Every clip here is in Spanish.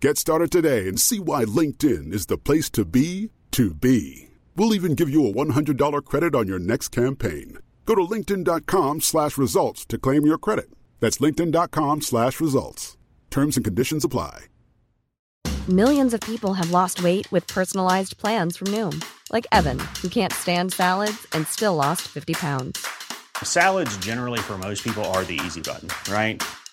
Get started today and see why LinkedIn is the place to be to be. We'll even give you a $100 credit on your next campaign. Go to linkedin.com slash results to claim your credit. That's linkedin.com slash results. Terms and conditions apply. Millions of people have lost weight with personalized plans from Noom, like Evan, who can't stand salads and still lost 50 pounds. Salads, generally, for most people, are the easy button, right?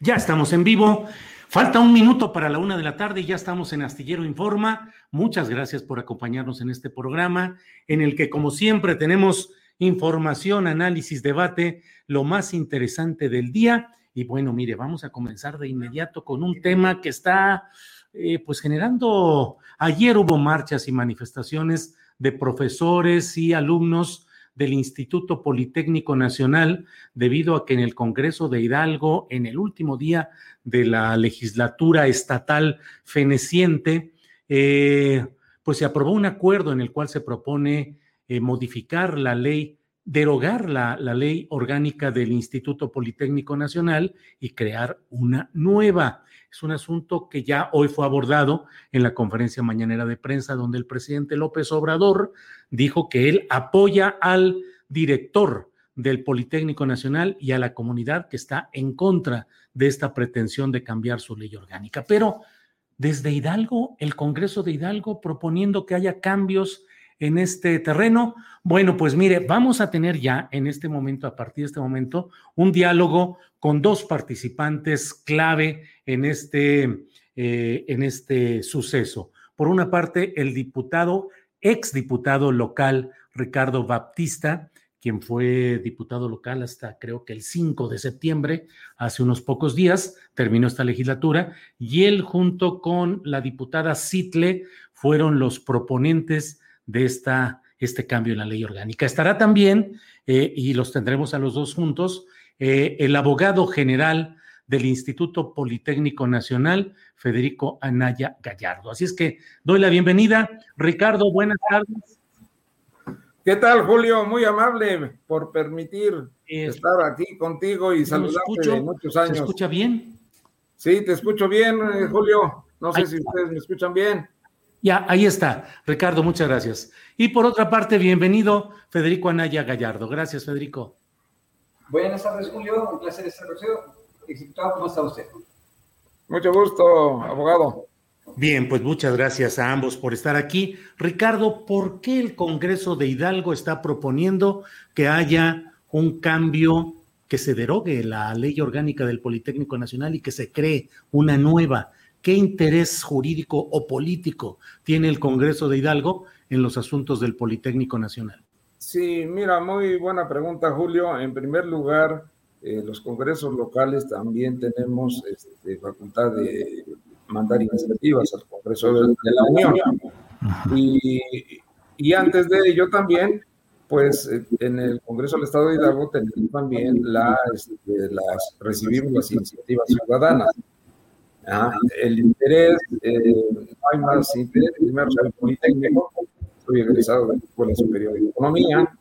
Ya estamos en vivo. Falta un minuto para la una de la tarde y ya estamos en Astillero Informa. Muchas gracias por acompañarnos en este programa en el que, como siempre, tenemos información, análisis, debate, lo más interesante del día. Y bueno, mire, vamos a comenzar de inmediato con un tema que está eh, pues generando, ayer hubo marchas y manifestaciones de profesores y alumnos del Instituto Politécnico Nacional debido a que en el Congreso de Hidalgo, en el último día de la legislatura estatal feneciente, eh, pues se aprobó un acuerdo en el cual se propone eh, modificar la ley, derogar la, la ley orgánica del Instituto Politécnico Nacional y crear una nueva. Es un asunto que ya hoy fue abordado en la conferencia mañanera de prensa, donde el presidente López Obrador dijo que él apoya al director del Politécnico Nacional y a la comunidad que está en contra de esta pretensión de cambiar su ley orgánica. Pero desde Hidalgo, el Congreso de Hidalgo proponiendo que haya cambios en este terreno. Bueno, pues mire, vamos a tener ya en este momento, a partir de este momento, un diálogo con dos participantes clave en este, eh, en este suceso. Por una parte, el diputado, exdiputado local Ricardo Baptista, quien fue diputado local hasta creo que el 5 de septiembre, hace unos pocos días, terminó esta legislatura, y él junto con la diputada Sitle fueron los proponentes de esta, este cambio en la ley orgánica. Estará también, eh, y los tendremos a los dos juntos, eh, el abogado general del Instituto Politécnico Nacional, Federico Anaya Gallardo. Así es que doy la bienvenida. Ricardo, buenas tardes. ¿Qué tal, Julio? Muy amable por permitir estar aquí contigo y saludarte de muchos años. ¿Se escucha bien? Sí, te escucho bien, eh, Julio. No sé si ustedes me escuchan bien. Ya, ahí está. Ricardo, muchas gracias. Y por otra parte, bienvenido Federico Anaya Gallardo. Gracias, Federico. Buenas tardes, Julio. Un placer estar contigo. ¿Cómo está usted? Mucho gusto, abogado. Bien, pues muchas gracias a ambos por estar aquí. Ricardo, ¿por qué el Congreso de Hidalgo está proponiendo que haya un cambio, que se derogue la ley orgánica del Politécnico Nacional y que se cree una nueva? ¿Qué interés jurídico o político tiene el Congreso de Hidalgo en los asuntos del Politécnico Nacional? Sí, mira, muy buena pregunta, Julio. En primer lugar, eh, los congresos locales también tenemos este, facultad de mandar iniciativas al Congreso de, la Unión. Y, y, antes de ello también, pues en el Congreso del Estado de Hidalgo tenemos también la, este, las, recibimos las iniciativas ciudadanas. Ah, el interés, eh, no hay más interés, primero soy politécnico, soy egresado de la Escuela Superior de Economía,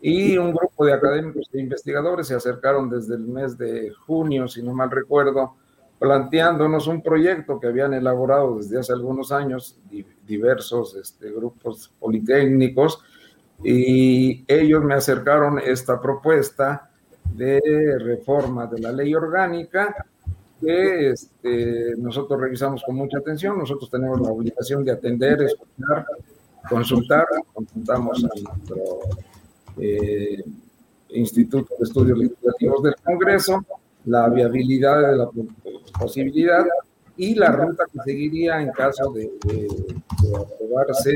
y un grupo de académicos e investigadores se acercaron desde el mes de junio, si no mal recuerdo, planteándonos un proyecto que habían elaborado desde hace algunos años diversos este, grupos politécnicos y ellos me acercaron esta propuesta de reforma de la ley orgánica que este, nosotros revisamos con mucha atención. Nosotros tenemos la obligación de atender, escuchar, consultar. Consultamos a nuestro eh, Instituto de Estudios Legislativos del Congreso la viabilidad de la posibilidad y la ruta que seguiría en caso de, aprobarse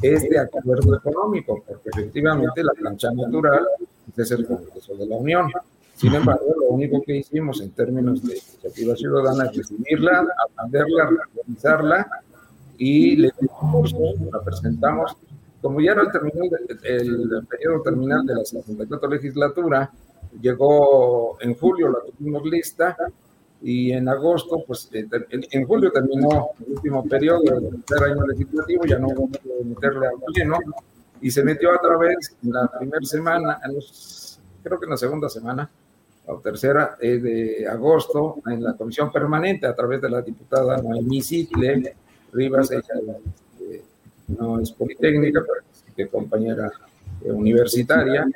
este acuerdo económico, porque efectivamente la plancha natural es el Congreso de la Unión. Sin embargo, lo único que hicimos en términos de iniciativa ciudadana es recibirla, atenderla, realizarla y le la presentamos. Como ya era el, terminal, el periodo terminal de la 64 legislatura, llegó en julio, la tuvimos lista, y en agosto, pues eh, en, julio terminó el último periodo del tercer año legislativo, ya no hubo que meterle a lleno, y se metió a través en la primera semana, creo que en la segunda semana, o tercera eh, de agosto, en la comisión permanente, a través de la diputada Noemí Sitle Rivas, ella no es politécnica, pero es compañera universitaria,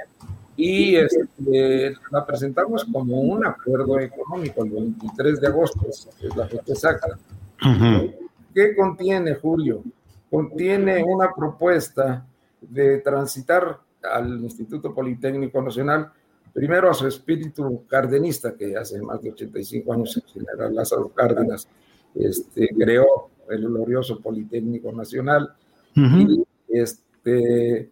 y este, la presentamos como un acuerdo económico el 23 de agosto, es la fecha exacta. ¿Qué contiene, Julio? Contiene una propuesta de transitar al Instituto Politécnico Nacional, primero a su espíritu cardenista, que hace más de 85 años el general Lázaro Cárdenas este, creó el glorioso Politécnico Nacional. Y, este,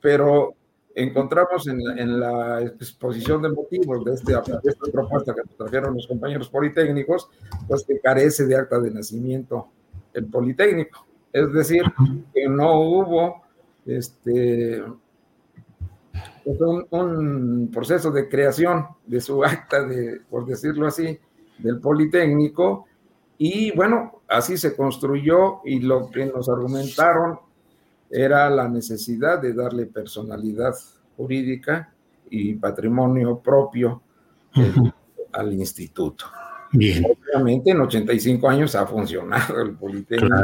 pero encontramos en, la exposición de motivos de, este, esta propuesta que trajeron los compañeros politécnicos, pues que carece de acta de nacimiento el politécnico. Es decir, que no hubo este, pues, un, un, proceso de creación de su acta, de, por decirlo así, del politécnico. Y bueno, así se construyó y lo que nos argumentaron era la necesidad de darle personalidad jurídica y patrimonio propio al instituto. Bien. Obviamente en 85 años ha funcionado el Politécnico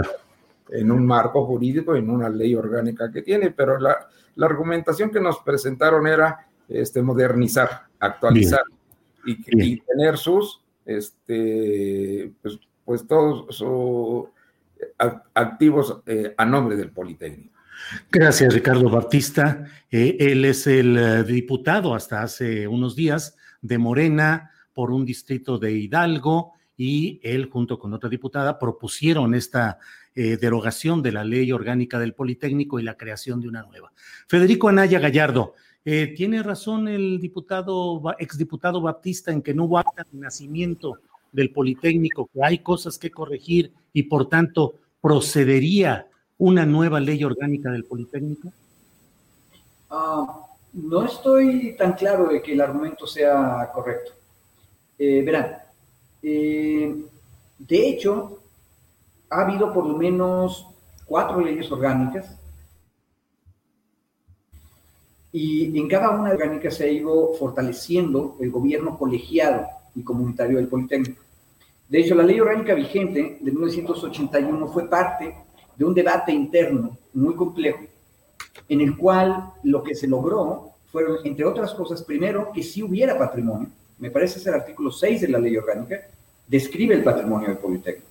en un marco jurídico, en una ley orgánica que tiene, pero la, la argumentación que nos presentaron era este, modernizar, actualizar y, tener sus, este, pues, pues todos sus activos eh, a nombre del Politécnico. Gracias, Ricardo Baptista. Eh, él es el eh, diputado hasta hace unos días de Morena por un distrito de Hidalgo y él junto con otra diputada propusieron esta eh, derogación de la ley orgánica del Politécnico y la creación de una nueva. Federico Anaya Gallardo, tiene razón el diputado, exdiputado Baptista en que no hubo acta de nacimiento del Politécnico, que hay cosas que corregir y por tanto procedería una nueva ley orgánica del Politécnico? Ah, no estoy tan claro de que el argumento sea correcto. Eh, verán, eh, de hecho, ha habido por lo menos cuatro leyes orgánicas y en cada una orgánica se ha ido fortaleciendo el gobierno colegiado y comunitario del Politécnico. De hecho, la ley orgánica vigente de 1981 fue parte de un debate interno muy complejo, en el cual lo que se logró fueron, entre otras cosas, primero, que si hubiera patrimonio, me parece ser el artículo 6 de la ley orgánica, describe el patrimonio del Politécnico.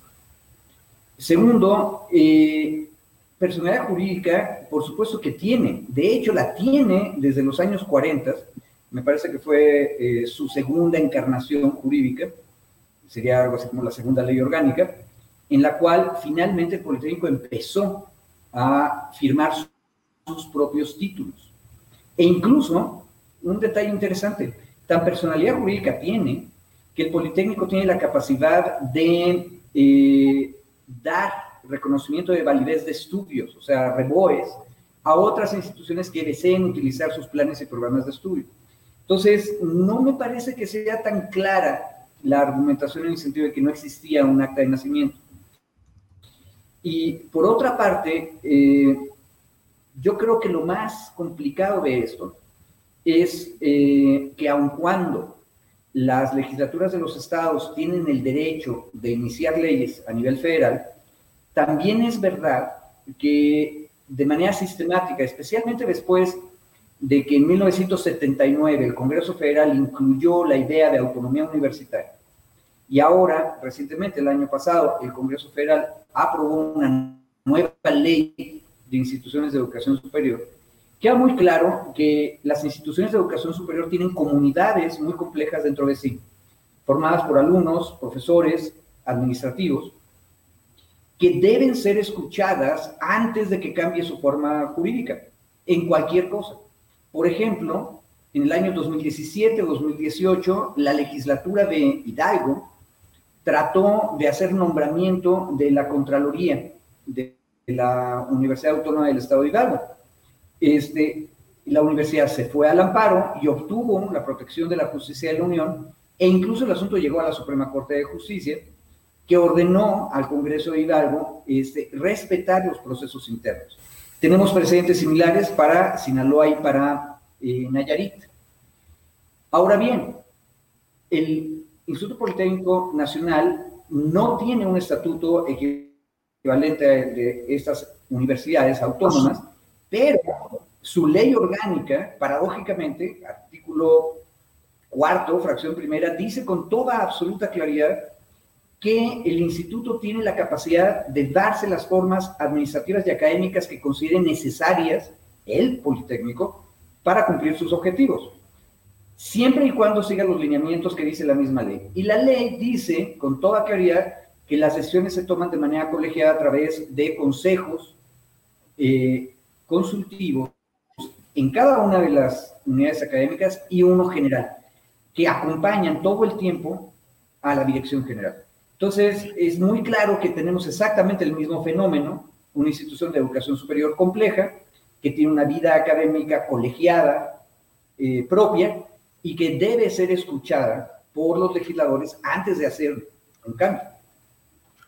Segundo, eh, personalidad jurídica, por supuesto que tiene, de hecho la tiene desde los años 40, me parece que fue eh, su segunda encarnación jurídica, sería algo así como la segunda ley orgánica, en la cual finalmente el Politécnico empezó a firmar sus propios títulos. E incluso, un detalle interesante, tan personalidad jurídica tiene que el Politécnico tiene la capacidad de eh, dar reconocimiento de validez de estudios, o sea, reboes, a otras instituciones que deseen utilizar sus planes y programas de estudio. Entonces, no me parece que sea tan clara la argumentación en el sentido de que no existía un acta de nacimiento. Y por otra parte, eh, yo creo que lo más complicado de esto es eh, que aun cuando las legislaturas de los estados tienen el derecho de iniciar leyes a nivel federal, también es verdad que de manera sistemática, especialmente después de que en 1979 el Congreso Federal incluyó la idea de autonomía universitaria, y ahora, recientemente, el año pasado, el Congreso Federal aprobó una nueva ley de instituciones de educación superior, queda muy claro que las instituciones de educación superior tienen comunidades muy complejas dentro de sí, formadas por alumnos, profesores, administrativos, que deben ser escuchadas antes de que cambie su forma jurídica, en cualquier cosa. Por ejemplo, en el año 2017 o 2018, la legislatura de Hidalgo trató de hacer nombramiento de la Contraloría de la Universidad Autónoma del Estado de Hidalgo. Este, la universidad se fue al amparo y obtuvo la protección de la justicia de la Unión e incluso el asunto llegó a la Suprema Corte de Justicia que ordenó al Congreso de Hidalgo este, respetar los procesos internos. Tenemos precedentes similares para Sinaloa y para eh, Nayarit. Ahora bien, el Instituto Politécnico Nacional no tiene un estatuto equivalente de estas universidades autónomas, pero su ley orgánica, paradójicamente, artículo cuarto, fracción primera, dice con toda absoluta claridad que el instituto tiene la capacidad de darse las formas administrativas y académicas que considere necesarias el Politécnico para cumplir sus objetivos, siempre y cuando siga los lineamientos que dice la misma ley. Y la ley dice con toda claridad que las sesiones se toman de manera colegiada a través de consejos eh, consultivos en cada una de las unidades académicas y uno general, que acompañan todo el tiempo a la dirección general. Entonces, es muy claro que tenemos exactamente el mismo fenómeno, una institución de educación superior compleja, que tiene una vida académica colegiada eh, propia y que debe ser escuchada por los legisladores antes de hacer un cambio.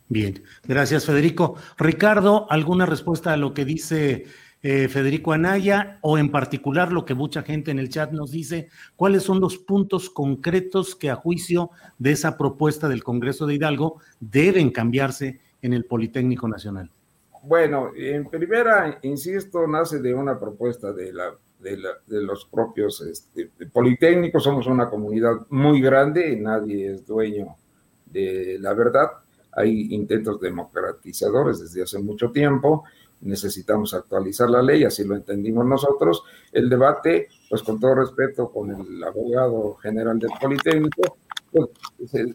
Bien, gracias Federico. Ricardo, ¿alguna respuesta a lo que dice eh, Federico Anaya, o en particular lo que mucha gente en el chat nos dice, cuáles son los puntos concretos que a juicio de esa propuesta del Congreso de Hidalgo deben cambiarse en el Politécnico Nacional. Bueno, en primera, insisto, nace de una propuesta de, la, de, los propios este, politécnicos, somos una comunidad muy grande, y nadie es dueño de la verdad, hay intentos democratizadores desde hace mucho tiempo, necesitamos actualizar la ley, así lo entendimos nosotros. El debate, pues con todo respeto con el abogado general del Politécnico, pues,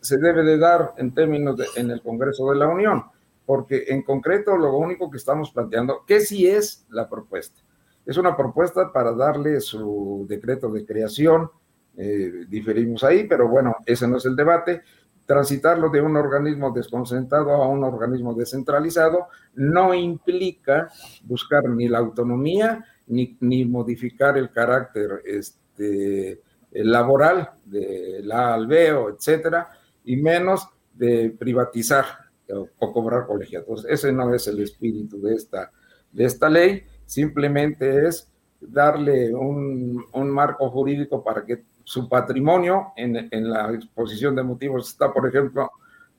se, debe de dar en términos de, en el Congreso de la Unión, porque en concreto lo único que estamos planteando, que sí es la propuesta. Es una propuesta para darle su decreto de creación, eh, diferimos ahí, pero bueno, ese no es el debate transitarlo de un organismo desconcentrado a un organismo descentralizado no implica buscar ni la autonomía ni, ni modificar el carácter este, laboral de la albeo, etcétera, y menos de privatizar o, cobrar colegiados. Ese no es el espíritu de esta, de esta ley, simplemente es darle un, un marco jurídico para que su patrimonio en, en, la exposición de motivos está, por ejemplo,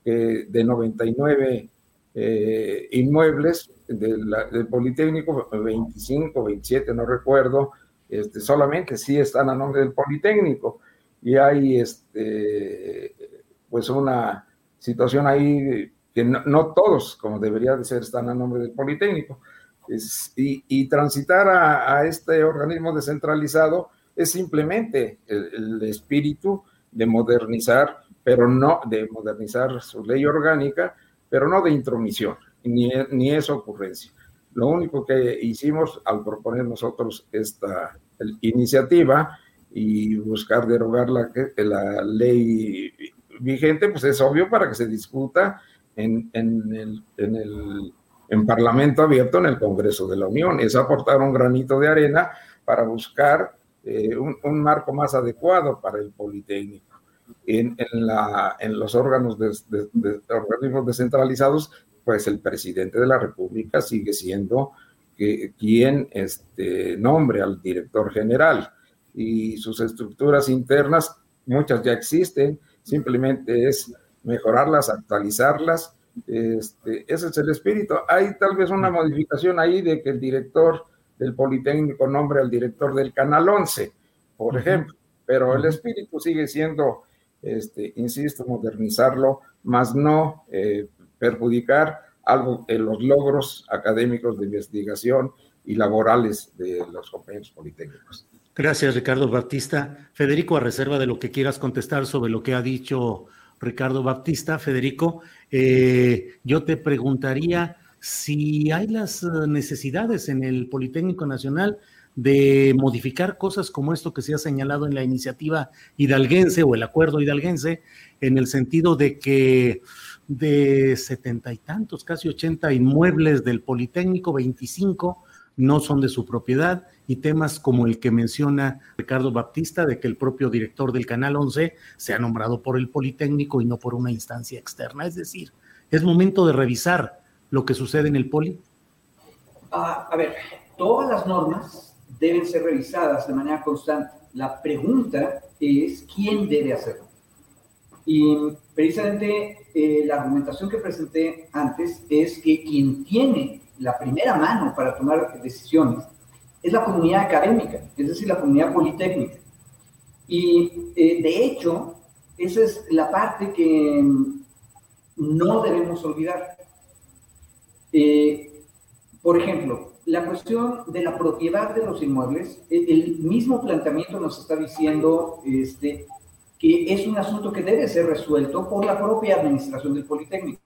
eh, de 99 eh, inmuebles del Politécnico, 25, 27, no recuerdo, este, solamente sí están a nombre del Politécnico. Y hay este, pues una situación ahí que no, todos, como debería de ser, están a nombre del Politécnico. y, y, transitar a, a este organismo descentralizado, es simplemente el, espíritu de modernizar, pero no de modernizar su ley orgánica, pero no de intromisión, ni, ni esa ocurrencia. Lo único que hicimos al proponer nosotros esta iniciativa y buscar derogar la, la ley vigente, pues es obvio para que se discuta en, en, el, en el en Parlamento abierto en el Congreso de la Unión. Es aportar un granito de arena para buscar eh, un, marco más adecuado para el Politécnico. en, la, en los órganos de, organismos descentralizados, pues el presidente de la República sigue siendo que, quien este, nombre al director general y sus estructuras internas, muchas ya existen, simplemente es mejorarlas, actualizarlas. Este, ese es el espíritu. Hay tal vez una modificación ahí de que el director del Politécnico nombre al director del Canal 11, por ejemplo, pero el espíritu sigue siendo, este, insisto, modernizarlo, más no eh, perjudicar algo en los logros académicos de investigación y laborales de los compañeros politécnicos. Gracias, Ricardo Baptista. Federico, a reserva de lo que quieras contestar sobre lo que ha dicho Ricardo Baptista, Federico, eh, yo te preguntaría si hay las eh, necesidades en el Politécnico Nacional de modificar cosas como esto que se ha señalado en la iniciativa hidalguense o el acuerdo hidalguense, en el sentido de que de setenta y tantos, casi ochenta inmuebles del Politécnico, veinticinco no son de su propiedad y temas como el que menciona Ricardo Baptista de que el propio director del Canal 11 ha nombrado por el Politécnico y no por una instancia externa. Es decir, es momento de revisar lo que sucede en el Poli. Ah, a ver, todas las normas deben ser revisadas de manera constante. La pregunta es quién debe hacerlo. Y precisamente eh, la argumentación que presenté antes es que quien tiene la primera mano para tomar decisiones es la comunidad académica, es decir, la comunidad politécnica. Y eh, de hecho, esa es la parte que no debemos olvidar. Eh, por ejemplo, la cuestión de la propiedad de los inmuebles, e, el mismo planteamiento nos está diciendo este, que es un asunto que debe ser resuelto por la propia administración del Politécnico.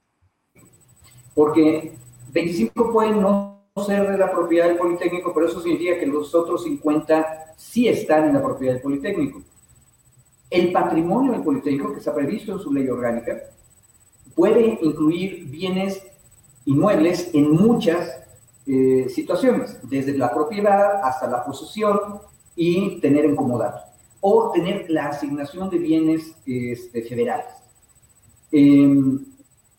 Porque 25 pueden no ser de la propiedad del Politécnico, pero eso significa que los otros 50 sí están en la propiedad del Politécnico. El patrimonio del Politécnico, que está previsto en su ley orgánica, puede incluir bienes inmuebles en muchas eh, situaciones, desde la propiedad hasta la posesión y tener en comodato, o tener la asignación de bienes este, federales. Em,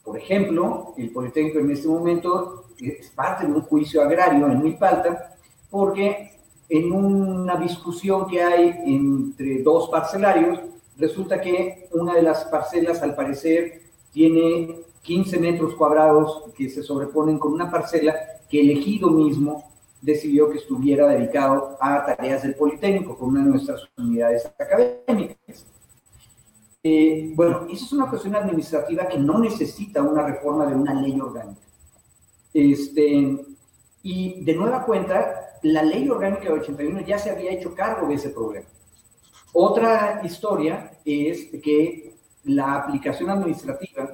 por ejemplo, el Politécnico en este momento es parte de un juicio agrario en Milpalta, porque en una discusión que hay entre dos parcelarios, resulta que una de las parcelas, al parecer, tiene 15 metros cuadrados que se sobreponen con una parcela que el ejido mismo decidió que estuviera dedicado a tareas del Politécnico, con una de nuestras unidades académicas. Eh, bueno, esa es una cuestión administrativa que no necesita una reforma de una ley orgánica. Este, y de nueva cuenta, la ley orgánica de 81 ya se había hecho cargo de ese problema. Otra historia es que la aplicación administrativa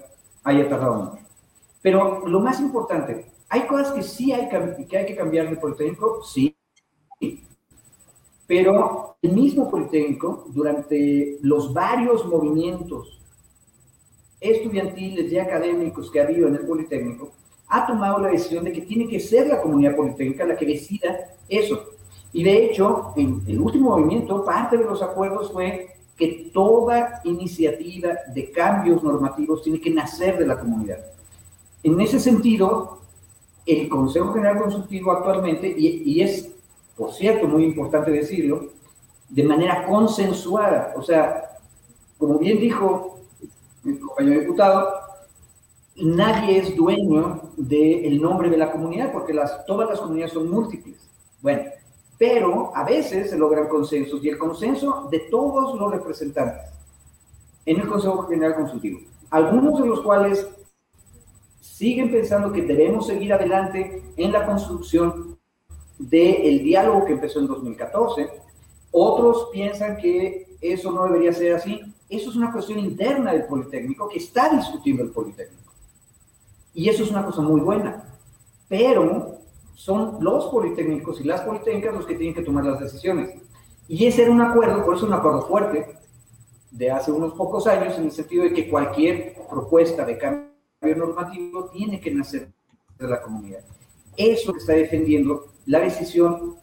haya tardado mucho. Pero lo más importante, ¿hay cosas que sí hay que, hay que cambiar de Politécnico? Sí. Pero el mismo Politécnico, durante los varios movimientos estudiantiles y académicos que ha habido en el Politécnico, ha tomado la decisión de que tiene que ser la comunidad politécnica la que decida eso. Y de hecho, en el último movimiento, parte de los acuerdos fue que toda iniciativa de cambios normativos tiene que nacer de la comunidad. En ese sentido, el Consejo General Consultivo actualmente, y, es por cierto, muy importante decirlo, de manera consensuada. O sea, como bien dijo el compañero diputado, nadie es dueño del nombre de la comunidad, porque todas las comunidades son múltiples. Bueno, pero a veces se logran consensos, y el consenso de todos los representantes en el Consejo General Consultivo, algunos de los cuales siguen pensando que debemos seguir adelante en la construcción del diálogo que empezó en 2014. Otros piensan que eso no debería ser así. Eso es una cuestión interna del Politécnico que está discutiendo el Politécnico. Y eso es una cosa muy buena. Pero son los Politécnicos y las Politécnicas los que tienen que tomar las decisiones. Y ese era un acuerdo, por eso es un acuerdo fuerte, de hace unos pocos años, en el sentido de que cualquier propuesta de cambio normativo tiene que nacer de la comunidad. Eso está defendiendo la decisión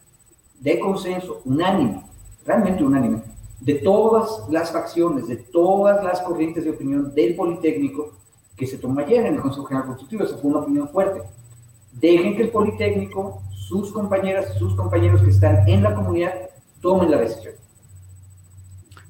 de consenso unánime, realmente unánime, de todas las facciones, de todas las corrientes de opinión del Politécnico que se tomó ayer en el Consejo General Constitutivo. Esa fue una opinión fuerte. Dejen que el Politécnico, sus compañeras, sus compañeros que están en la comunidad, tomen la decisión.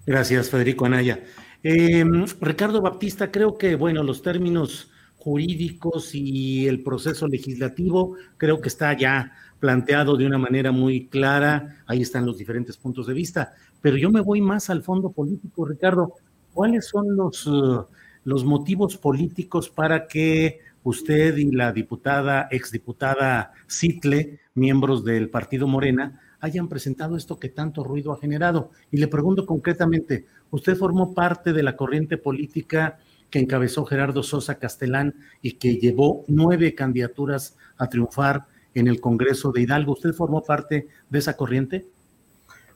Gracias, Federico Anaya. Em, Ricardo Baptista, creo que, bueno, los términos jurídicos y el proceso legislativo creo que está ya planteado de una manera muy clara. Ahí están los diferentes puntos de vista. Pero yo me voy más al fondo político, Ricardo. ¿Cuáles son los, uh, los motivos políticos para que usted y la diputada, exdiputada Citle, miembros del partido Morena, hayan presentado esto que tanto ruido ha generado? Y le pregunto concretamente, usted formó parte de la corriente política que encabezó Gerardo Sosa Castelán y que llevó nueve candidaturas a triunfar en el Congreso de Hidalgo. ¿Usted formó parte de esa corriente?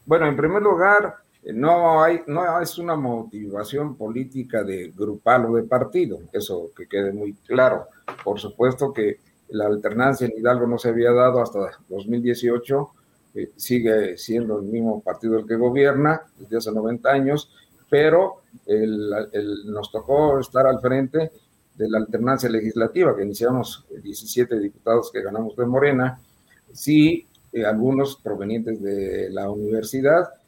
Bueno, en primer lugar, no hay, no es una motivación política de grupal o de partido, eso que quede muy claro. Por supuesto que la alternancia en Hidalgo no se había dado hasta 2018, eh, sigue siendo el mismo partido el que gobierna desde hace 90 años, pero nos tocó estar al frente de la alternancia legislativa, que iniciamos 17 diputados que ganamos de Morena, sí, eh, algunos provenientes de la universidad, eh,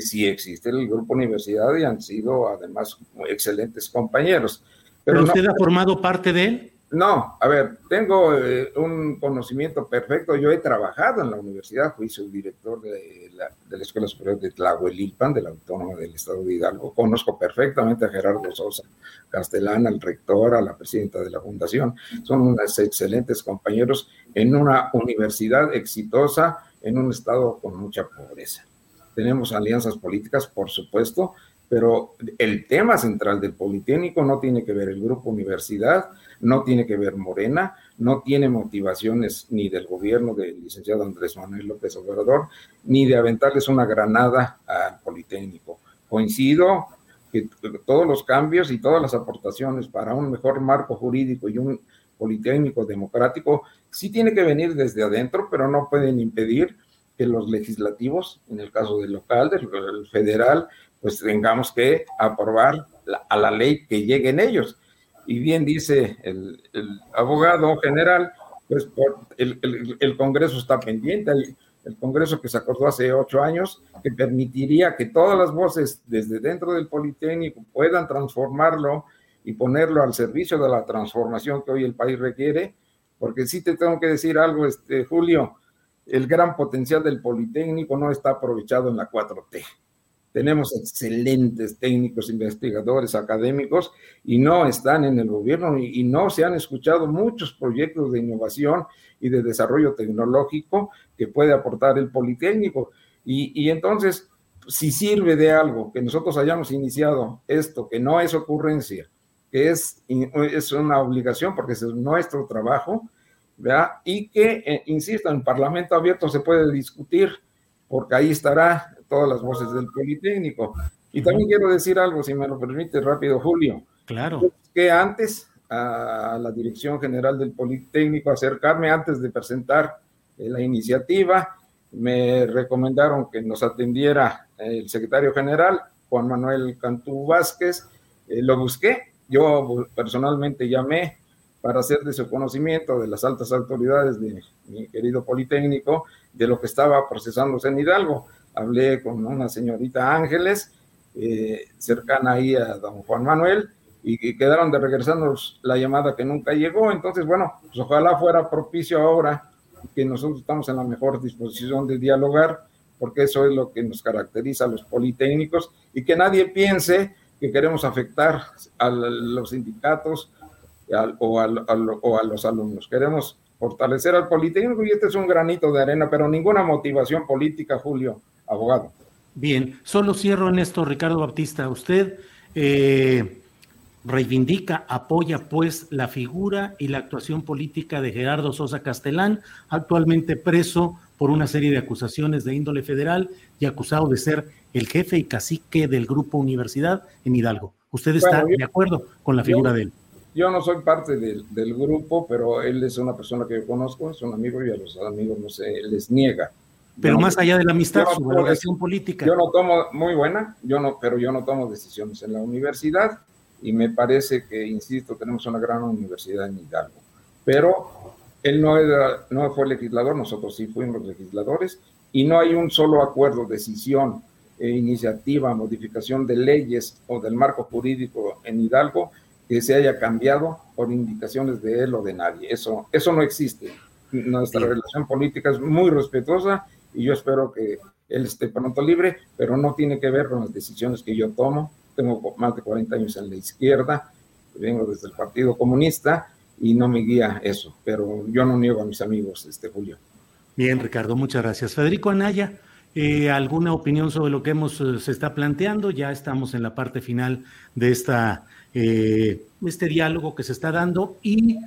sí existe el grupo universidad y han sido además excelentes compañeros. ¿Pero, usted ha formado parte de él? No, a ver, tengo eh, un conocimiento perfecto. Yo he trabajado en la universidad, fui subdirector de la, de la Escuela Superior de Tlahuelilpan, de la Autónoma del Estado de Hidalgo. Conozco perfectamente a Gerardo Sosa Castellán, al rector, a la presidenta de la fundación. Son unos excelentes compañeros en una universidad exitosa en un estado con mucha pobreza. Tenemos alianzas políticas, por supuesto, pero el tema central del Politécnico no tiene que ver el grupo universidad, no tiene que ver Morena, no tiene motivaciones ni del gobierno del licenciado Andrés Manuel López Obrador, ni de aventarles una granada al Politécnico. Coincido que todos los cambios y todas las aportaciones para un mejor marco jurídico y un Politécnico democrático sí tiene que venir desde adentro, pero no pueden impedir que los legislativos, en el caso del local, del federal, pues tengamos que aprobar a la ley que lleguen ellos. Y bien dice el, abogado general, pues el, Congreso está pendiente, el, Congreso que se acordó hace ocho años, que permitiría que todas las voces desde dentro del Politécnico puedan transformarlo y ponerlo al servicio de la transformación que hoy el país requiere, porque sí te tengo que decir algo, este, Julio, el gran potencial del Politécnico no está aprovechado en la 4T. Tenemos excelentes técnicos, investigadores, académicos y no están en el gobierno y, no se han escuchado muchos proyectos de innovación y de desarrollo tecnológico que puede aportar el Politécnico. Y, entonces, si sirve de algo que nosotros hayamos iniciado esto, que no es ocurrencia, que es, es una obligación porque es nuestro trabajo, ¿verdad? Y que, eh, insisto, en Parlamento abierto se puede discutir, porque ahí estará todas las voces del Politécnico. Y también quiero decir algo, si me lo permite rápido, Julio. Claro. Que antes a la Dirección General del Politécnico, acercarme antes de presentar eh, la iniciativa, me recomendaron que nos atendiera el secretario general, Juan Manuel Cantú Vázquez. Eh, lo busqué, yo personalmente llamé para hacer de su conocimiento de las altas autoridades de mi querido Politécnico de lo que estaba procesándose en Hidalgo hablé con una señorita Ángeles, eh, cercana ahí a don Juan Manuel, y, quedaron de regresarnos la llamada que nunca llegó. Entonces, bueno, pues ojalá fuera propicio ahora que nosotros estamos en la mejor disposición de dialogar, porque eso es lo que nos caracteriza a los politécnicos, y que nadie piense que queremos afectar a los sindicatos o, o a los alumnos. Queremos fortalecer al Politécnico y este es un granito de arena, pero ninguna motivación política, Julio abogado. Bien, solo cierro en esto, Ricardo Baptista. Usted eh, reivindica, apoya pues la figura y la actuación política de Gerardo Sosa Castelán, actualmente preso por una serie de acusaciones de índole federal y acusado de ser el jefe y cacique del grupo Universidad en Hidalgo. ¿Usted está de acuerdo con la figura de él? Yo no soy parte del, del, grupo, pero él es una persona que yo conozco, es un amigo y a los amigos no se les niega pero más allá de la amistad, su valoración política. Yo no tomo, muy buena, yo no, pero yo no tomo decisiones en la universidad y me parece que, insisto, tenemos una gran universidad en Hidalgo. Pero él no, era, no fue legislador, nosotros sí fuimos legisladores y no hay un solo acuerdo, decisión, e iniciativa, modificación de leyes o del marco jurídico en Hidalgo que se haya cambiado por indicaciones de él o de nadie. Eso, eso no existe. Nuestra relación política es muy respetuosa y yo espero que él esté pronto libre, pero no tiene que ver con las decisiones que yo tomo. Tengo más de 40 años en la izquierda, vengo desde el Partido Comunista y no me guía eso, pero yo no niego a mis amigos, este Julio. Bien, Ricardo, muchas gracias. Federico Anaya, eh, ¿alguna opinión sobre lo que hemos, eh, se está planteando? Ya estamos en la parte final de esta, eh, este diálogo que se está dando y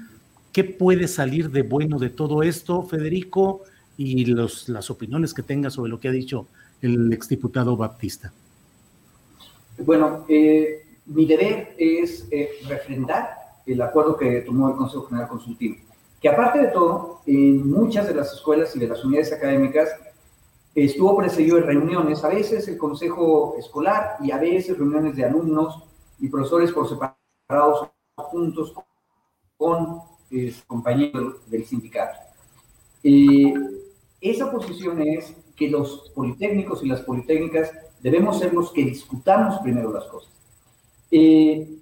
qué puede salir de bueno de todo esto, Federico, y las opiniones que tenga sobre lo que ha dicho el exdiputado Baptista. Bueno, mi deber es refrendar el acuerdo que tomó el Consejo General Consultivo. Que aparte de todo, en muchas de las escuelas y de las unidades académicas estuvo precedido de reuniones, a veces el Consejo Escolar y a veces reuniones de alumnos y profesores por separados juntos con eh, compañeros del sindicato. Eh, esa posición es que los politécnicos y las politécnicas debemos ser los que discutamos primero las cosas. Eh,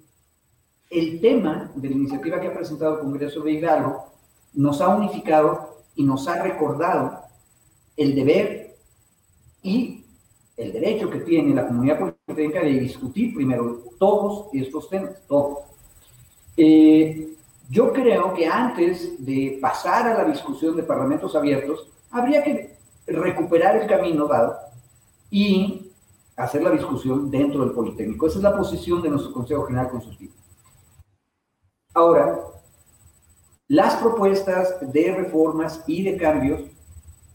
el tema de la iniciativa que ha presentado el Congreso de Hidalgo nos ha unificado y nos ha recordado el deber y el derecho que tiene la comunidad política de discutir primero todos estos temas, todos. Eh, yo creo que antes de pasar a la discusión de parlamentos abiertos, habría que recuperar el camino dado y hacer la discusión dentro del Politécnico. Esa es la posición de nuestro Consejo General Consultivo. Ahora, las propuestas de reformas y de cambios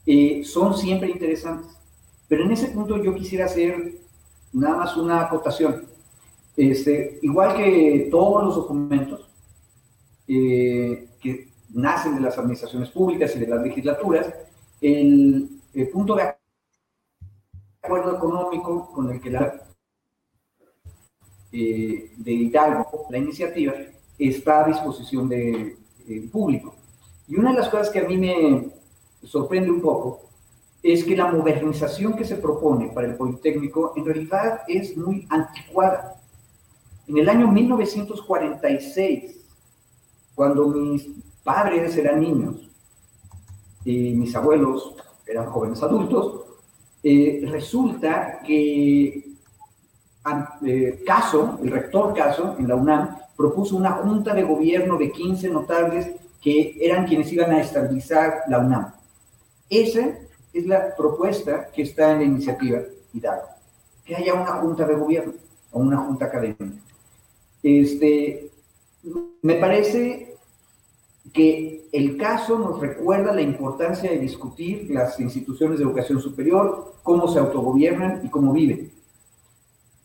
eh, son siempre interesantes, pero en ese punto yo quisiera hacer nada más una acotación. Este, igual que todos los documentos eh, que nacen de las administraciones públicas y de las legislaturas, el, punto de acuerdo económico con el que la eh, de Hidalgo, la iniciativa, está a disposición del de público. Y una de las cosas que a mí me sorprende un poco es que la modernización que se propone para el Politécnico en realidad es muy anticuada. En el año 1946, cuando mis padres eran niños y mis abuelos eran jóvenes adultos, eh, resulta que eh, Caso, el rector Caso en la UNAM, propuso una junta de gobierno de 15 notables que eran quienes iban a estabilizar la UNAM. Esa es la propuesta que está en la iniciativa Hidalgo, que haya una junta de gobierno o una junta académica. Este, me parece que el caso nos recuerda la importancia de discutir las instituciones de educación superior, cómo se autogobiernan y cómo viven.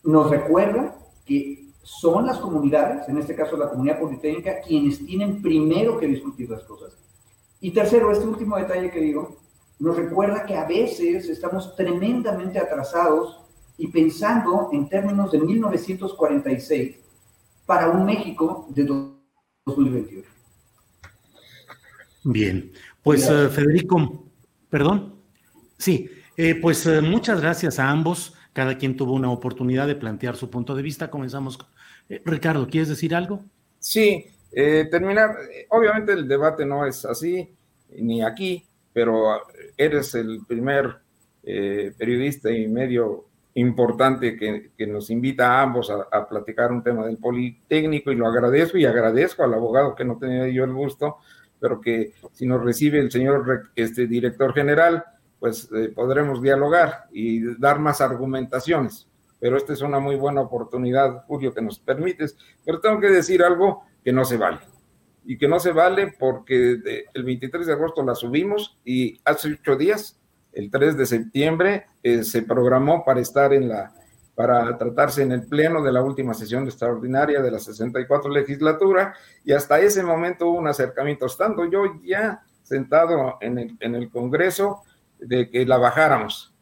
Nos recuerda que son las comunidades, en este caso la comunidad politécnica, quienes tienen primero que discutir las cosas. Y tercero, este último detalle que digo, nos recuerda que a veces estamos tremendamente atrasados y pensando en términos de 1946 para un México de 2021. Bien, pues eh, Federico, perdón. Sí, eh, pues eh, muchas gracias a ambos. Cada quien tuvo una oportunidad de plantear su punto de vista. Comenzamos. Eh, Ricardo, ¿quieres decir algo? Sí, eh, terminar. Obviamente el debate no es así, ni aquí, pero eres el primer eh, periodista y medio importante que, nos invita a ambos a, platicar un tema del Politécnico y lo agradezco y agradezco al abogado que no tenía yo el gusto, pero que si nos recibe el señor este, director general, pues eh, podremos dialogar y dar más argumentaciones. Pero esta es una muy buena oportunidad, Julio, que nos permites. Pero tengo que decir algo que no se vale. Y que no se vale porque el 23 de agosto la subimos y hace ocho días, el 3 de septiembre, eh, se programó para estar en la, para tratarse en el pleno de la última sesión extraordinaria de la 64 legislatura y hasta ese momento hubo un acercamiento, estando yo ya sentado en el, en el Congreso, de que la bajáramos,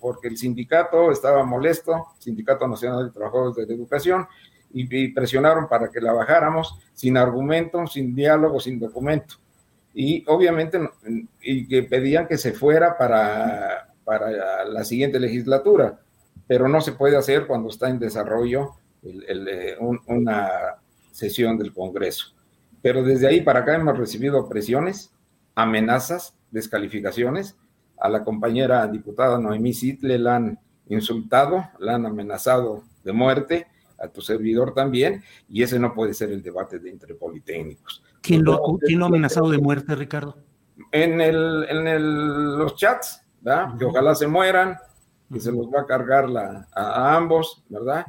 porque el sindicato estaba molesto, Sindicato Nacional de Trabajadores de la Educación, y, presionaron para que la bajáramos sin argumento, sin diálogo, sin documento. Y obviamente, y que pedían que se fuera para, para la siguiente legislatura, pero no se puede hacer cuando está en desarrollo eh, una sesión del Congreso. Pero desde ahí para acá hemos recibido presiones, amenazas, descalificaciones. A la compañera diputada Noemí Sitle la han insultado, la han amenazado de muerte, a tu servidor también, y ese no puede ser el debate de entre politécnicos. ¿Quién lo, ha amenazado de muerte, Ricardo? En, el, en el, los chats, ¿verdad? Que ojalá se mueran, que se los va a cargar la, a, ambos, ¿verdad?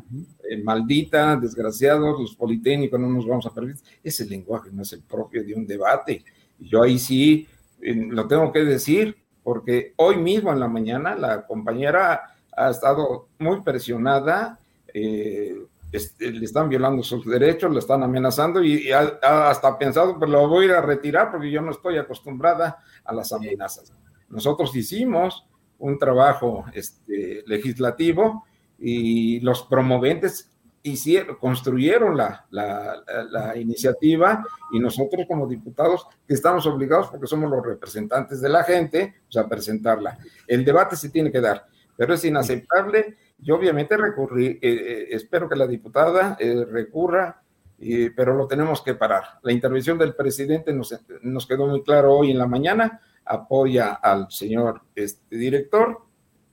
Eh, maldita, desgraciados, los politécnicos no nos vamos a permitir. Ese lenguaje no es el propio de un debate. Yo ahí sí lo tengo que decir, porque hoy mismo en la mañana la compañera ha estado muy presionada eh, este, le están violando sus derechos, le están amenazando y, ha, hasta pensado, pero lo voy a ir a retirar porque yo no estoy acostumbrada a las amenazas. Nosotros hicimos un trabajo este, legislativo y los promoventes hicieron, construyeron la, la, la, iniciativa y nosotros como diputados estamos obligados porque somos los representantes de la gente pues, a presentarla. El debate se tiene que dar, pero es inaceptable yo obviamente recurrí, eh, eh, espero que la diputada eh, recurra, pero lo tenemos que parar. La intervención del presidente nos, nos, quedó muy claro hoy en la mañana, apoya al señor este, director,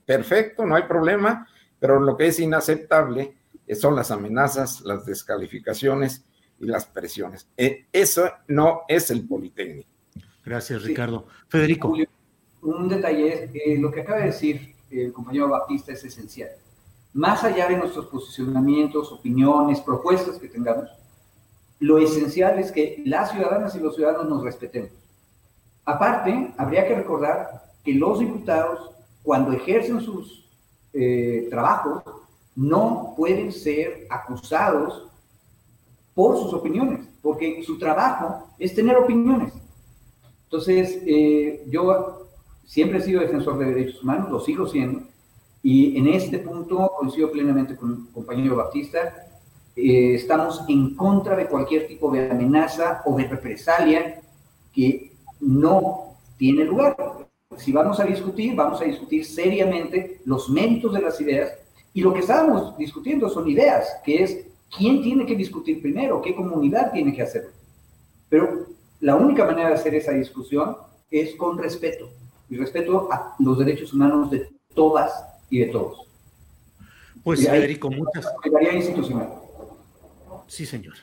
perfecto, no hay problema, pero lo que es inaceptable son las amenazas, las descalificaciones y las presiones. eso no es el Politécnico. Gracias, Ricardo. Federico. un detalle, lo que acaba de decir el compañero Batista es esencial más allá de nuestros posicionamientos, opiniones, propuestas que tengamos, lo esencial es que las ciudadanas y los ciudadanos nos respetemos. Aparte, habría que recordar que los diputados, cuando ejercen sus eh, trabajos, no pueden ser acusados por sus opiniones, porque su trabajo es tener opiniones. Entonces, eh, yo siempre he sido defensor de derechos humanos, lo sigo siendo, y en este punto coincido plenamente con el compañero Baptista. Eh, estamos en contra de cualquier tipo de amenaza o de represalia que no tiene lugar. Si vamos a discutir, vamos a discutir seriamente los méritos de las ideas y lo que estábamos discutiendo son ideas, que es quién tiene que discutir primero, qué comunidad tiene que hacerlo. Pero la única manera de hacer esa discusión es con respeto y respeto a los derechos humanos de todas y de todos. Pues Federico, muchas institucional. Sí, señor.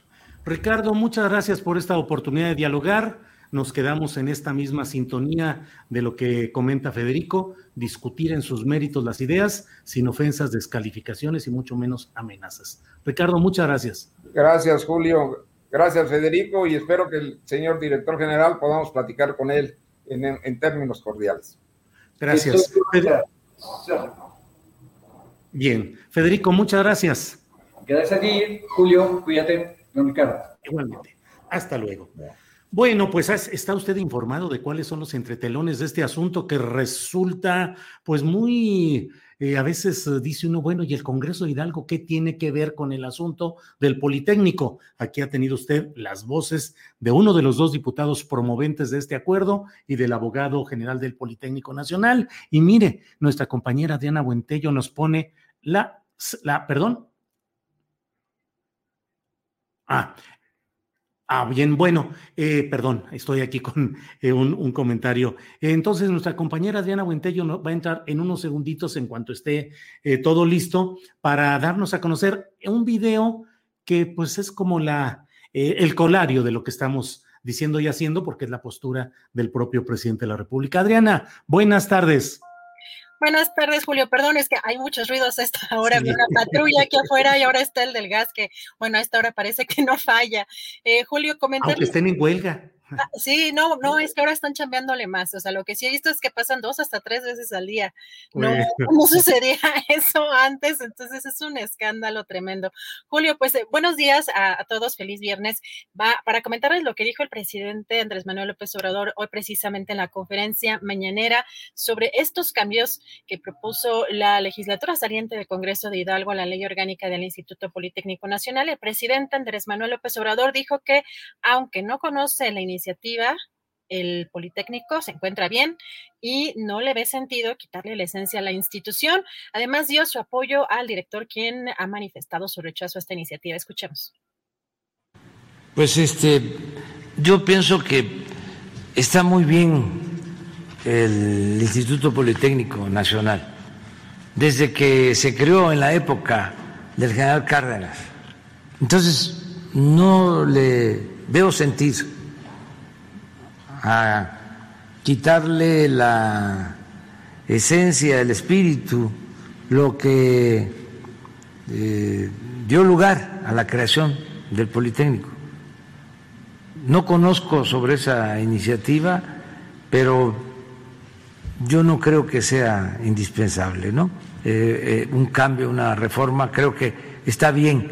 Ricardo, muchas gracias por esta oportunidad de dialogar. Nos quedamos en esta misma sintonía de lo que comenta Federico, discutir en sus méritos las ideas, sin ofensas, descalificaciones y mucho menos amenazas. Ricardo, muchas gracias. Gracias, Julio. Gracias, Federico, y espero que el señor director general podamos platicar con él en, términos cordiales. Gracias. Bien, Federico, muchas gracias. Gracias a ti, Julio, cuídate, don Ricardo. Igualmente. Hasta luego. Bueno, pues está usted informado de cuáles son los entretelones de este asunto que resulta pues muy, eh, a veces eh, dice uno, bueno, ¿y el Congreso de Hidalgo qué tiene que ver con el asunto del Politécnico? Aquí ha tenido usted las voces de uno de los dos diputados promoventes de este acuerdo y del abogado general del Politécnico Nacional. Y mire, nuestra compañera Diana Buentello nos pone la, la perdón. Ah, Ah, bien, bueno, eh, perdón, estoy aquí con eh, un, comentario. Entonces, nuestra compañera Diana Buentello va a entrar en unos segunditos en cuanto esté eh, todo listo para darnos a conocer un video que pues es como la, el colario de lo que estamos diciendo y haciendo, porque es la postura del propio presidente de la República. Adriana, buenas tardes. Buenas tardes, Julio. Perdón, es que hay muchos ruidos a esta hora. Sí. una patrulla aquí afuera y ahora está el del gas, que bueno, a esta hora parece que no falla. Eh, Julio, comentar. Aunque estén en huelga. Ah, sí, no, no, es que ahora están chambeándole más. O sea, lo que sí he visto es que pasan dos hasta tres veces al día. No, no sucedía eso antes, entonces es un escándalo tremendo. Julio, pues eh, buenos días a, todos, feliz viernes. Va para comentarles lo que dijo el presidente Andrés Manuel López Obrador hoy precisamente en la conferencia mañanera sobre estos cambios que propuso la legislatura saliente del Congreso de Hidalgo a la ley orgánica del Instituto Politécnico Nacional. El presidente Andrés Manuel López Obrador dijo que, aunque no conoce la iniciativa, el Politécnico se encuentra bien y no le ve sentido quitarle la esencia a la institución. Además, dio su apoyo al director, quien ha manifestado su rechazo a esta iniciativa. Escuchemos. Pues este, yo pienso que está muy bien el Instituto Politécnico Nacional, desde que se creó en la época del general Cárdenas. Entonces, no le veo sentido a quitarle la esencia, el espíritu, lo que eh, dio lugar a la creación del Politécnico. No conozco sobre esa iniciativa, pero yo no creo que sea indispensable, ¿no? Eh, eh, un cambio, una reforma, creo que está bien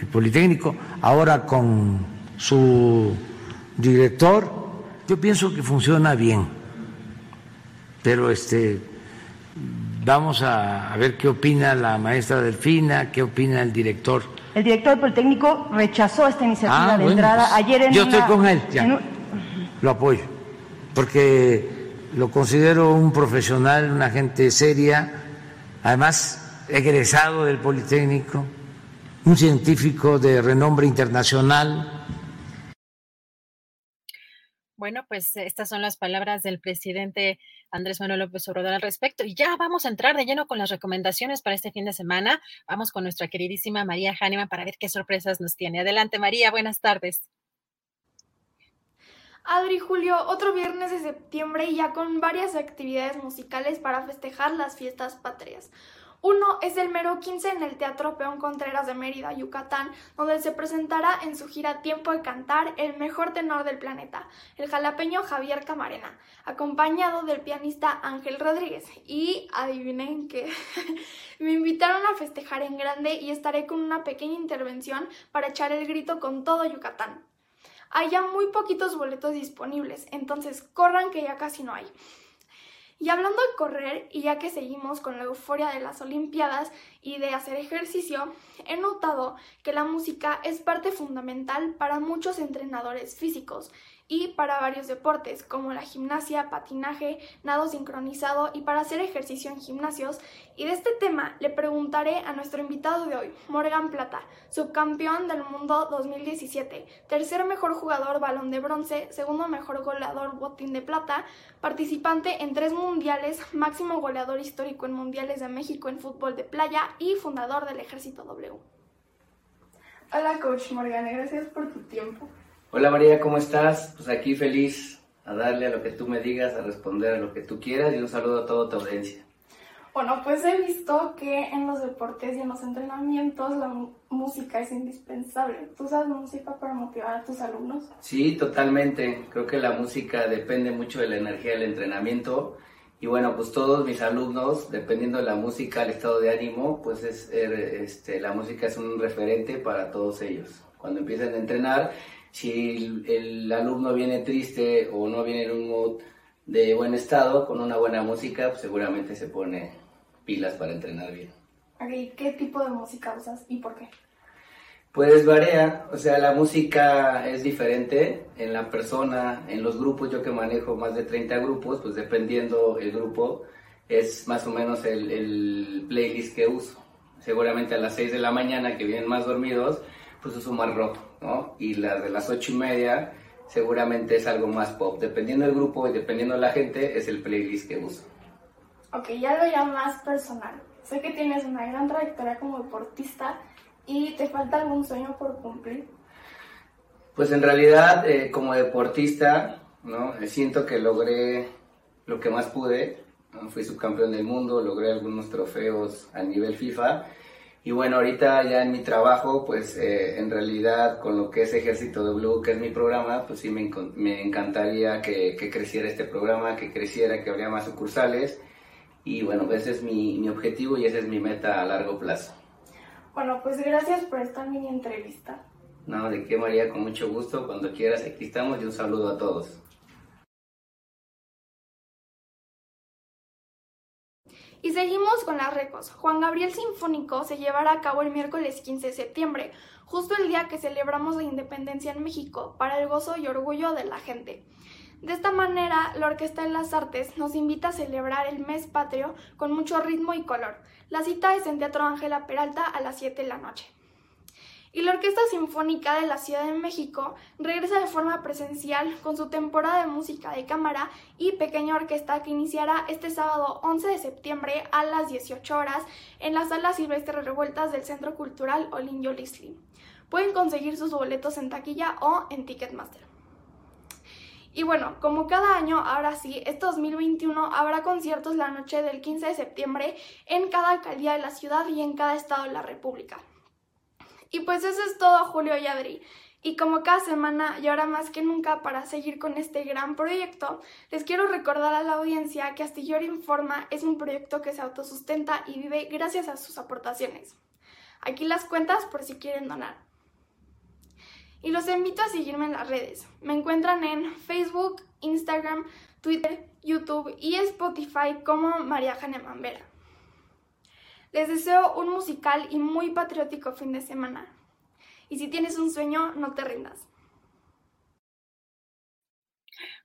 el Politécnico. Ahora con su director, yo pienso que funciona bien, pero este vamos a, ver qué opina la maestra Delfina, qué opina el director. El director del Politécnico rechazó esta iniciativa ah, de entrada pues, ayer en Yo estoy con él, ya. Lo apoyo, porque lo considero un profesional, una gente seria, además egresado del Politécnico, un científico de renombre internacional bueno, pues estas son las palabras del presidente Andrés Manuel López Obrador al respecto. Y ya vamos a entrar de lleno con las recomendaciones para este fin de semana. Vamos con nuestra queridísima María Hahnemann para ver qué sorpresas nos tiene. Adelante, María, buenas tardes. Adri Julio, otro viernes de septiembre y ya con varias actividades musicales para festejar las fiestas patrias. Uno es el mero 15 en el Teatro Peón Contreras de Mérida, Yucatán, donde se presentará en su gira Tiempo de Cantar el mejor tenor del planeta, el jalapeño Javier Camarena, acompañado del pianista Ángel Rodríguez. Y adivinen que me invitaron a festejar en grande y estaré con una pequeña intervención para echar el grito con todo Yucatán. Hay ya muy poquitos boletos disponibles, entonces corran que ya casi no hay. Y hablando de correr, y ya que seguimos con la euforia de las Olimpiadas y de hacer ejercicio, he notado que la música es parte fundamental para muchos entrenadores físicos y para varios deportes como la gimnasia, patinaje, nado sincronizado y para hacer ejercicio en gimnasios. Y de este tema le preguntaré a nuestro invitado de hoy, Morgan Plata, subcampeón del mundo 2017, tercer mejor jugador balón de bronce, segundo mejor goleador botín de plata, participante en tres mundiales, máximo goleador histórico en mundiales de México en fútbol de playa y fundador del Ejército W. Hola coach Morgan, gracias por tu tiempo. Hola María, ¿cómo estás? Pues aquí feliz a darle a lo que tú me digas, a responder a lo que tú quieras y un saludo a toda tu audiencia. Bueno, pues he visto que en los deportes y en los entrenamientos la música es indispensable. ¿Tú usas música para motivar a tus alumnos? Sí, totalmente. Creo que la música depende mucho de la energía del entrenamiento. Y bueno, pues todos mis alumnos, dependiendo de la música, el estado de ánimo, pues es, er, este, la música es un referente para todos ellos. Cuando empiezan a entrenar, si el, alumno viene triste o no viene en un mood de buen estado, con una buena música, pues seguramente se pone pilas para entrenar bien. ¿Qué tipo de música usas y por qué? Pues varía, o sea, la música es diferente en la persona, en los grupos, yo que manejo más de 30 grupos, pues dependiendo el grupo, es más o menos el, el playlist que uso. Seguramente a las 6 de la mañana que vienen más dormidos, pues uso más rock, ¿no? Y la de las ocho y media seguramente es algo más pop. Dependiendo del grupo y dependiendo de la gente, es el playlist que uso. Ok, ya lo ya más personal. Sé que tienes una gran trayectoria como deportista y te falta algún sueño por cumplir. Pues en realidad, eh, como deportista, ¿no? Siento que logré lo que más pude. Fui subcampeón del mundo, logré algunos trofeos a nivel FIFA Y bueno, ahorita ya en mi trabajo, pues eh, en realidad con lo que es Ejército de Blue, que es mi programa, pues sí me, me encantaría que, que, creciera este programa, que creciera, que habría más sucursales. Y bueno, ese es mi, mi objetivo y esa es mi meta a largo plazo. Bueno, pues gracias por esta mini entrevista. No, de qué María, con mucho gusto, cuando quieras, aquí estamos y un saludo a todos. Y seguimos con las recos. Juan Gabriel Sinfónico se llevará a cabo el miércoles 15 de septiembre, justo el día que celebramos la independencia en México, para el gozo y orgullo de la gente. De esta manera, la Orquesta de las Artes nos invita a celebrar el mes patrio con mucho ritmo y color. La cita es en Teatro Ángela Peralta a las 7 de la noche. Y la Orquesta Sinfónica de la Ciudad de México regresa de forma presencial con su temporada de música de cámara y pequeña orquesta que iniciará este sábado 11 de septiembre a las 18 horas en la Sala Silvestre Revueltas del Centro Cultural Olinjo Lisli. Pueden conseguir sus boletos en taquilla o en Ticketmaster. Y bueno, como cada año, ahora sí, este 2021 habrá conciertos la noche del 15 de septiembre en cada alcaldía de la ciudad y en cada estado de la República. Y pues eso es todo, Julio y Adri. Y como cada semana y ahora más que nunca para seguir con este gran proyecto, les quiero recordar a la audiencia que Astillero Informa es un proyecto que se autosustenta y vive gracias a sus aportaciones. Aquí las cuentas por si quieren donar. Y los invito a seguirme en las redes. Me encuentran en Facebook, Instagram, Twitter, YouTube y Spotify como María Jane Mambera. Les deseo un musical y muy patriótico fin de semana. Y si tienes un sueño, no te rindas.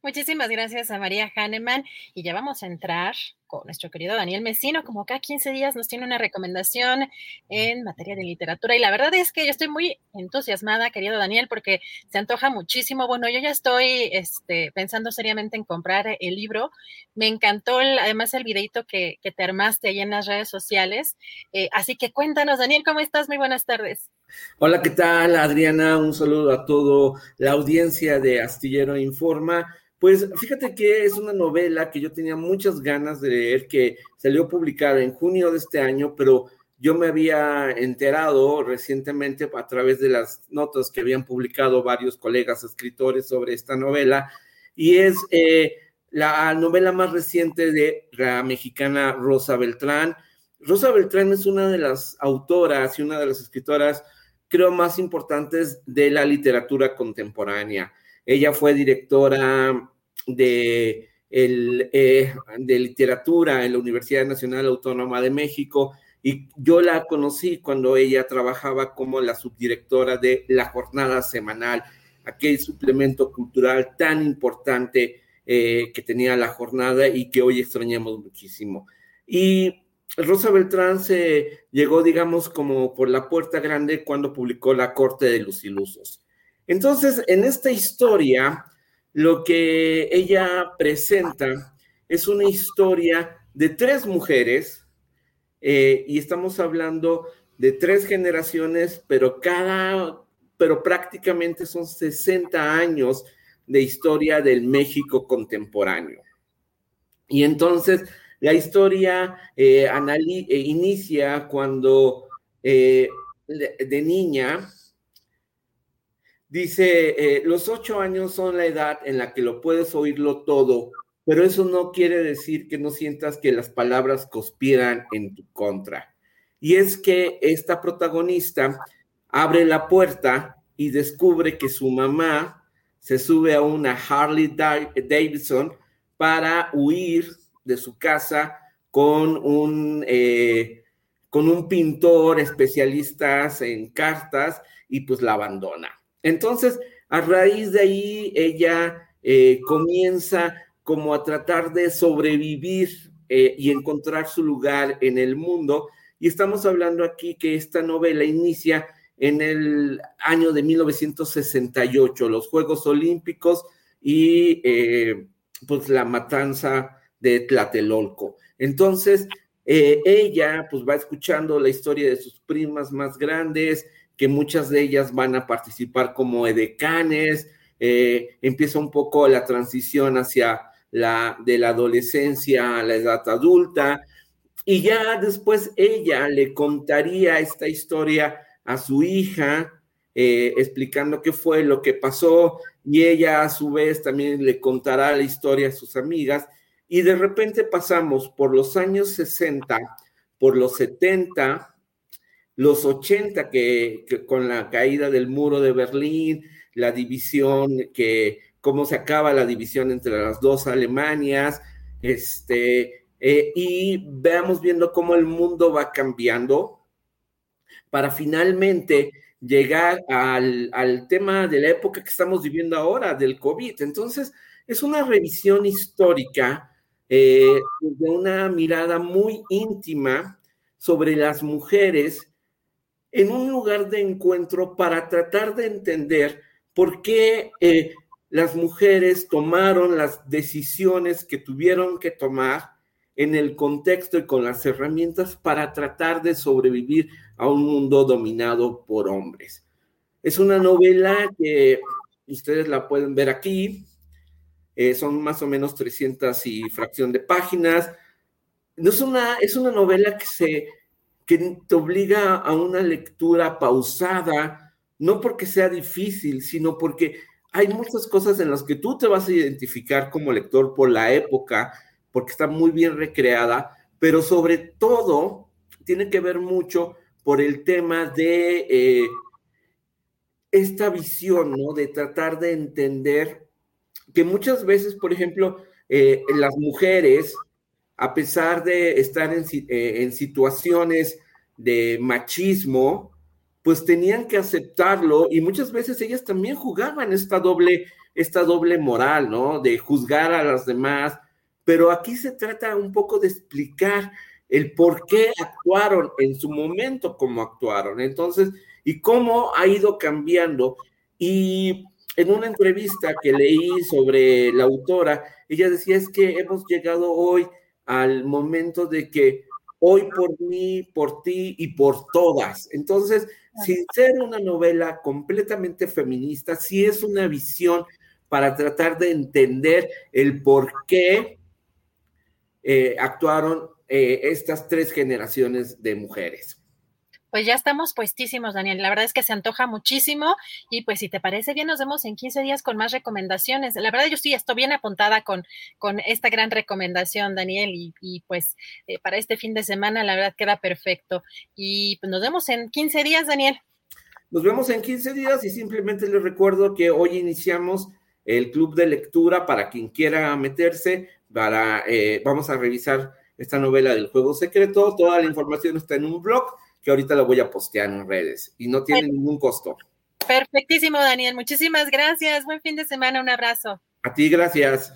Muchísimas gracias a María Hahnemann y ya vamos a entrar con nuestro querido Daniel Mesino, como cada 15 días nos tiene una recomendación en materia de literatura y la verdad es que yo estoy muy entusiasmada, querido Daniel, porque se antoja muchísimo. Bueno, yo ya estoy este, pensando seriamente en comprar el libro. Me encantó además el videito que, te armaste ahí en las redes sociales. Eh, así que cuéntanos, Daniel, ¿cómo estás? Muy buenas tardes. Hola, ¿qué tal, Adriana? Un saludo a toda la audiencia de Astillero Informa. Pues fíjate que es una novela que yo tenía muchas ganas de leer, que salió publicada en junio de este año, pero yo me había enterado recientemente a través de las notas que habían publicado varios colegas escritores sobre esta novela, y es eh, la novela más reciente de la mexicana Rosa Beltrán. Rosa Beltrán es una de las autoras y una de las escritoras, creo, más importantes de la literatura contemporánea. Ella fue directora de, eh, de literatura en la Universidad Nacional Autónoma de México y yo la conocí cuando ella trabajaba como la subdirectora de la jornada semanal, aquel suplemento cultural tan importante eh, que tenía la jornada y que hoy extrañamos muchísimo. Y Rosa Beltrán se llegó, digamos, como por la puerta grande cuando publicó La Corte de los Ilusos. Entonces, en esta historia, lo que ella presenta es una historia de tres mujeres, eh, y estamos hablando de tres generaciones, pero cada, pero prácticamente son 60 años de historia del México contemporáneo. Y entonces la historia eh, eh, inicia cuando de niña Dice, eh, los ocho años son la edad en la que lo puedes oírlo todo, pero eso no quiere decir que no sientas que las palabras conspiran en tu contra. Y es que esta protagonista abre la puerta y descubre que su mamá se sube a una Harley Davidson para huir de su casa con un, eh, con un pintor especialista en cartas y pues la abandona. Entonces, a raíz de ahí, ella eh, comienza como a tratar de sobrevivir eh, y encontrar su lugar en el mundo. Y estamos hablando aquí que esta novela inicia en el año de 1968, los Juegos Olímpicos y eh, pues la matanza de Tlatelolco. Entonces, ella pues va escuchando la historia de sus primas más grandes, que muchas de ellas van a participar como edecanes, eh, empieza un poco la transición hacia la de la adolescencia a la edad adulta, y ya después ella le contaría esta historia a su hija, eh, explicando qué fue lo que pasó, y ella a su vez también le contará la historia a sus amigas, y de repente pasamos por los años 60, por los 70, los 80, que, con la caída del muro de Berlín, la división, que cómo se acaba la división entre las dos Alemanias, este, eh, y veamos viendo cómo el mundo va cambiando para finalmente llegar al, al, tema de la época que estamos viviendo ahora, del COVID. Entonces, es una revisión histórica eh, de una mirada muy íntima sobre las mujeres en un lugar de encuentro para tratar de entender por qué eh, las mujeres tomaron las decisiones que tuvieron que tomar en el contexto y con las herramientas para tratar de sobrevivir a un mundo dominado por hombres. Es una novela que ustedes la pueden ver aquí, eh, son más o menos 300 y fracción de páginas. Es, una, es una novela que, se, que te obliga a una lectura pausada, no porque sea difícil, sino porque hay muchas cosas en las que tú te vas a identificar como lector por la época, porque está muy bien recreada, pero sobre todo tiene que ver mucho por el tema de eh, esta visión, ¿no? De tratar de entender que muchas veces, por ejemplo, eh, las mujeres, a pesar de estar en, eh, en situaciones de machismo, pues tenían que aceptarlo y muchas veces ellas también jugaban esta doble, esta doble moral, ¿no? De juzgar a las demás, pero aquí se trata un poco de explicar el por qué actuaron en su momento como actuaron, entonces, y cómo ha ido cambiando. Y en una entrevista que leí sobre la autora, ella decía es que hemos llegado hoy al momento de que hoy por mí, por ti y por todas. Entonces, sin ser una novela completamente feminista, sí es una visión para tratar de entender el por qué eh, actuaron eh, estas tres generaciones de mujeres. Pues ya estamos puestísimos, Daniel. La verdad es que se antoja muchísimo y pues si te parece bien, nos vemos en 15 días con más recomendaciones. La verdad yo sí estoy bien apuntada con, con esta gran recomendación, Daniel, y, pues eh, para este fin de semana la verdad queda perfecto. Y pues nos vemos en 15 días, Daniel. Nos vemos en 15 días y simplemente les recuerdo que hoy iniciamos el club de lectura para quien quiera meterse, para, eh, vamos a revisar esta novela del juego secreto, toda la información está en un blog que ahorita lo voy a postear en redes y no tiene ningún costo. Perfectísimo, Daniel. Muchísimas gracias. Buen fin de semana. Un abrazo. A ti, gracias.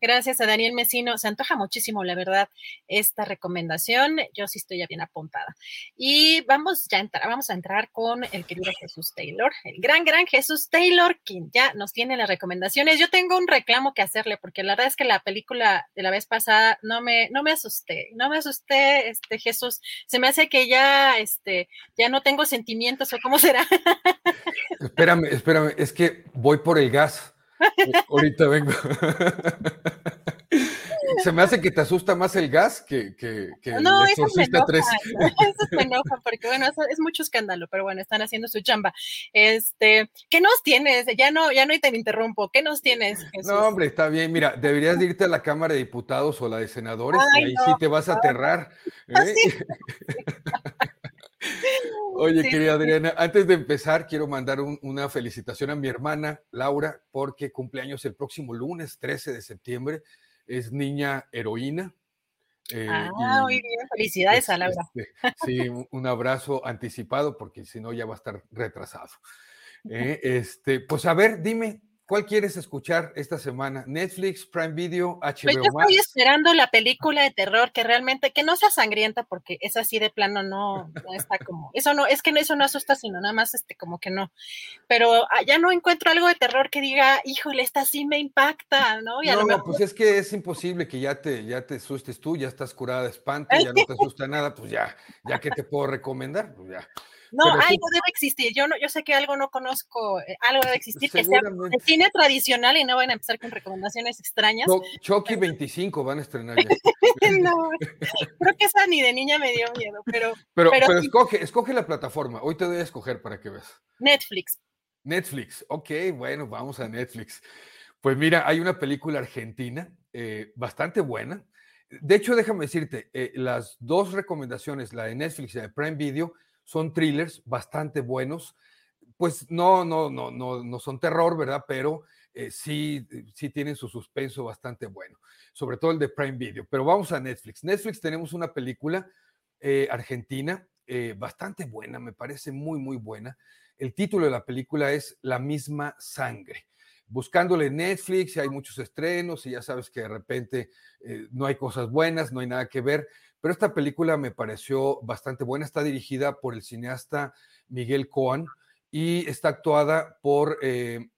Gracias a Daniel Mesino. Se antoja muchísimo, la verdad, esta recomendación. Yo sí estoy ya bien apuntada. Y vamos ya a entrar, vamos a entrar con el querido Jesús Taylor, el gran, gran Jesús Taylor, quien ya nos tiene las recomendaciones. Yo tengo un reclamo que hacerle, porque la verdad es que la película de la vez pasada no me, no me asusté, no me asusté, este Jesús. Se me hace que ya, este, ya no tengo sentimientos, o cómo será. espérame, espérame, es que voy por el gas. Ahorita vengo. Se me hace que te asusta más el gas que, que, que no, el enoja, 3. Eso me enoja porque, bueno, es mucho escándalo, pero bueno, están haciendo su chamba. Este, ¿qué nos tienes? Ya no, ya no te interrumpo. ¿Qué nos tienes, No, hombre, está bien. Mira, deberías irte a la Cámara de Diputados o la de Senadores y ahí sí te vas a aterrar. ¿eh? Oye, querida Adriana, antes de empezar, quiero mandar una felicitación a mi hermana Laura, porque cumpleaños el próximo lunes 13 de septiembre. Es niña heroína. Eh, ah, muy bien, felicidades a Laura. Este, sí, un abrazo anticipado, porque si no ya va a estar retrasado. Eh, este, pues a ver, dime, ¿Cuál quieres escuchar esta semana? ¿Netflix, Prime Video, HBO pues yo estoy esperando la película de terror que realmente, que no sea sangrienta, porque es así de plano, no, está como, eso no, es que eso no asusta, sino nada más este, como que no. Pero ah, ya no encuentro algo de terror que diga, híjole, esta sí me impacta, ¿no? no, pues es que es imposible que ya te, ya te asustes tú, ya estás curada de espanto, ya no te asusta nada, pues ya, ya que te puedo recomendar, pues ya. No, algo debe existir. Yo no, yo sé que algo no conozco, eh, algo debe existir que sea de cine tradicional y no van a empezar con recomendaciones extrañas. No, Chucky 25 van a estrenar no, creo que esa ni de niña me dio miedo, pero. Pero, pero, escoge, escoge la plataforma. Hoy te voy a escoger para que veas. Netflix. Netflix, ok, bueno, vamos a Netflix. Pues mira, hay una película argentina eh, bastante buena. De hecho, déjame decirte, eh, las dos recomendaciones, la de Netflix y la de Prime Video, son thrillers bastante buenos. Pues no, no, no, no, no son terror, ¿verdad? Pero eh, sí, sí tienen su suspenso bastante bueno, sobre todo el de Prime Video. Pero vamos a Netflix. Netflix tenemos una película argentina bastante buena, me parece muy, muy buena. El título de la película es La misma sangre buscándole Netflix hay muchos estrenos y ya sabes que de repente eh, no hay cosas buenas, no hay nada que ver, pero esta película me pareció bastante buena, está dirigida por el cineasta Miguel Coan y está actuada por, eh,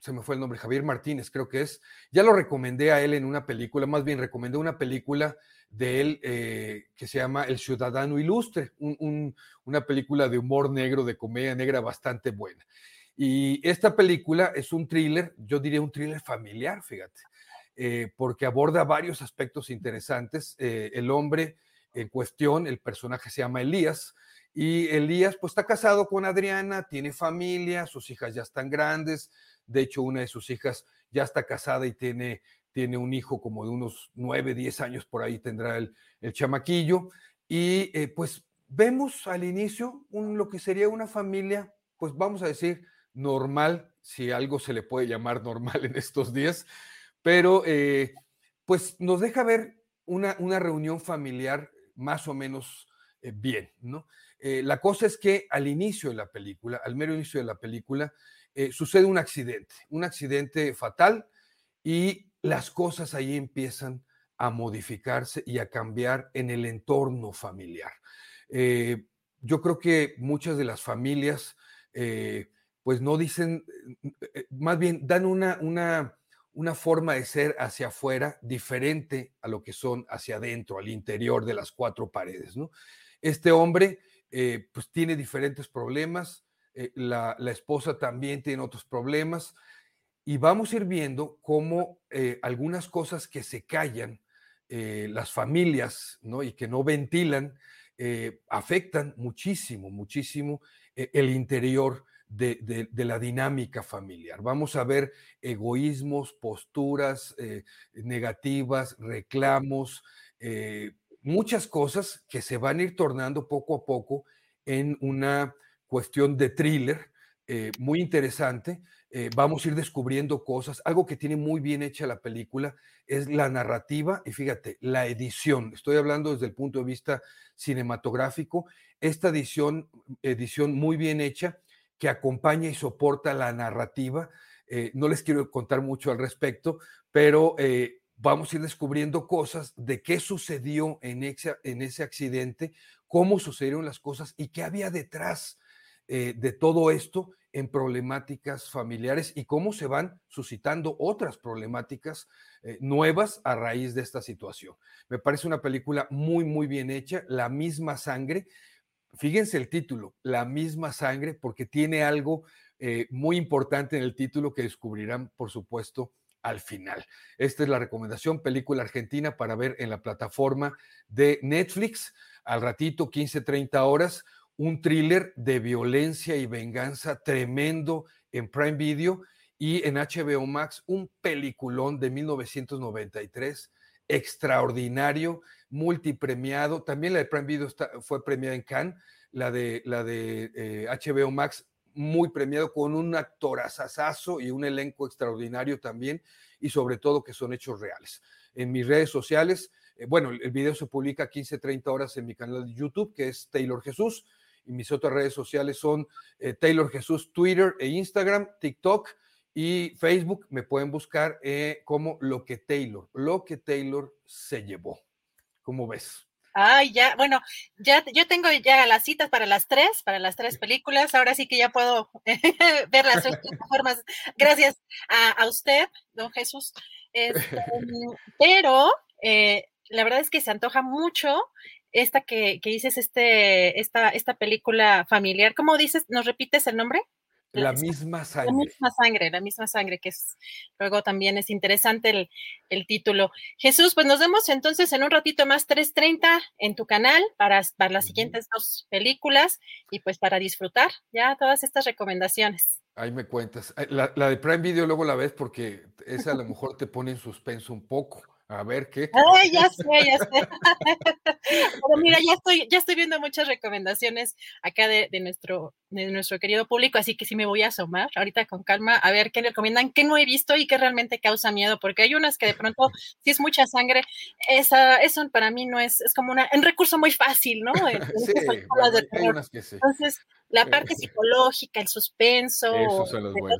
se me fue el nombre, Javier Martínez creo que es, ya lo recomendé a él en una película, más bien recomendé una película de él eh, que se llama El Ciudadano Ilustre, una película de humor negro, de comedia negra bastante buena. Y esta película es un thriller, yo diría un thriller familiar, fíjate, eh, porque aborda varios aspectos interesantes. Eh, el hombre en cuestión, el personaje se llama Elías, y Elías pues está casado con Adriana, tiene familia, sus hijas ya están grandes, de hecho una de sus hijas ya está casada y tiene, tiene un hijo como de unos nueve, diez años por ahí tendrá el, el chamaquillo, y eh, pues vemos al inicio un, lo que sería una familia, pues vamos a decir, normal, si algo se le puede llamar normal en estos días, pero eh, pues nos deja ver una, una, reunión familiar más o menos eh, bien, ¿no? Eh, la cosa es que al inicio de la película, al mero inicio de la película, sucede un accidente, un accidente fatal y las cosas ahí empiezan a modificarse y a cambiar en el entorno familiar. yo creo que muchas de las familias pues no dicen, más bien dan una, una, una forma de ser hacia afuera diferente a lo que son hacia adentro, al interior de las cuatro paredes. Este hombre eh, pues tiene diferentes problemas, eh, la, esposa también tiene otros problemas y vamos a ir viendo cómo algunas cosas que se callan, las familias ¿no? y que no ventilan, afectan muchísimo, muchísimo el interior de, la dinámica familiar. Vamos a ver egoísmos, posturas eh, negativas, reclamos, eh, muchas cosas que se van a ir tornando poco a poco en una cuestión de thriller eh, muy interesante. vamos a ir descubriendo cosas. Algo que tiene muy bien hecha la película es la narrativa y fíjate, la edición. Estoy hablando desde el punto de vista cinematográfico. Esta edición, edición muy bien hecha que acompaña y soporta la narrativa. Eh, no les quiero contar mucho al respecto, pero eh, vamos a ir descubriendo cosas de qué sucedió en ese, en ese accidente, cómo sucedieron las cosas y qué había detrás eh, de todo esto en problemáticas familiares y cómo se van suscitando otras problemáticas nuevas a raíz de esta situación. Me parece una película muy, muy bien hecha, la misma sangre fíjense el título, La misma sangre, porque tiene algo eh, muy importante en el título que descubrirán, por supuesto, al final. Esta es la recomendación, película argentina para ver en la plataforma de Netflix. Al ratito, 15, 30 horas, un thriller de violencia y venganza tremendo en Prime Video y en HBO Max, un peliculón de 1993 extraordinario, multipremiado. También la de Prime Video fue premiada en Cannes, la de, la de HBO eh, Max muy premiado con un actorazazazo y un elenco extraordinario también, y sobre todo que son hechos reales. En mis redes sociales, eh, bueno, el video se publica 15, 30 horas en mi canal de YouTube, que es Taylor Jesús, y mis otras redes sociales son eh, Taylor Jesús, Twitter e Instagram, TikTok y Facebook me pueden buscar eh, como lo que Taylor, lo que Taylor se llevó. ¿Cómo ves? Ay, ya, bueno, ya yo tengo ya las citas para las tres, para las tres películas. Ahora sí que ya puedo ver las tres plataformas. Gracias a, usted, don Jesús. Este, pero eh, la verdad es que se antoja mucho esta que, que dices, este, esta, esta película familiar. ¿Cómo dices? ¿Nos repites el nombre? La misma sangre. La misma sangre, la misma sangre, que es luego también es interesante el, el título. Jesús, pues nos vemos entonces en un ratito más, 3.30 en tu canal para, para las siguientes dos películas y pues para disfrutar ya todas estas recomendaciones. Ahí me cuentas. La, la de Prime Video luego la ves porque esa a lo mejor te pone en suspenso un poco. A ver qué. Ay, ya sé, ya sé. Pero mira, ya estoy, ya estoy viendo muchas recomendaciones acá de, de, nuestro, de nuestro querido público, así que sí me voy a asomar ahorita con calma a ver qué recomiendan, qué no he visto y qué realmente causa miedo, porque hay unas que de pronto, si es mucha sangre, esa, eso para mí no es, es como una, un recurso muy fácil, ¿no? sí, bueno, hay unas que sí. Entonces, la parte psicológica, el suspenso, son los buenos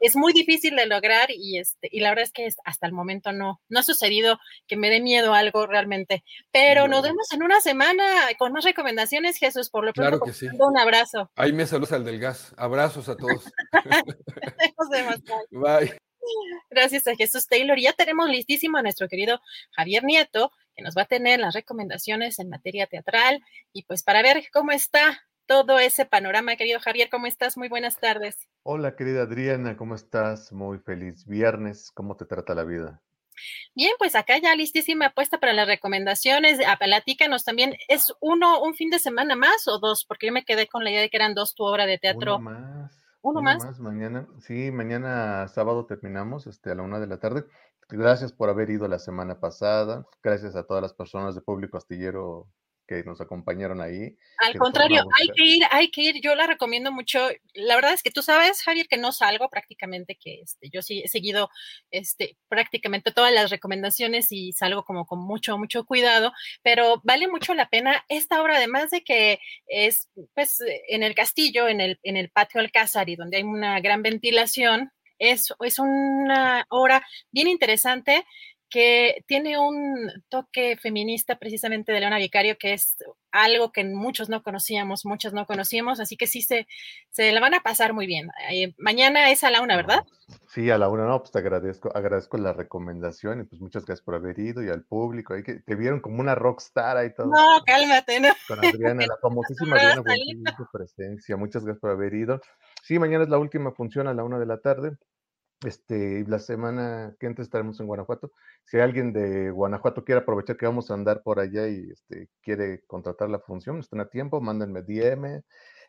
es muy difícil de lograr y este y la verdad es que hasta el momento no no ha sucedido que me dé miedo algo realmente pero no. nos vemos en una semana con más recomendaciones Jesús por lo pronto claro que sí. un abrazo ahí me saludas al del gas abrazos a todos nos vemos bye. bye gracias a Jesús Taylor y ya tenemos listísimo a nuestro querido Javier Nieto que nos va a tener las recomendaciones en materia teatral y pues para ver cómo está todo ese panorama, querido Javier. ¿Cómo estás? Muy buenas tardes. Hola, querida Adriana, ¿cómo estás? Muy feliz viernes. ¿Cómo te trata la vida? Bien, pues acá ya listísima puesta para las recomendaciones. A platícanos también, ¿es uno un fin de semana más o dos? Porque yo me quedé con la idea de que eran dos tu obra de teatro. Uno más. ¿Uno, uno más? más? Mañana, sí, mañana sábado terminamos este, a la una de la tarde. Gracias por haber ido la semana pasada. Gracias a todas las personas de Público Astillero que nos acompañaron ahí. Al contrario, hay que ir, hay que ir, yo la recomiendo mucho. La verdad es que tú sabes, Javier, que no salgo prácticamente, que este, yo sí he seguido este, prácticamente todas las recomendaciones y salgo como con mucho, mucho cuidado, pero vale mucho la pena esta obra, además de que es pues en el castillo, en el, en el patio Alcázar y donde hay una gran ventilación, es, es una obra bien interesante que tiene un toque feminista precisamente de Leona Vicario, que es algo que muchos no conocíamos, muchos no conocíamos, así que sí se, se la van a pasar muy bien. Eh, mañana es a la una, ¿verdad? Sí, a la una, no, pues te agradezco, agradezco la recomendación y pues muchas gracias por haber ido y al público, ahí que te vieron como una rockstar ahí todo. No, cálmate, ¿no? Con Adriana, la famosísima Adriana por su presencia, muchas gracias por haber ido. Sí, mañana es la última función a la una de la tarde. Este, la semana que entra estaremos en Guanajuato. Si alguien de Guanajuato quiere aprovechar que vamos a andar por allá y este, quiere contratar la función, están a tiempo, mándenme DM,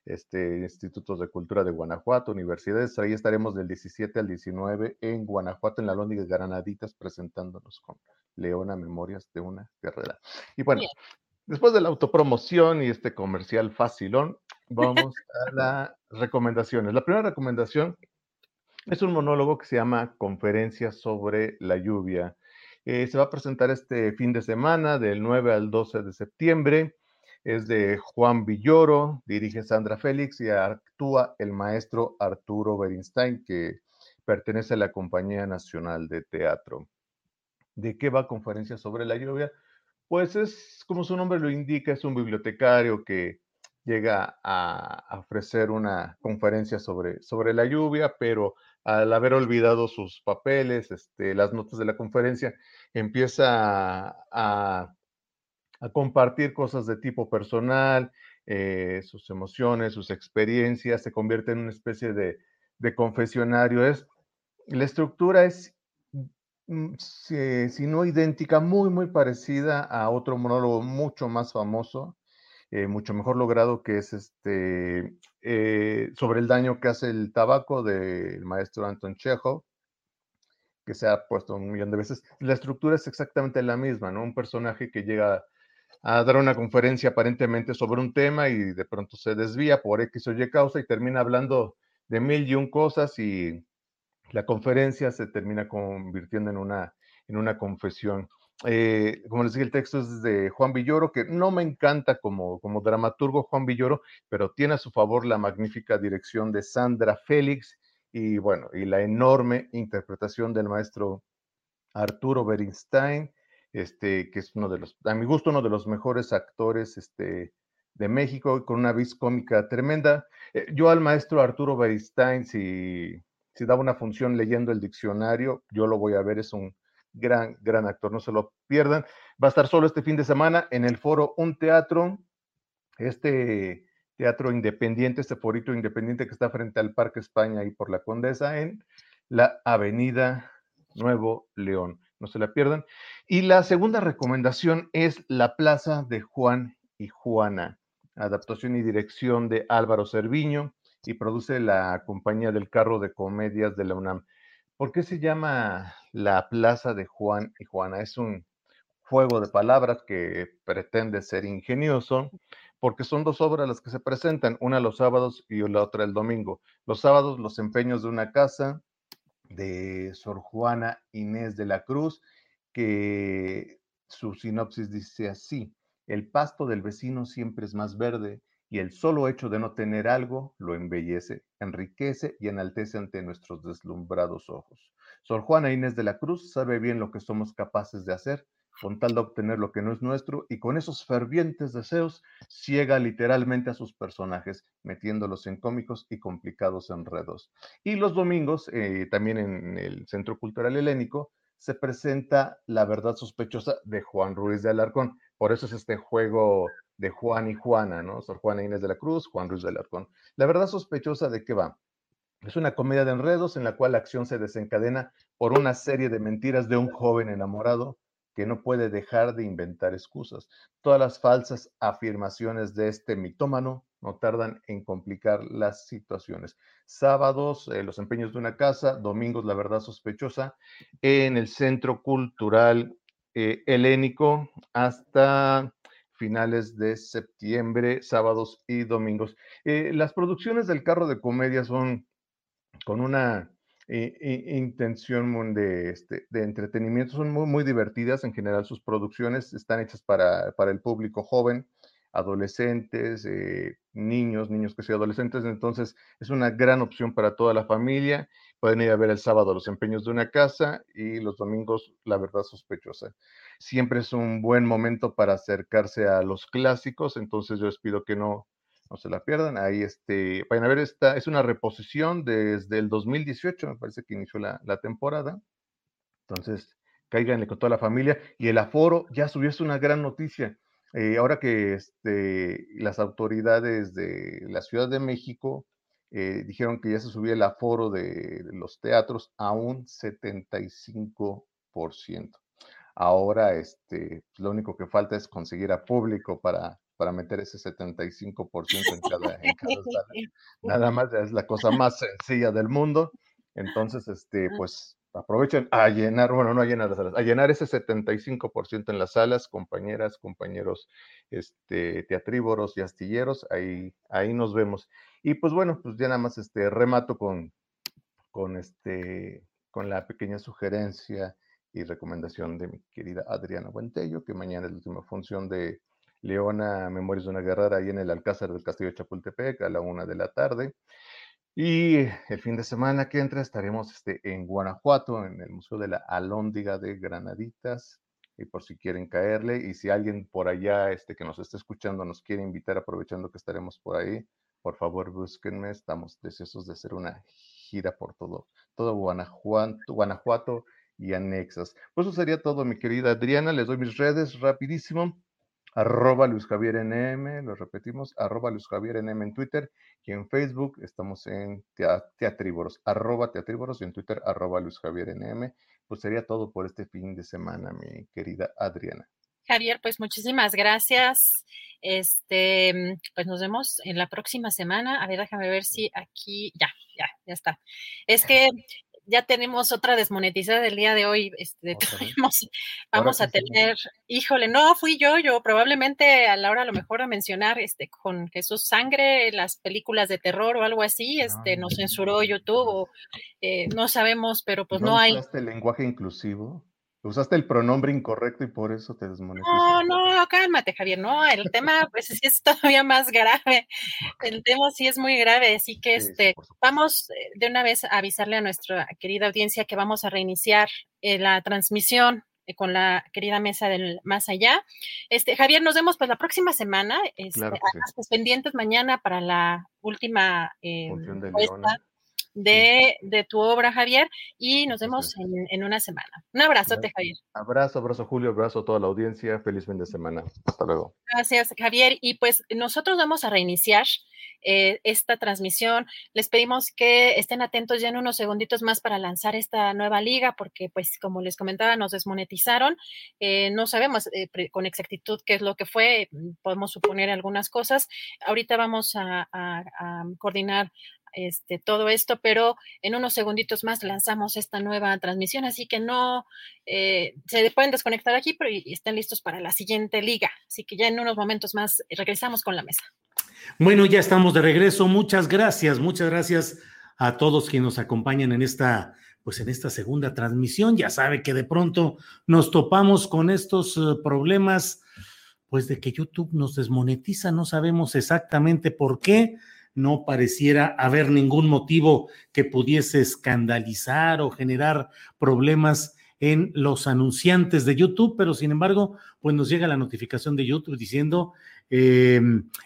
este, Institutos de Cultura de Guanajuato, universidades, ahí estaremos del 17 al 19 en Guanajuato, en la Lóndiga Granaditas, presentándonos con Leona Memorias de una Guerrera. Y bueno, Bien. después de la autopromoción y este comercial facilón, vamos a las recomendaciones. La primera recomendación es un monólogo que se llama Conferencia sobre la lluvia. Eh, se va a presentar este fin de semana, del 9 al 12 de septiembre. Es de Juan Villoro, dirige Sandra Félix y actúa el maestro Arturo Berinstein, que pertenece a la Compañía Nacional de Teatro. ¿De qué va Conferencia sobre la lluvia? Pues es, como su nombre lo indica, es un bibliotecario que llega a ofrecer una conferencia sobre, sobre la lluvia, pero al haber olvidado sus papeles, este, las notas de la conferencia, empieza a, compartir cosas de tipo personal, eh, sus emociones, sus experiencias, se convierte en una especie de, confesionario. Es, la estructura es, mm, si, si, no idéntica, muy, muy parecida a otro monólogo mucho más famoso, eh, mucho mejor logrado, que es este, eh, sobre el daño que hace el tabaco del maestro Anton Chekhov, que se ha puesto un millón de veces. La estructura es exactamente la misma, ¿no? Un personaje que llega a dar una conferencia aparentemente sobre un tema y de pronto se desvía por X o Y causa y termina hablando de mil y un cosas y la conferencia se termina convirtiendo en una, en una confesión. Eh, como les dije, el texto es de Juan Villoro, que no me encanta como, dramaturgo Juan Villoro, pero tiene a su favor la magnífica dirección de Sandra Félix y bueno, y la enorme interpretación del maestro Arturo Berinstein, este, que es uno de los, a mi gusto, uno de los mejores actores este, de México, con una vis cómica tremenda. Eh, yo al maestro Arturo Berinstein, si, si da una función leyendo el diccionario, yo lo voy a ver, es un gran, gran actor, no se lo pierdan. Va a estar solo este fin de semana en el foro Un Teatro, este teatro independiente, este forito independiente que está frente al Parque España y por la Condesa en la Avenida Nuevo León. No se la pierdan. Y la segunda recomendación es La Plaza de Juan y Juana, adaptación y dirección de Álvaro Cerviño y produce la compañía del carro de comedias de la UNAM. ¿Por qué se llama La Plaza de Juan y Juana? Es un juego de palabras que pretende ser ingenioso, porque son dos obras las que se presentan, una los sábados y la otra el domingo. Los sábados, los empeños de una casa de Sor Juana Inés de la Cruz, que su sinopsis dice así, el pasto del vecino siempre es más verde y el solo hecho de no tener algo lo embellece, enriquece y enaltece ante nuestros deslumbrados ojos. Sor Juana Inés de la Cruz sabe bien lo que somos capaces de hacer con tal de obtener lo que no es nuestro y con esos fervientes deseos ciega literalmente a sus personajes, metiéndolos en cómicos y complicados enredos. Y los domingos, eh, también en el Centro Cultural Helénico, se presenta La verdad sospechosa de Juan Ruiz de Alarcón. Por eso es este juego de Juan y Juana, ¿no? Sor Juana Inés de la Cruz, Juan Ruiz de Alarcón. La verdad sospechosa de qué va. Es una comedia de enredos en la cual la acción se desencadena por una serie de mentiras de un joven enamorado que no puede dejar de inventar excusas. Todas las falsas afirmaciones de este mitómano no tardan en complicar las situaciones. Sábados, eh, los empeños de una casa, domingos, la verdad sospechosa, en el Centro Cultural eh, Helénico hasta finales de septiembre, sábados y domingos. Eh, las producciones del carro de comedia son con una intención de, este, de entretenimiento. Son muy, muy divertidas en general sus producciones, están hechas para, para el público joven, adolescentes, eh, niños, niños que sean adolescentes, entonces es una gran opción para toda la familia. Pueden ir a ver el sábado los empeños de una casa y los domingos la verdad sospechosa. Siempre es un buen momento para acercarse a los clásicos, entonces yo les pido que no, no se la pierdan. Ahí este, vayan a ver, esta es una reposición desde el 2018, me parece que inició la, temporada. Entonces, cáiganle con toda la familia. Y el aforo ya subió, es una gran noticia. Eh, ahora que este, las autoridades de la Ciudad de México eh, dijeron que ya se subía el aforo de los teatros a un 75%. Ahora, este, lo único que falta es conseguir a público para, para meter ese 75% en cada, en cada sala. Nada más es la cosa más sencilla del mundo. Entonces, este, pues aprovechen a llenar, bueno, no a llenar las salas, a llenar ese 75% en las salas, compañeras, compañeros, este, teatrívoros y astilleros, ahí, ahí nos vemos. Y pues bueno, pues ya nada más este, remato con, con, este, con la pequeña sugerencia y recomendación de mi querida Adriana Buentello, que mañana es la última función de Leona Memorias de una Guerrera ahí en el Alcázar del Castillo de Chapultepec a la una de la tarde. Y el fin de semana que entra estaremos este, en Guanajuato, en el Museo de la Alhóndiga de Granaditas, y por si quieren caerle, y si alguien por allá este, que nos esté escuchando nos quiere invitar, aprovechando que estaremos por ahí, por favor búsquenme, estamos deseosos de hacer una gira por todo, todo Guanajuato, Guanajuato y anexas. Pues eso sería todo, mi querida Adriana, les doy mis redes rapidísimo arroba Luis Javier NM, lo repetimos, arroba Luis Javier NM en Twitter y en Facebook estamos en Teatrívoros, arroba Teatrívoros y en Twitter arroba Luis Javier NM. Pues sería todo por este fin de semana, mi querida Adriana. Javier, pues muchísimas gracias. Este, pues nos vemos en la próxima semana. A ver, déjame ver si aquí, ya, ya, ya está. Es que ya tenemos otra desmonetizada del día de hoy. Este, vamos a tener, híjole, no fui yo, yo probablemente a la hora a lo mejor a mencionar este con Jesús Sangre, las películas de terror o algo así, este, nos censuró YouTube o eh, no sabemos, pero pues no, hay. el lenguaje inclusivo? Usaste el pronombre incorrecto y por eso te desmonetizó. No, no, cálmate, Javier. No, el tema, pues sí es todavía más grave. El tema sí es muy grave. Así que este, vamos eh, de una vez a avisarle a nuestra querida audiencia que vamos a reiniciar eh, la transmisión eh, con la querida mesa del más allá. Este, Javier, nos vemos pues la próxima semana. Este, pues, pendientes mañana para la última función de de, de tu obra, Javier, y nos vemos en, en una semana. Un abrazote, Javier. Abrazo, abrazo, Julio, abrazo a toda la audiencia. Feliz fin de semana. Hasta luego. Gracias, Javier. Y pues nosotros vamos a reiniciar eh, esta transmisión. Les pedimos que estén atentos ya en unos segunditos más para lanzar esta nueva liga, porque pues como les comentaba, nos desmonetizaron. Eh, no sabemos eh, con exactitud qué es lo que fue, podemos suponer algunas cosas. Ahorita vamos a, a coordinar este, todo esto, pero en unos segunditos más lanzamos esta nueva transmisión, así que no eh, se pueden desconectar aquí, pero estén listos para la siguiente liga. Así que ya en unos momentos más regresamos con la mesa. Bueno, ya estamos de regreso. Muchas gracias, muchas gracias a todos quienes nos acompañan en esta, pues en esta segunda transmisión. Ya sabe que de pronto nos topamos con estos eh, problemas, pues de que YouTube nos desmonetiza, no sabemos exactamente por qué no pareciera haber ningún motivo que pudiese escandalizar o generar problemas en los anunciantes de YouTube, pero sin embargo, pues nos llega la notificación de YouTube diciendo eh,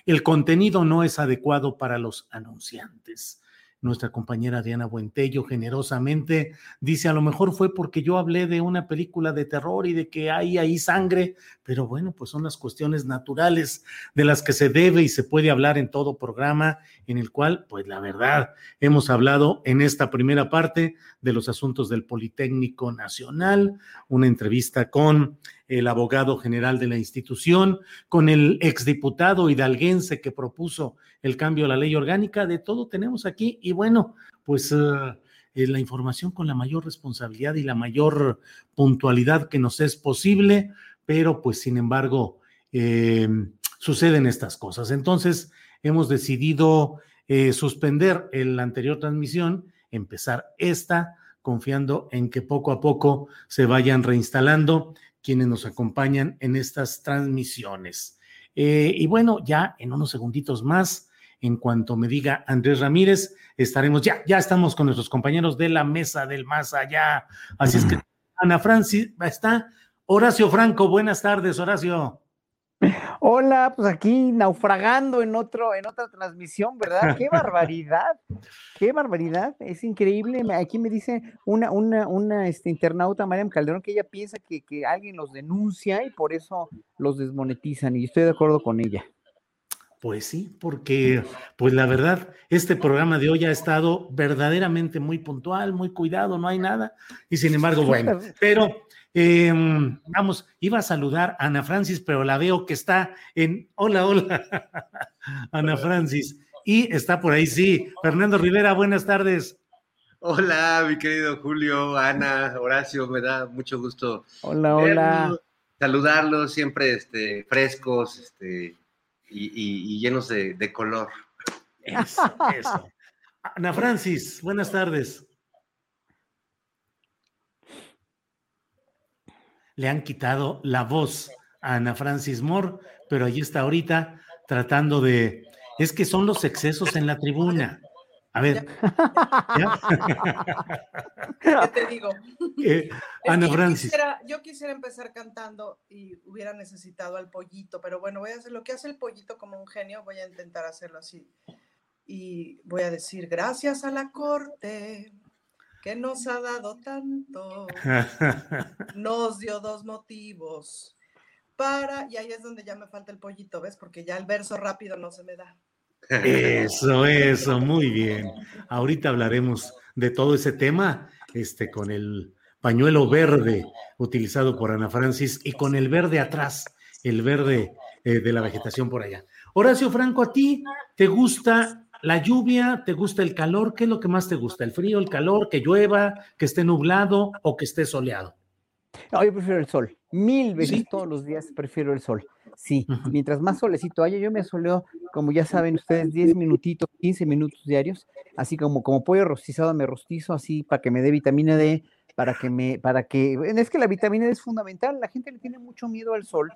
el contenido no es adecuado para los anunciantes nuestra compañera Diana Buentello generosamente dice, a lo mejor fue porque yo hablé de una película de terror y de que hay ahí sangre, pero bueno, pues son las cuestiones naturales de las que se debe y se puede hablar en todo programa en el cual, pues la verdad, hemos hablado en esta primera parte de los asuntos del Politécnico Nacional, una entrevista con el abogado general de la institución, con el exdiputado hidalguense que propuso el cambio a la ley orgánica, de todo tenemos aquí y bueno, pues eh, eh, la información con la mayor responsabilidad y la mayor puntualidad que nos es posible, pero pues sin embargo eh, suceden estas cosas. Entonces hemos decidido suspender la anterior transmisión, empezar esta confiando en que poco a poco se vayan reinstalando quienes nos acompañan en estas transmisiones. Eh, y bueno, ya en unos segunditos más, en cuanto me diga Andrés Ramírez, estaremos ya, ya estamos con nuestros compañeros de la mesa del más allá. Así es que Ana Francis está. Horacio Franco, buenas tardes, Horacio. Hola, pues aquí naufragando en otro, en otra transmisión, ¿verdad? ¡Qué barbaridad! ¡Qué barbaridad! Es increíble. Aquí me dice una, una, una este, internauta, Mariam Calderón, que ella piensa que, que alguien los denuncia y por eso los desmonetizan, y estoy de acuerdo con ella. Pues sí, porque, pues la verdad, este programa de hoy ha estado verdaderamente muy puntual, muy cuidado, no hay nada. Y sin embargo, bueno, pero Em, vamos, iba a saludar a Ana Francis, pero la veo que está en. Hola, hola, Ana Francis. Y está por ahí, sí. Fernando Rivera, buenas tardes. Hola, mi querido Julio, Ana, Horacio, me da mucho gusto. Hola, hola. Saludarlos, siempre este, frescos este, y, llenos de, de color. Eso, eso. Ana Francis, buenas tardes. Le han quitado la voz a Ana Francis Moore, pero ahí está ahorita tratando de... Es que son los excesos en la tribuna. A ver. ¿Qué te digo? Eh, Ana Francis. Yo quisiera, empezar cantando y hubiera necesitado al pollito, pero bueno, voy a hacer lo que hace el pollito como un genio, voy a intentar hacerlo así. Y voy a decir, gracias a la corte, que nos ha dado tanto, nos dio dos motivos para, y ahí es donde ya me falta el pollito, ¿ves? Porque ya el verso rápido no se me da. Eso, eso, muy bien. Ahorita hablaremos de todo ese tema, este, con el pañuelo verde utilizado por Ana Francis y con el verde atrás, el verde eh, de la vegetación por allá. Horacio Franco, ¿a ti te gusta la lluvia, ¿te gusta el calor? ¿Qué es lo que más te gusta? ¿El frío, el calor, que llueva, que esté nublado o que esté soleado? No, yo prefiero el sol. Mil veces todos los días prefiero el sol. Sí, mientras más solecito haya, yo me soleo, como ya saben ustedes, 10 minutitos, 15 minutos diarios, así como, como pollo rostizado me rostizo, así para que me dé vitamina D, para que me, para que, es que la vitamina D es fundamental, la gente le tiene mucho miedo al sol,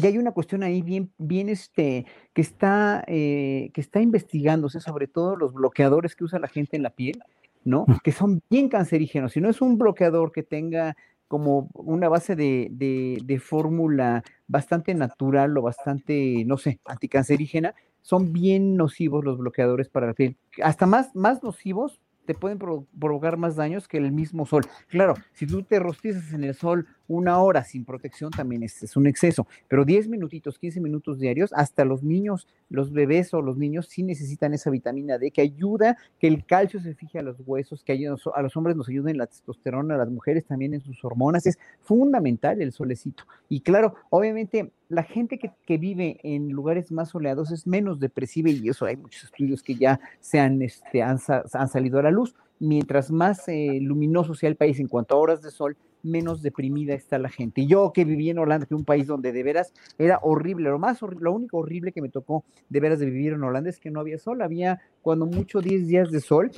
y hay una cuestión ahí bien, bien este, que está, eh, que está investigándose, sobre todo los bloqueadores que usa la gente en la piel, ¿no? Que son bien cancerígenos. Si no es un bloqueador que tenga como una base de, de, de fórmula bastante natural o bastante, no sé, anticancerígena, son bien nocivos los bloqueadores para la piel. Hasta más, más nocivos te pueden provocar más daños que el mismo sol. Claro, si tú te rostizas en el sol una hora sin protección también es, un exceso, pero 10 minutitos, 15 minutos diarios, hasta los niños, los bebés o los niños sí necesitan esa vitamina D que ayuda que el calcio se fije a los huesos, que ayuda, a los hombres nos ayuda en la testosterona, a las mujeres también en sus hormonas, es fundamental el solecito. Y claro, obviamente la gente que, vive en lugares más soleados es menos depresiva y eso hay muchos estudios que ya se han, este, han salido a la luz. Mientras más eh, luminoso sea el país en cuanto a horas de sol, menos deprimida está la gente. Yo que viví en Holanda, que es un país donde de veras era horrible, lo más lo único horrible que me tocó de veras de vivir en Holanda es que no había sol, había cuando mucho 10 días de sol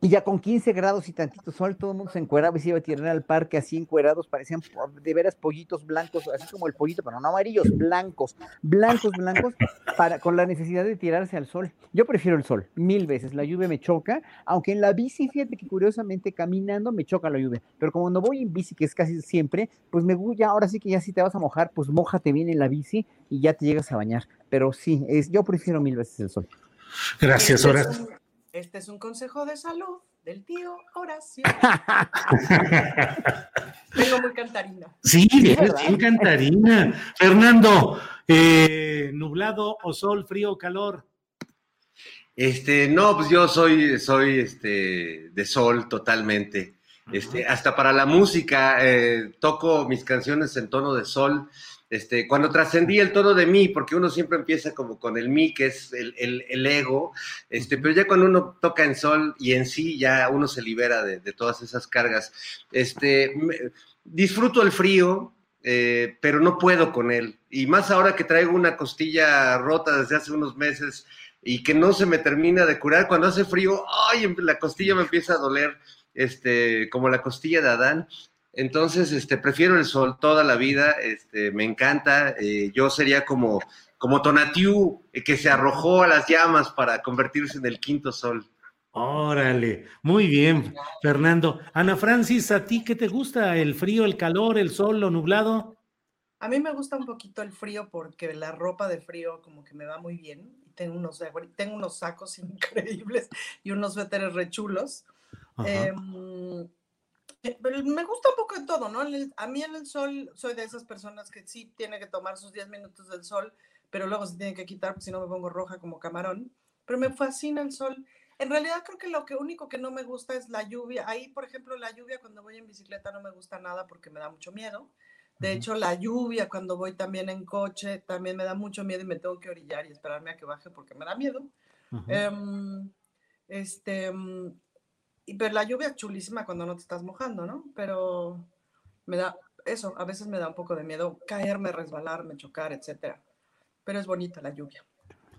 y ya con 15 grados y tantito sol, todo el mundo se encueraba y se iba a tirar al parque así encuerados, parecían de veras pollitos blancos, así como el pollito, pero no amarillos, blancos, blancos, blancos, para, con la necesidad de tirarse al sol. Yo prefiero el sol, mil veces. La lluvia me choca, aunque en la bici, fíjate que curiosamente caminando me choca la lluvia, pero como no voy en bici, que es casi siempre, pues me gusta, ahora sí que ya si te vas a mojar, pues mojate bien en la bici y ya te llegas a bañar. Pero sí, es, yo prefiero mil veces el sol. Gracias, Horacio. Este es un consejo de salud del tío Horacio. Vengo muy cantarina. Sí, bien, bien cantarina. Fernando, eh, nublado o sol, frío o calor. Este, no, pues yo soy, soy este, de sol totalmente. Este, hasta para la música, eh, toco mis canciones en tono de sol. Este, cuando trascendí el tono de mí, porque uno siempre empieza como con el mí, que es el, el, el, ego, este, pero ya cuando uno toca en sol y en sí, ya uno se libera de, de todas esas cargas. Este, me, disfruto el frío, eh, pero no puedo con él. Y más ahora que traigo una costilla rota desde hace unos meses y que no se me termina de curar, cuando hace frío, ay, la costilla me empieza a doler, este, como la costilla de Adán. Entonces, este, prefiero el sol toda la vida, este, me encanta. Eh, yo sería como, como Tonatiuh, eh, que se arrojó a las llamas para convertirse en el quinto sol. Órale, muy bien, Fernando. Ana Francis, ¿a ti qué te gusta? ¿El frío, el calor, el sol, lo nublado? A mí me gusta un poquito el frío porque la ropa de frío como que me va muy bien. Tengo unos, tengo unos sacos increíbles y unos suéteres rechulos. Eh, me gusta un poco de todo, ¿no? A mí en el sol soy de esas personas que sí tiene que tomar sus 10 minutos del sol, pero luego se tiene que quitar porque si no me pongo roja como camarón. Pero me fascina el sol. En realidad creo que lo que único que no me gusta es la lluvia. Ahí, por ejemplo, la lluvia cuando voy en bicicleta no me gusta nada porque me da mucho miedo. De hecho, la lluvia cuando voy también en coche también me da mucho miedo y me tengo que orillar y esperarme a que baje porque me da miedo. Um, este, pero la lluvia es chulísima cuando no te estás mojando, ¿no? Pero me da, eso, a veces me da un poco de miedo caerme, resbalarme, chocar, etcétera. Pero es bonita la lluvia.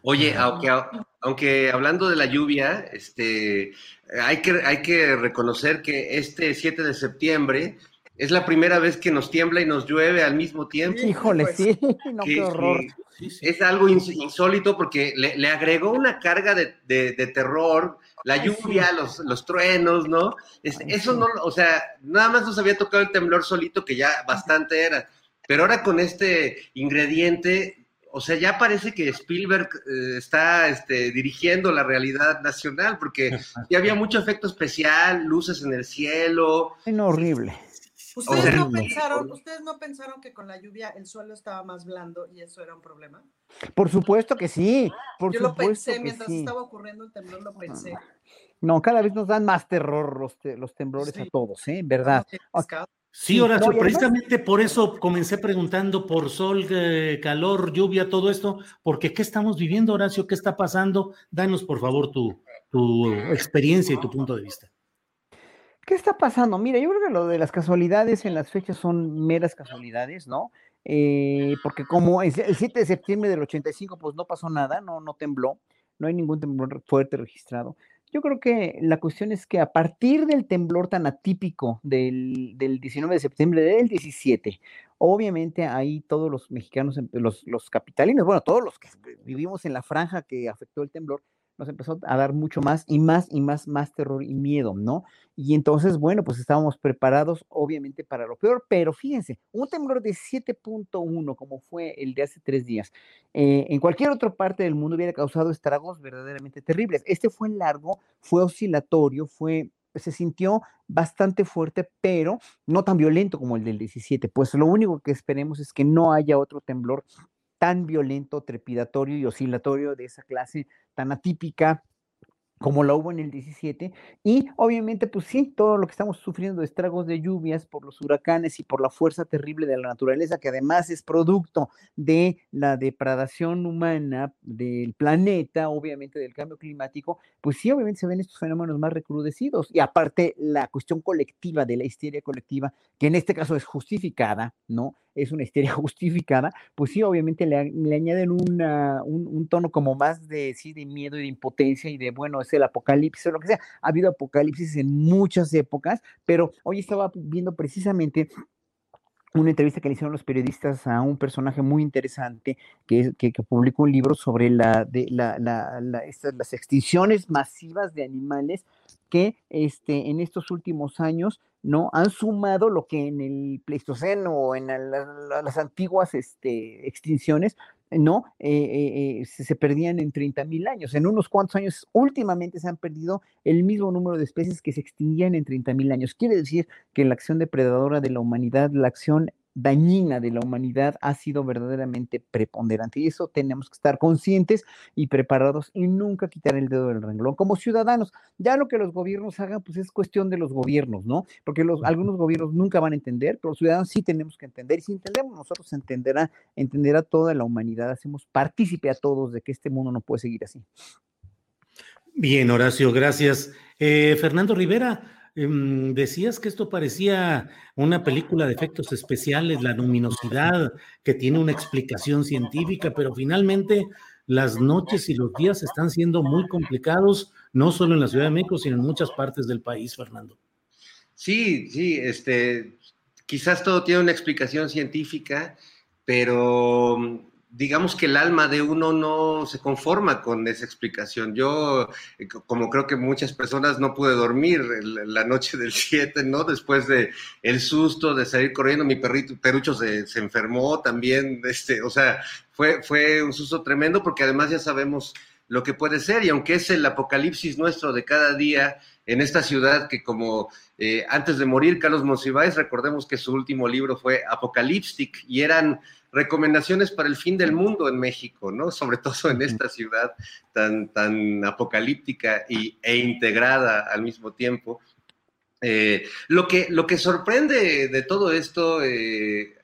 Oye, aunque, aunque hablando de la lluvia, este, hay, que, hay que reconocer que este 7 de septiembre es la primera vez que nos tiembla y nos llueve al mismo tiempo. Híjole, pues, sí, no, que, qué horror. Que es algo insólito porque le, le agregó una carga de, de, de terror, la lluvia, sí. los, los, truenos, ¿no? Es, eso no, o sea, nada más nos había tocado el temblor solito, que ya bastante era, pero ahora con este ingrediente, o sea, ya parece que Spielberg eh, está este, dirigiendo la realidad nacional, porque ya había mucho efecto especial, luces en el cielo. No, horrible. ¿Ustedes, no pensaron, ¿Ustedes no pensaron que con la lluvia el suelo estaba más blando y eso era un problema? Por supuesto que sí. Por Yo supuesto lo pensé mientras sí. estaba ocurriendo el temblor, lo pensé. No, cada vez nos dan más terror los, te los temblores sí. a todos, ¿eh? ¿Verdad? Sí, Horacio, no, precisamente por eso comencé preguntando por sol, eh, calor, lluvia, todo esto, porque ¿qué estamos viviendo, Horacio? ¿Qué está pasando? Danos, por favor, tu, tu experiencia y tu punto de vista. ¿Qué está pasando? Mira, yo creo que lo de las casualidades en las fechas son meras casualidades, ¿no? Eh, porque como el 7 de septiembre del 85, pues no pasó nada, no, no tembló, no hay ningún temblor fuerte registrado. Yo creo que la cuestión es que a partir del temblor tan atípico del, del 19 de septiembre del 17, obviamente ahí todos los mexicanos, los, los capitalinos, bueno, todos los que vivimos en la franja que afectó el temblor, nos empezó a dar mucho más y más y más, más terror y miedo, ¿no? Y entonces, bueno, pues estábamos preparados obviamente para lo peor, pero fíjense, un temblor de 7.1 como fue el de hace tres días, eh, en cualquier otra parte del mundo hubiera causado estragos verdaderamente terribles. Este fue largo, fue oscilatorio, fue se sintió bastante fuerte, pero no tan violento como el del 17. Pues lo único que esperemos es que no haya otro temblor tan violento, trepidatorio y oscilatorio de esa clase tan atípica como lo hubo en el 17, y obviamente, pues sí, todo lo que estamos sufriendo de estragos de lluvias por los huracanes y por la fuerza terrible de la naturaleza, que además es producto de la depredación humana del planeta, obviamente del cambio climático, pues sí, obviamente se ven estos fenómenos más recrudecidos, y aparte la cuestión colectiva de la histeria colectiva, que en este caso es justificada, ¿no? Es una histeria justificada, pues sí, obviamente le, añaden un, tono como más de, sí, de miedo y de impotencia y de, bueno, es el apocalipsis o lo que sea. Ha habido apocalipsis en muchas épocas, pero hoy estaba viendo precisamente una entrevista que le hicieron los periodistas a un personaje muy interesante que, que, publicó un libro sobre la, de, la, las extinciones masivas de animales que este, en estos últimos años ¿no? Han sumado lo que en el Pleistoceno o en las antiguas este, extinciones, ¿no? Eh, eh, eh, se, perdían en 30 mil años. En unos cuantos años, últimamente se han perdido el mismo número de especies que se extinguían en 30 mil años. Quiere decir que la acción depredadora de la humanidad, la acción dañina de la humanidad ha sido verdaderamente preponderante. Y eso tenemos que estar conscientes y preparados y nunca quitar el dedo del renglón como ciudadanos. Ya lo que los gobiernos hagan, pues es cuestión de los gobiernos, ¿no? Porque los, algunos gobiernos nunca van a entender, pero los ciudadanos sí tenemos que entender. Y si entendemos nosotros, entenderá, entenderá toda la humanidad. Hacemos partícipe a todos de que este mundo no puede seguir así. Bien, Horacio, gracias. Eh, Fernando Rivera, decías que esto parecía una película de efectos especiales, la luminosidad, que tiene una explicación científica, pero finalmente las noches y los días están siendo muy complicados, no solo en la Ciudad de México, sino en muchas partes del país, Fernando. Sí, sí, este, quizás todo tiene una explicación científica, pero digamos que el alma de uno no se conforma con esa explicación. Yo, eh, como creo que muchas personas, no pude dormir la noche del 7, ¿no? Después de el susto de salir corriendo, mi perrito, Perucho se, enfermó también, este, o sea, fue, fue un susto tremendo porque además ya sabemos lo que puede ser y aunque es el apocalipsis nuestro de cada día en esta ciudad que como eh, antes de morir Carlos Monsiváis, recordemos que su último libro fue Apocaliptic y eran recomendaciones para el fin del mundo en México, ¿no? Sobre todo en esta ciudad tan, tan apocalíptica y, e integrada al mismo tiempo. Eh, lo, que, lo que sorprende de todo esto, eh,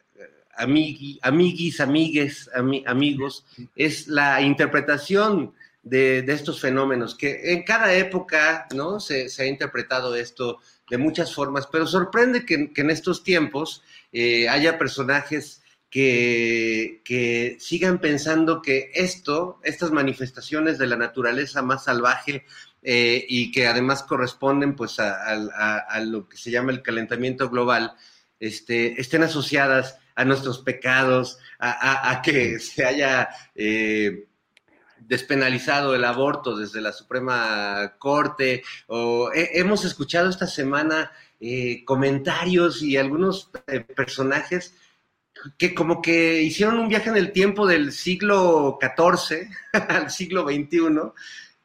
amiguis, amigues, amigos, es la interpretación de, estos fenómenos, que en cada época, ¿no? Se, ha interpretado esto de muchas formas, pero sorprende que, en estos tiempos eh, haya personajes que, sigan pensando que esto, estas manifestaciones de la naturaleza más salvaje eh, y que además corresponden pues a, lo que se llama el calentamiento global, este, estén asociadas a nuestros pecados, a, que se haya eh, despenalizado el aborto desde la Suprema Corte, o hemos escuchado esta semana eh, comentarios y algunos personajes que como que hicieron un viaje en el tiempo del siglo XIV al siglo XXI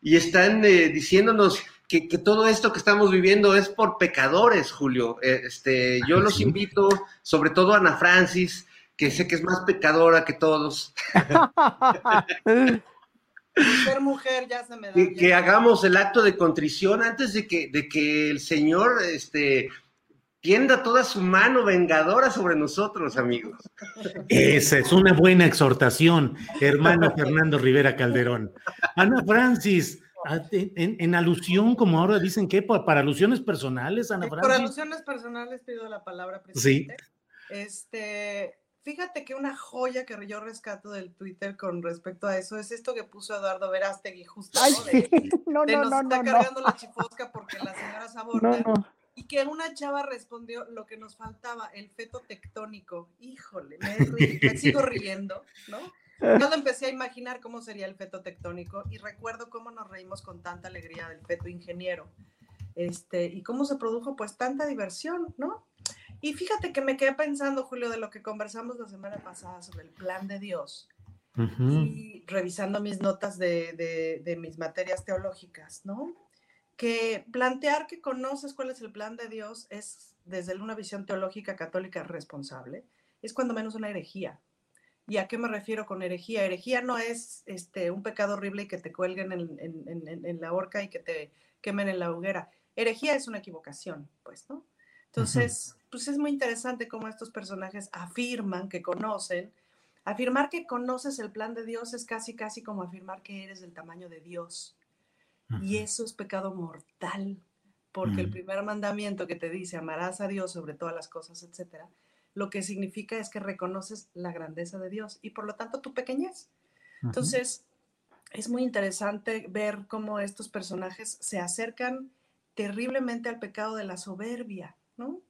y están eh, diciéndonos que, todo esto que estamos viviendo es por pecadores, Julio. Eh, este, yo los invito, sobre todo a Ana Francis, que sé que es más pecadora que todos. Ser mujer ya se me da. Que, que, hagamos el acto de contrición antes de que, de que el Señor este, tienda toda su mano vengadora sobre nosotros, amigos. Esa es una buena exhortación, hermano Fernando Rivera Calderón. Ana Francis, en, alusión, como ahora dicen que para alusiones personales, Ana Francis. Por alusiones personales pido la palabra, presidente. Sí. Este, fíjate que una joya que yo rescato del Twitter con respecto a eso es esto que puso Eduardo Verástegui justo, ¿no? De, no, no, nos está cargando la chifosca porque las señoras abortan y que una chava respondió lo que nos faltaba, el feto tectónico. Híjole, me, sigo riendo, ¿no? Cuando empecé a imaginar cómo sería el feto tectónico y recuerdo cómo nos reímos con tanta alegría del feto ingeniero. Este, y cómo se produjo pues tanta diversión, ¿no? Y fíjate que me quedé pensando, Julio, de lo que conversamos la semana pasada sobre el plan de Dios. Y revisando mis notas de, de, de mis materias teológicas, ¿no? Que plantear que conoces cuál es el plan de Dios es, desde una visión teológica católica responsable, es cuando menos una herejía. ¿Y a qué me refiero con herejía? Herejía no es este, un pecado horrible y que te cuelguen en, en, en, en, la horca y que te quemen en la hoguera. Herejía es una equivocación, pues, ¿no? Entonces, pues es muy interesante cómo estos personajes afirman que conocen. Afirmar que conoces el plan de Dios es casi, casi como afirmar que eres del tamaño de Dios. Y eso es pecado mortal, porque el primer mandamiento que te dice amarás a Dios sobre todas las cosas, etcétera, lo que significa es que reconoces la grandeza de Dios y por lo tanto tu pequeñez. Entonces, es muy interesante ver cómo estos personajes se acercan terriblemente al pecado de la soberbia, ¿no?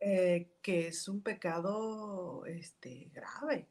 Eh, que es un pecado este, grave.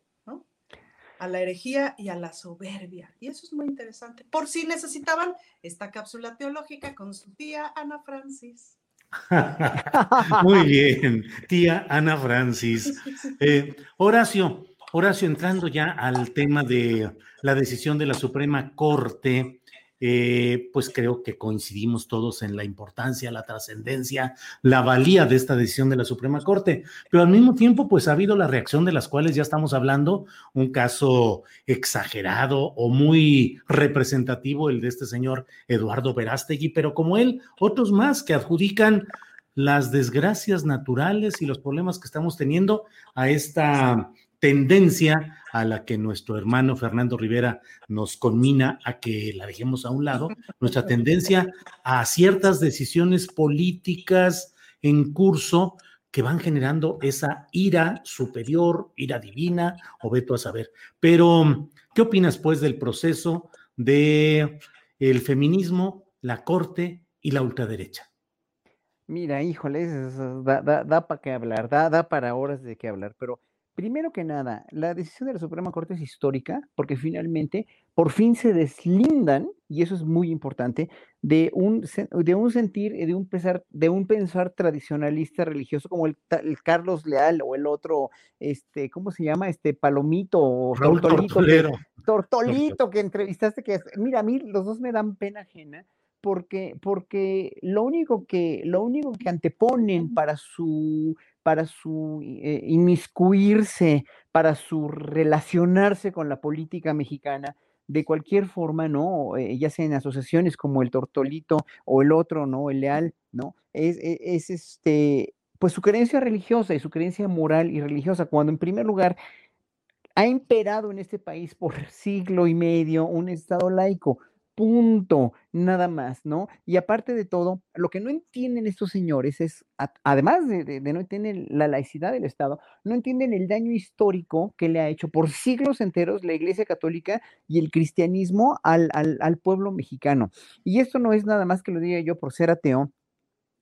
A la herejía y a la soberbia. Y eso es muy interesante. Por si necesitaban esta cápsula teológica con su tía Ana Francis. Muy bien, tía Ana Francis. Eh, Horacio, Horacio, entrando ya al tema de la decisión de la Suprema Corte, eh, pues creo que coincidimos todos en la importancia, la trascendencia, la valía de esta decisión de la Suprema Corte, pero al mismo tiempo, pues ha habido la reacción de las cuales ya estamos hablando, un caso exagerado o muy representativo, el de este señor Eduardo Verástegui, pero como él, otros más que adjudican las desgracias naturales y los problemas que estamos teniendo a esta tendencia a la que nuestro hermano Fernando Rivera nos conmina a que la dejemos a un lado, nuestra tendencia a ciertas decisiones políticas en curso que van generando esa ira superior, ira divina, o veto a saber. Pero, ¿qué opinas pues del proceso de el feminismo, la corte y la ultraderecha? Mira, híjole, da, da, da para qué hablar, da, da para horas de qué hablar, pero Primero que nada, la decisión de la Suprema Corte es histórica porque finalmente por fin se deslindan, y eso es muy importante, de un, de un sentir, de un, pensar, de un pensar tradicionalista religioso como el, el, Carlos Leal o el otro, este, ¿cómo se llama? Este Palomito o Tortolito, que, Tortolito que entrevistaste, que mira, a mí los dos me dan pena ajena porque, porque lo, único que, lo único que anteponen para su para su eh, inmiscuirse, para su relacionarse con la política mexicana de cualquier forma, ¿no? Eh, ya sea en asociaciones como el Tortolito o el otro, ¿no? El Leal, ¿no? Es, es, es, este, pues su creencia religiosa y su creencia moral y religiosa, cuando en primer lugar ha imperado en este país por siglo y medio un Estado laico, punto, nada más, ¿no? Y aparte de todo, lo que no entienden estos señores es, además de, no entender la laicidad del Estado, no entienden el daño histórico que le ha hecho por siglos enteros la Iglesia Católica y el cristianismo al, al, al pueblo mexicano. Y esto no es nada más que lo diga yo por ser ateo,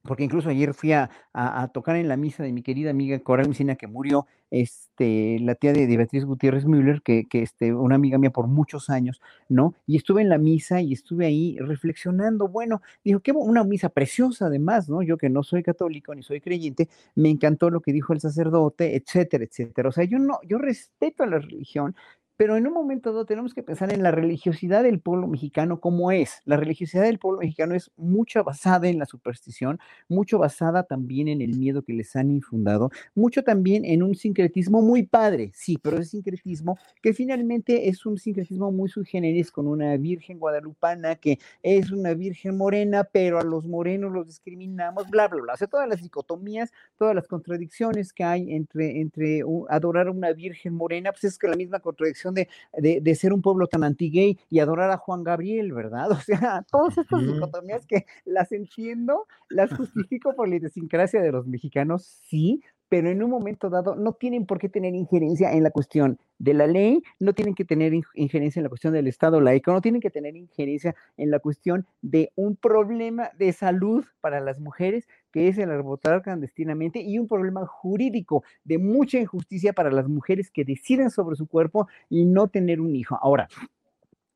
porque incluso ayer fui a, a, tocar en la misa de mi querida amiga Coral Messina, que murió, este, la tía de, Beatriz Gutiérrez Müller, que, que este, una amiga mía por muchos años, ¿no? Y estuve en la misa y estuve ahí reflexionando, bueno, dijo que una misa preciosa además, ¿no? Yo que no soy católico ni soy creyente, me encantó lo que dijo el sacerdote, etcétera, etcétera. O sea, yo no, yo respeto a la religión, pero en un momento dado tenemos que pensar en la religiosidad del pueblo mexicano como es. La religiosidad del pueblo mexicano es mucho basada en la superstición, mucho basada también en el miedo que les han infundado, mucho también en un sincretismo muy padre, sí, pero ese sincretismo que finalmente es un sincretismo muy sui generis con una virgen guadalupana que es una virgen morena, pero a los morenos los discriminamos, bla, bla, bla. O sea, todas las dicotomías, todas las contradicciones que hay entre, entre adorar a una virgen morena, pues es que la misma contradicción de, de, de, ser un pueblo tan anti-gay y adorar a Juan Gabriel, ¿verdad? O sea, todas estas mm. dicotomías que las entiendo, las justifico por la idiosincrasia de los mexicanos, sí, pero en un momento dado no tienen por qué tener injerencia en la cuestión de la ley, no tienen que tener injerencia en la cuestión del Estado laico, no tienen que tener injerencia en la cuestión de un problema de salud para las mujeres que es el abortar clandestinamente y un problema jurídico de mucha injusticia para las mujeres que deciden sobre su cuerpo y no tener un hijo. Ahora,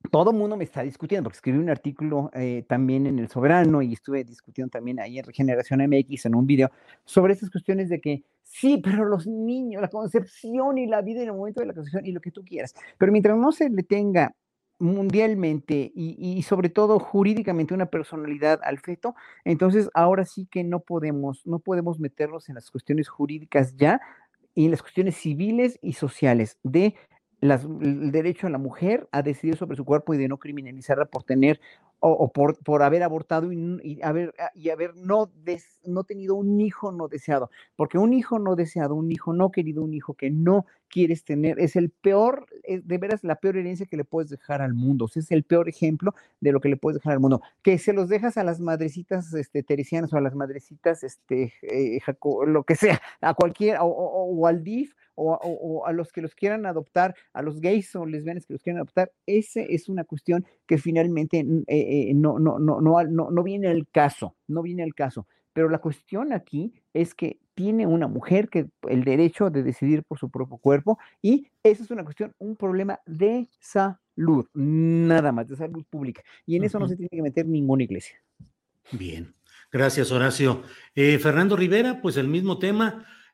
todo mundo me está discutiendo, porque escribí un artículo eh, también en El Soberano y estuve discutiendo también ahí en Regeneración MX en un video sobre estas cuestiones de que sí, pero los niños, la concepción y la vida en el momento de la concepción y lo que tú quieras, pero mientras no se le tenga mundialmente y, y, sobre todo jurídicamente una personalidad al feto, entonces ahora sí que no podemos, no podemos meternos en las cuestiones jurídicas ya y en las cuestiones civiles y sociales de el derecho a la mujer a decidir sobre su cuerpo y de no criminalizarla por tener o, por, por, haber abortado y, haber, ah, y haber no, no tenido un hijo no deseado. Porque un hijo no deseado, un hijo no querido, un hijo que no quieres tener, es el peor, es de veras la peor herencia que le puedes dejar al mundo. Es el peor ejemplo de lo que le puedes dejar al mundo. Que se los dejas a las madrecitas este, teresianas o a las madrecitas, este, eh, lo que sea, a cualquier, o, o, o al DIF o, a los que los quieran adoptar, a los gays o lesbianas que los quieran adoptar, ese es una cuestión que finalmente mm, eh, eh, no, no, no, no, no, no viene al caso, no viene al caso. Pero la cuestión aquí es que tiene una mujer que el derecho de decidir por su propio cuerpo y eso es una cuestión, un problema de salud, nada más, de salud pública. Y en eso no se tiene que meter ninguna iglesia. Bien, gracias Horacio. Eh, Fernando Rivera, pues el mismo tema,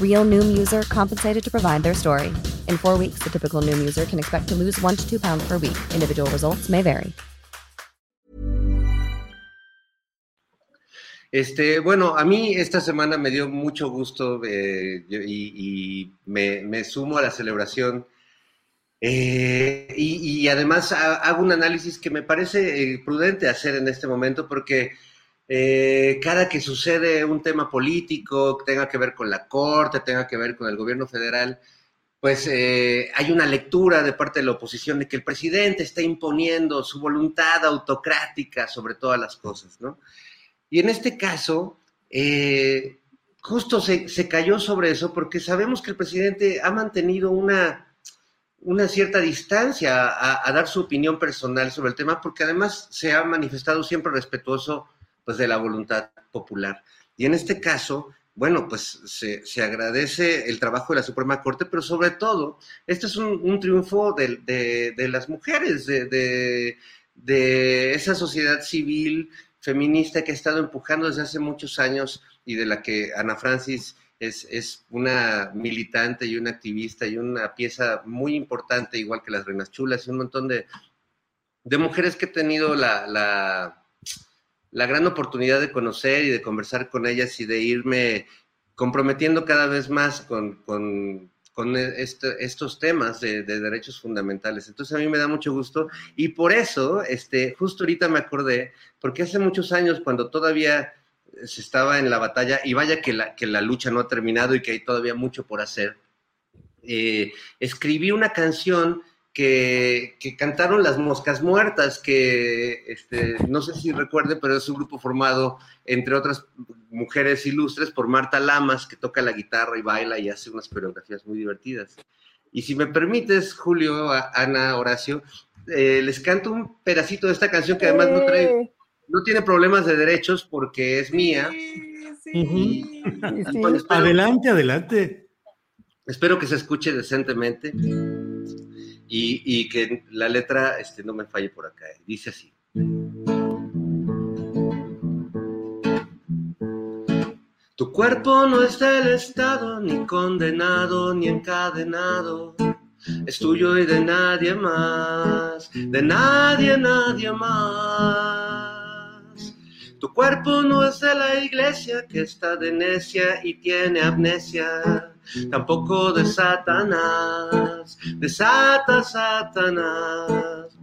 Real Noom user compensated to provide their story. In four weeks, the typical Noom user can expect to lose one to two pounds per week. Individual results may vary. Este, bueno, a mí esta semana me dio mucho gusto eh, y, y me, me, sumo a la celebración. Eh, y, y, además hago un análisis que me parece eh, prudente hacer en este momento porque eh, cada que sucede un tema político tenga que ver con la Corte, tenga que ver con el gobierno federal, pues eh, hay una lectura de parte de la oposición de que el presidente está imponiendo su voluntad autocrática sobre todas las cosas, ¿no? Y en este caso, eh, justo se, cayó sobre eso porque sabemos que el presidente ha mantenido una, una cierta distancia a dar su opinión personal sobre el tema porque además se ha manifestado siempre respetuoso pues de la voluntad popular. Y en este caso, bueno, pues se, agradece el trabajo de la Suprema Corte, pero sobre todo, este es un, un triunfo de, de, de, las mujeres, de, de esa sociedad civil feminista que ha estado empujando desde hace muchos años y de la que Ana Francis es, es, una militante y una activista y una pieza muy importante, igual que las Reinas Chulas y un montón de, de mujeres que he tenido la, la gran oportunidad de conocer y de conversar con ellas y de irme comprometiendo cada vez más con, con, este, estos temas de, de, derechos fundamentales. Entonces a mí me da mucho gusto y por eso, este, justo ahorita me acordé, porque hace muchos años cuando todavía se estaba en la batalla, y vaya que la, que la lucha no ha terminado y que hay todavía mucho por hacer, eh, escribí una canción que, que, cantaron Las Moscas Muertas, que este, no sé si recuerde, pero es un grupo formado, entre otras mujeres ilustres, por Marta Lamas, que toca la guitarra y baila y hace unas coreografías muy divertidas. Y si me permites, Julio, Ana, Horacio, eh, les canto un pedacito de esta canción que además no, trae, no tiene problemas de derechos porque es mía. Sí, sí. Y, bueno, espero, adelante, adelante. Espero que se escuche decentemente. Y, que la letra este, no me falle por acá. Dice así. Tu cuerpo no está el estado ni condenado ni encadenado. es tuyo y de nadie más, de nadie, nadie más. Tu cuerpo no es de la iglesia que está de necia y tiene amnesia, tampoco de Satanás, de Sata, Satanás.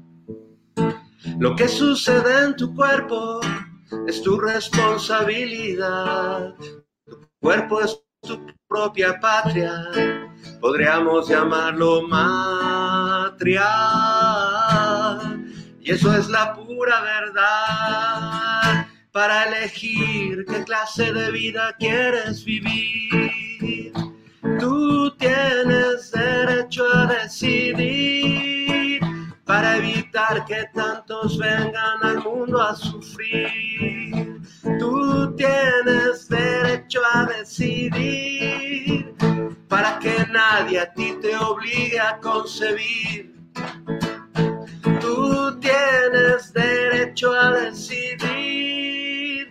Lo que sucede en tu cuerpo es tu responsabilidad. Tu cuerpo es tu propia patria, podríamos llamarlo matria. Y eso es la pura verdad para elegir qué clase de vida quieres vivir. Tú tienes derecho a decidir para evitar que tantos vengan al mundo a sufrir. Tú tienes derecho a decidir para que nadie a ti te obligue a concebir. Tú tienes derecho a decidir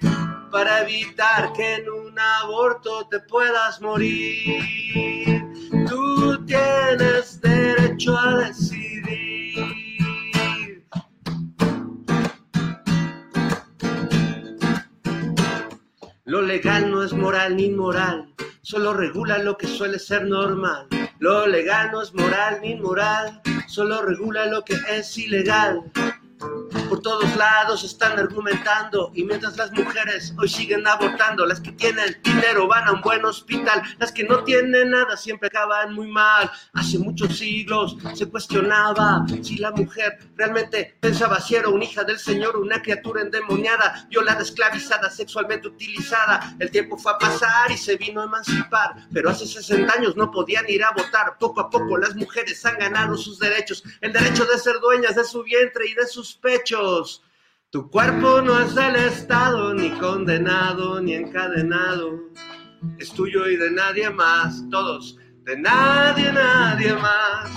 para evitar que en un aborto te puedas morir. Tú tienes derecho a decidir. Lo legal no es moral ni inmoral, solo regula lo que suele ser normal. Lo legal no es moral ni inmoral, solo regula lo que es ilegal. Por todos lados están argumentando y mientras las mujeres hoy siguen abortando, las que tienen dinero van a un buen hospital, las que no tienen nada siempre acaban muy mal. Hace muchos siglos se cuestionaba si la mujer realmente pensaba si era una hija del Señor, una criatura endemoniada, violada, esclavizada, sexualmente utilizada. El tiempo fue a pasar y se vino a emancipar, pero hace 60 años no podían ir a votar. Poco a poco las mujeres han ganado sus derechos, el derecho de ser dueñas de su vientre y de sus pechos. Tu cuerpo no es del Estado, ni condenado, ni encadenado. Es tuyo y de nadie más, todos, de nadie, nadie más.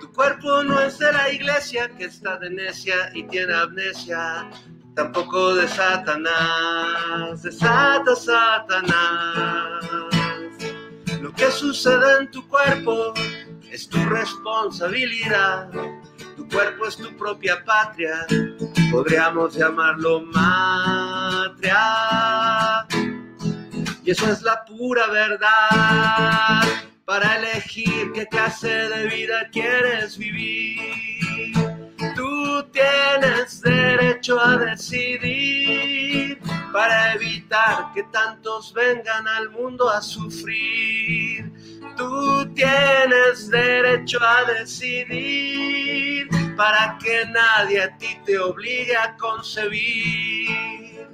Tu cuerpo no es de la iglesia que está de necia y tiene amnesia, tampoco de Satanás, de Sata, Satanás. Lo que sucede en tu cuerpo es tu responsabilidad. Cuerpo es tu propia patria, podríamos llamarlo matria. Y eso es la pura verdad para elegir qué clase de vida quieres vivir. Tú tienes derecho a decidir para evitar que tantos vengan al mundo a sufrir. Tú tienes derecho a decidir para que nadie a ti te obligue a concebir.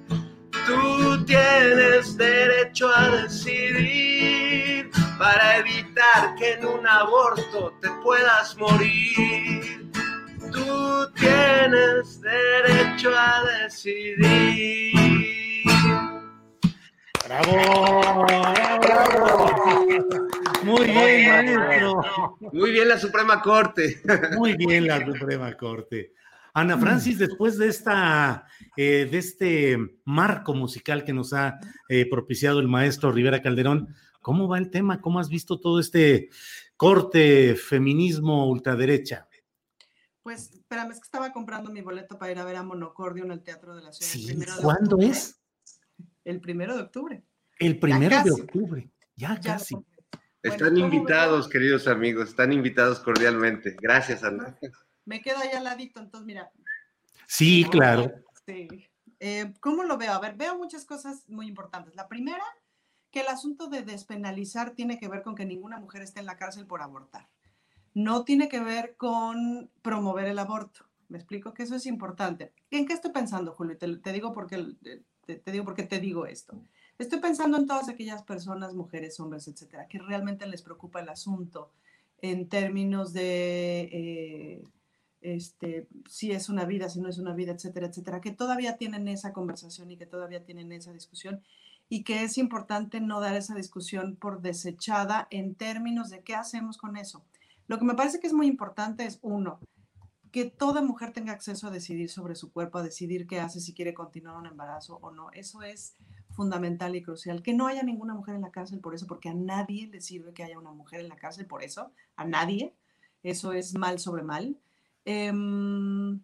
Tú tienes derecho a decidir para evitar que en un aborto te puedas morir. Tú tienes derecho a decidir. ¡Bravo! ¡Bravo! Muy bien, maestro. Muy bien la Suprema Corte. Muy bien la Suprema Corte. Ana Francis, después de esta, eh, de este marco musical que nos ha eh, propiciado el maestro Rivera Calderón, ¿cómo va el tema? ¿Cómo has visto todo este corte feminismo ultraderecha? Pues, espérame, es que estaba comprando mi boleto para ir a ver a Monocordio en el Teatro de la Ciudad. Sí, ¿cuándo es? El primero de octubre. El primero de octubre, ya, casi. Están invitados, queridos amigos, están invitados cordialmente. Gracias, Ana. Me quedo ahí al ladito, entonces mira. Sí, claro. Sí. Eh, ¿Cómo lo veo? A ver, veo muchas cosas muy importantes. La primera, que el asunto de despenalizar tiene que ver con que ninguna mujer esté en la cárcel por abortar. No tiene que ver con promover el aborto. Me explico que eso es importante. ¿En qué estoy pensando, Julio? Te, te digo porque te, digo porque te digo esto. Estoy pensando en todas aquellas personas, mujeres, hombres, etcétera, que realmente les preocupa el asunto en términos de eh, este, si es una vida, si no es una vida, etcétera, etcétera, que todavía tienen esa conversación y que todavía tienen esa discusión y que es importante no dar esa discusión por desechada en términos de qué hacemos con eso. Lo que me parece que es muy importante es, uno, que toda mujer tenga acceso a decidir sobre su cuerpo, a decidir qué hace, si quiere continuar un embarazo o no. Eso es fundamental y crucial. Que no haya ninguna mujer en la cárcel por eso, porque a nadie le sirve que haya una mujer en la cárcel por eso, a nadie. Eso es mal sobre mal. Em,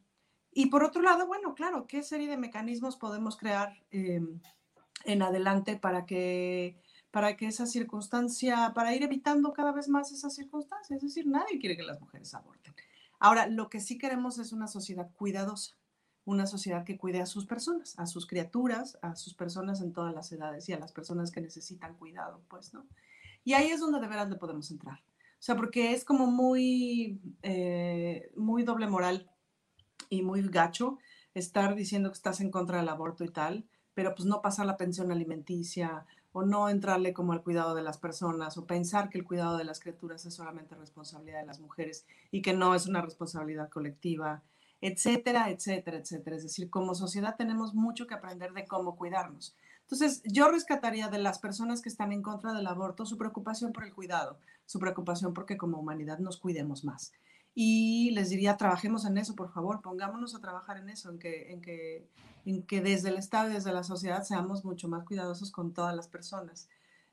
y por otro lado, bueno, claro, ¿qué serie de mecanismos podemos crear em, en adelante para que, para que esa circunstancia, para ir evitando cada vez más esas circunstancias? Es decir, nadie quiere que las mujeres aborten. Ahora, lo que sí queremos es una sociedad cuidadosa una sociedad que cuide a sus personas, a sus criaturas, a sus personas en todas las edades y a las personas que necesitan cuidado, pues, ¿no? Y ahí es donde de veras le podemos entrar. O sea, porque es como muy, eh, muy doble moral y muy gacho estar diciendo que estás en contra del aborto y tal, pero pues no pasar la pensión alimenticia o no entrarle como al cuidado de las personas o pensar que el cuidado de las criaturas es solamente responsabilidad de las mujeres y que no es una responsabilidad colectiva etcétera, etcétera, etcétera. Es decir, como sociedad tenemos mucho que aprender de cómo cuidarnos. Entonces, yo rescataría de las personas que están en contra del aborto su preocupación por el cuidado, su preocupación porque como humanidad nos cuidemos más. Y les diría, trabajemos en eso, por favor, pongámonos a trabajar en eso, en que, en que, en que desde el Estado y desde la sociedad seamos mucho más cuidadosos con todas las personas.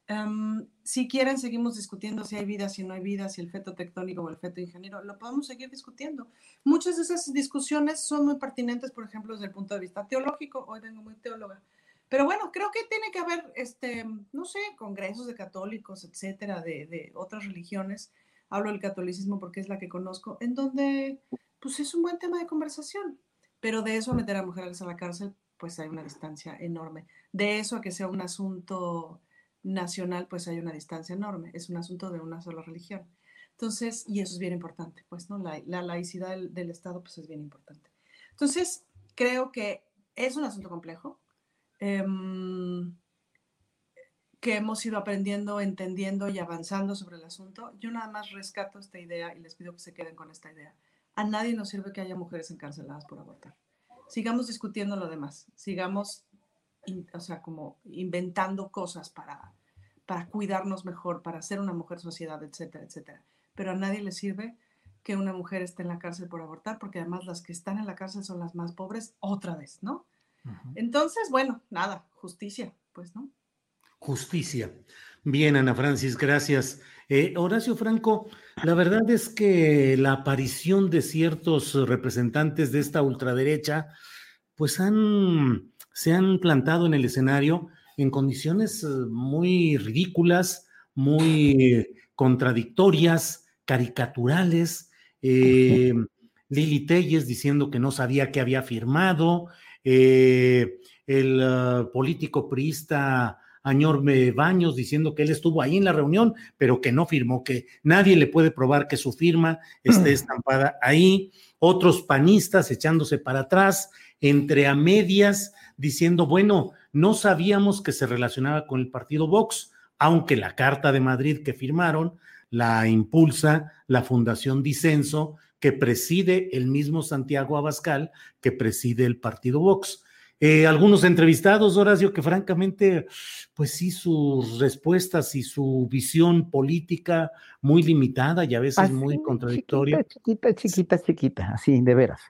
Em, si quieren, seguimos discutiendo si hay vida, si no hay vida, si el feto tectónico o el feto ingeniero, lo podemos seguir discutiendo. Muchas de esas discusiones son muy pertinentes, por ejemplo, desde el punto de vista teológico. Hoy vengo muy teóloga. Pero bueno, creo que tiene que haber, este, no sé, congresos de católicos, etcétera, de, de otras religiones. Hablo del catolicismo porque es la que conozco, en donde, pues es un buen tema de conversación. Pero de eso a meter a mujeres a la cárcel, pues hay una distancia enorme. De eso a que sea un asunto nacional, pues hay una distancia enorme. Es un asunto de una sola religión. Entonces, y eso es bien importante, pues, ¿no? La, laicidad del, Estado, pues es bien importante. Entonces, creo que es un asunto complejo, em, que hemos ido aprendiendo, entendiendo y avanzando sobre el asunto. Yo nada más rescato esta idea y les pido que se queden con esta idea. A nadie nos sirve que haya mujeres encarceladas por abortar. Sigamos discutiendo lo demás, sigamos o sea, como inventando cosas para, para cuidarnos mejor, para ser una mujer sociedad, etcétera, etcétera. Pero a nadie le sirve que una mujer esté en la cárcel por abortar, porque además las que están en la cárcel son las más pobres otra vez, ¿no? Entonces, bueno, nada, justicia, pues, ¿no? Justicia. Bien, Ana Francis, gracias. Eh, Horacio Franco, la verdad es que la aparición de ciertos representantes de esta ultraderecha, pues han se han plantado en el escenario en condiciones eh, muy ridículas, muy contradictorias, caricaturales. Eh, Lili Telles diciendo que no sabía que había firmado, eh, el uh, político priista Añorme Baños diciendo que él estuvo ahí en la reunión, pero que no firmó, que nadie le puede probar que su firma esté estampada ahí. Otros panistas echándose para atrás, entre a medias, diciendo, bueno, no sabíamos que se relacionaba con el partido Vox, aunque la Carta de Madrid que firmaron la impulsa la Fundación Disenso, que preside el mismo Santiago Abascal, que preside el partido Vox. Eh, algunos entrevistados, Horacio, que francamente, pues sí, sus respuestas y su visión política muy limitada y a veces muy contradictoria. Chiquita, chiquita, chiquita, así, de veras.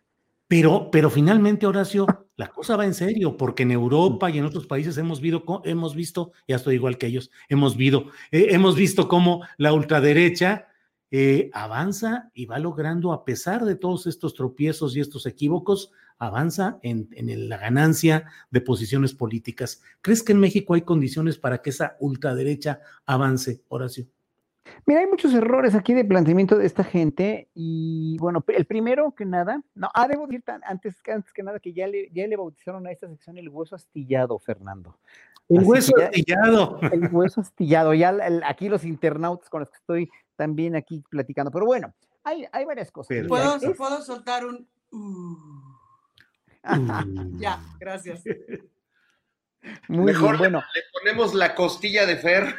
Pero, pero finalmente, Horacio, la cosa va en serio, porque en Europa y en otros países hemos, visto, hemos visto, ya estoy igual que ellos, hemos, visto, eh, hemos visto cómo la ultraderecha eh, avanza y va logrando, a pesar de todos estos tropiezos y estos equívocos, avanza en, en, la ganancia de posiciones políticas. ¿Crees que en México hay condiciones para que esa ultraderecha avance, Horacio? Mira, hay muchos errores aquí de planteamiento de esta gente y bueno, el primero que nada, no, ah, debo decir antes, antes que nada que ya le, ya le bautizaron a esta sección el hueso astillado, Fernando. El hueso astillado. El hueso astillado, ya aquí los internautas con los que estoy también aquí platicando, pero bueno, hay, hay varias cosas. ¿Puedo, ¿Puedo, soltar un... Uh. ya, gracias. Mejor bueno. le ponemos la costilla de Fer.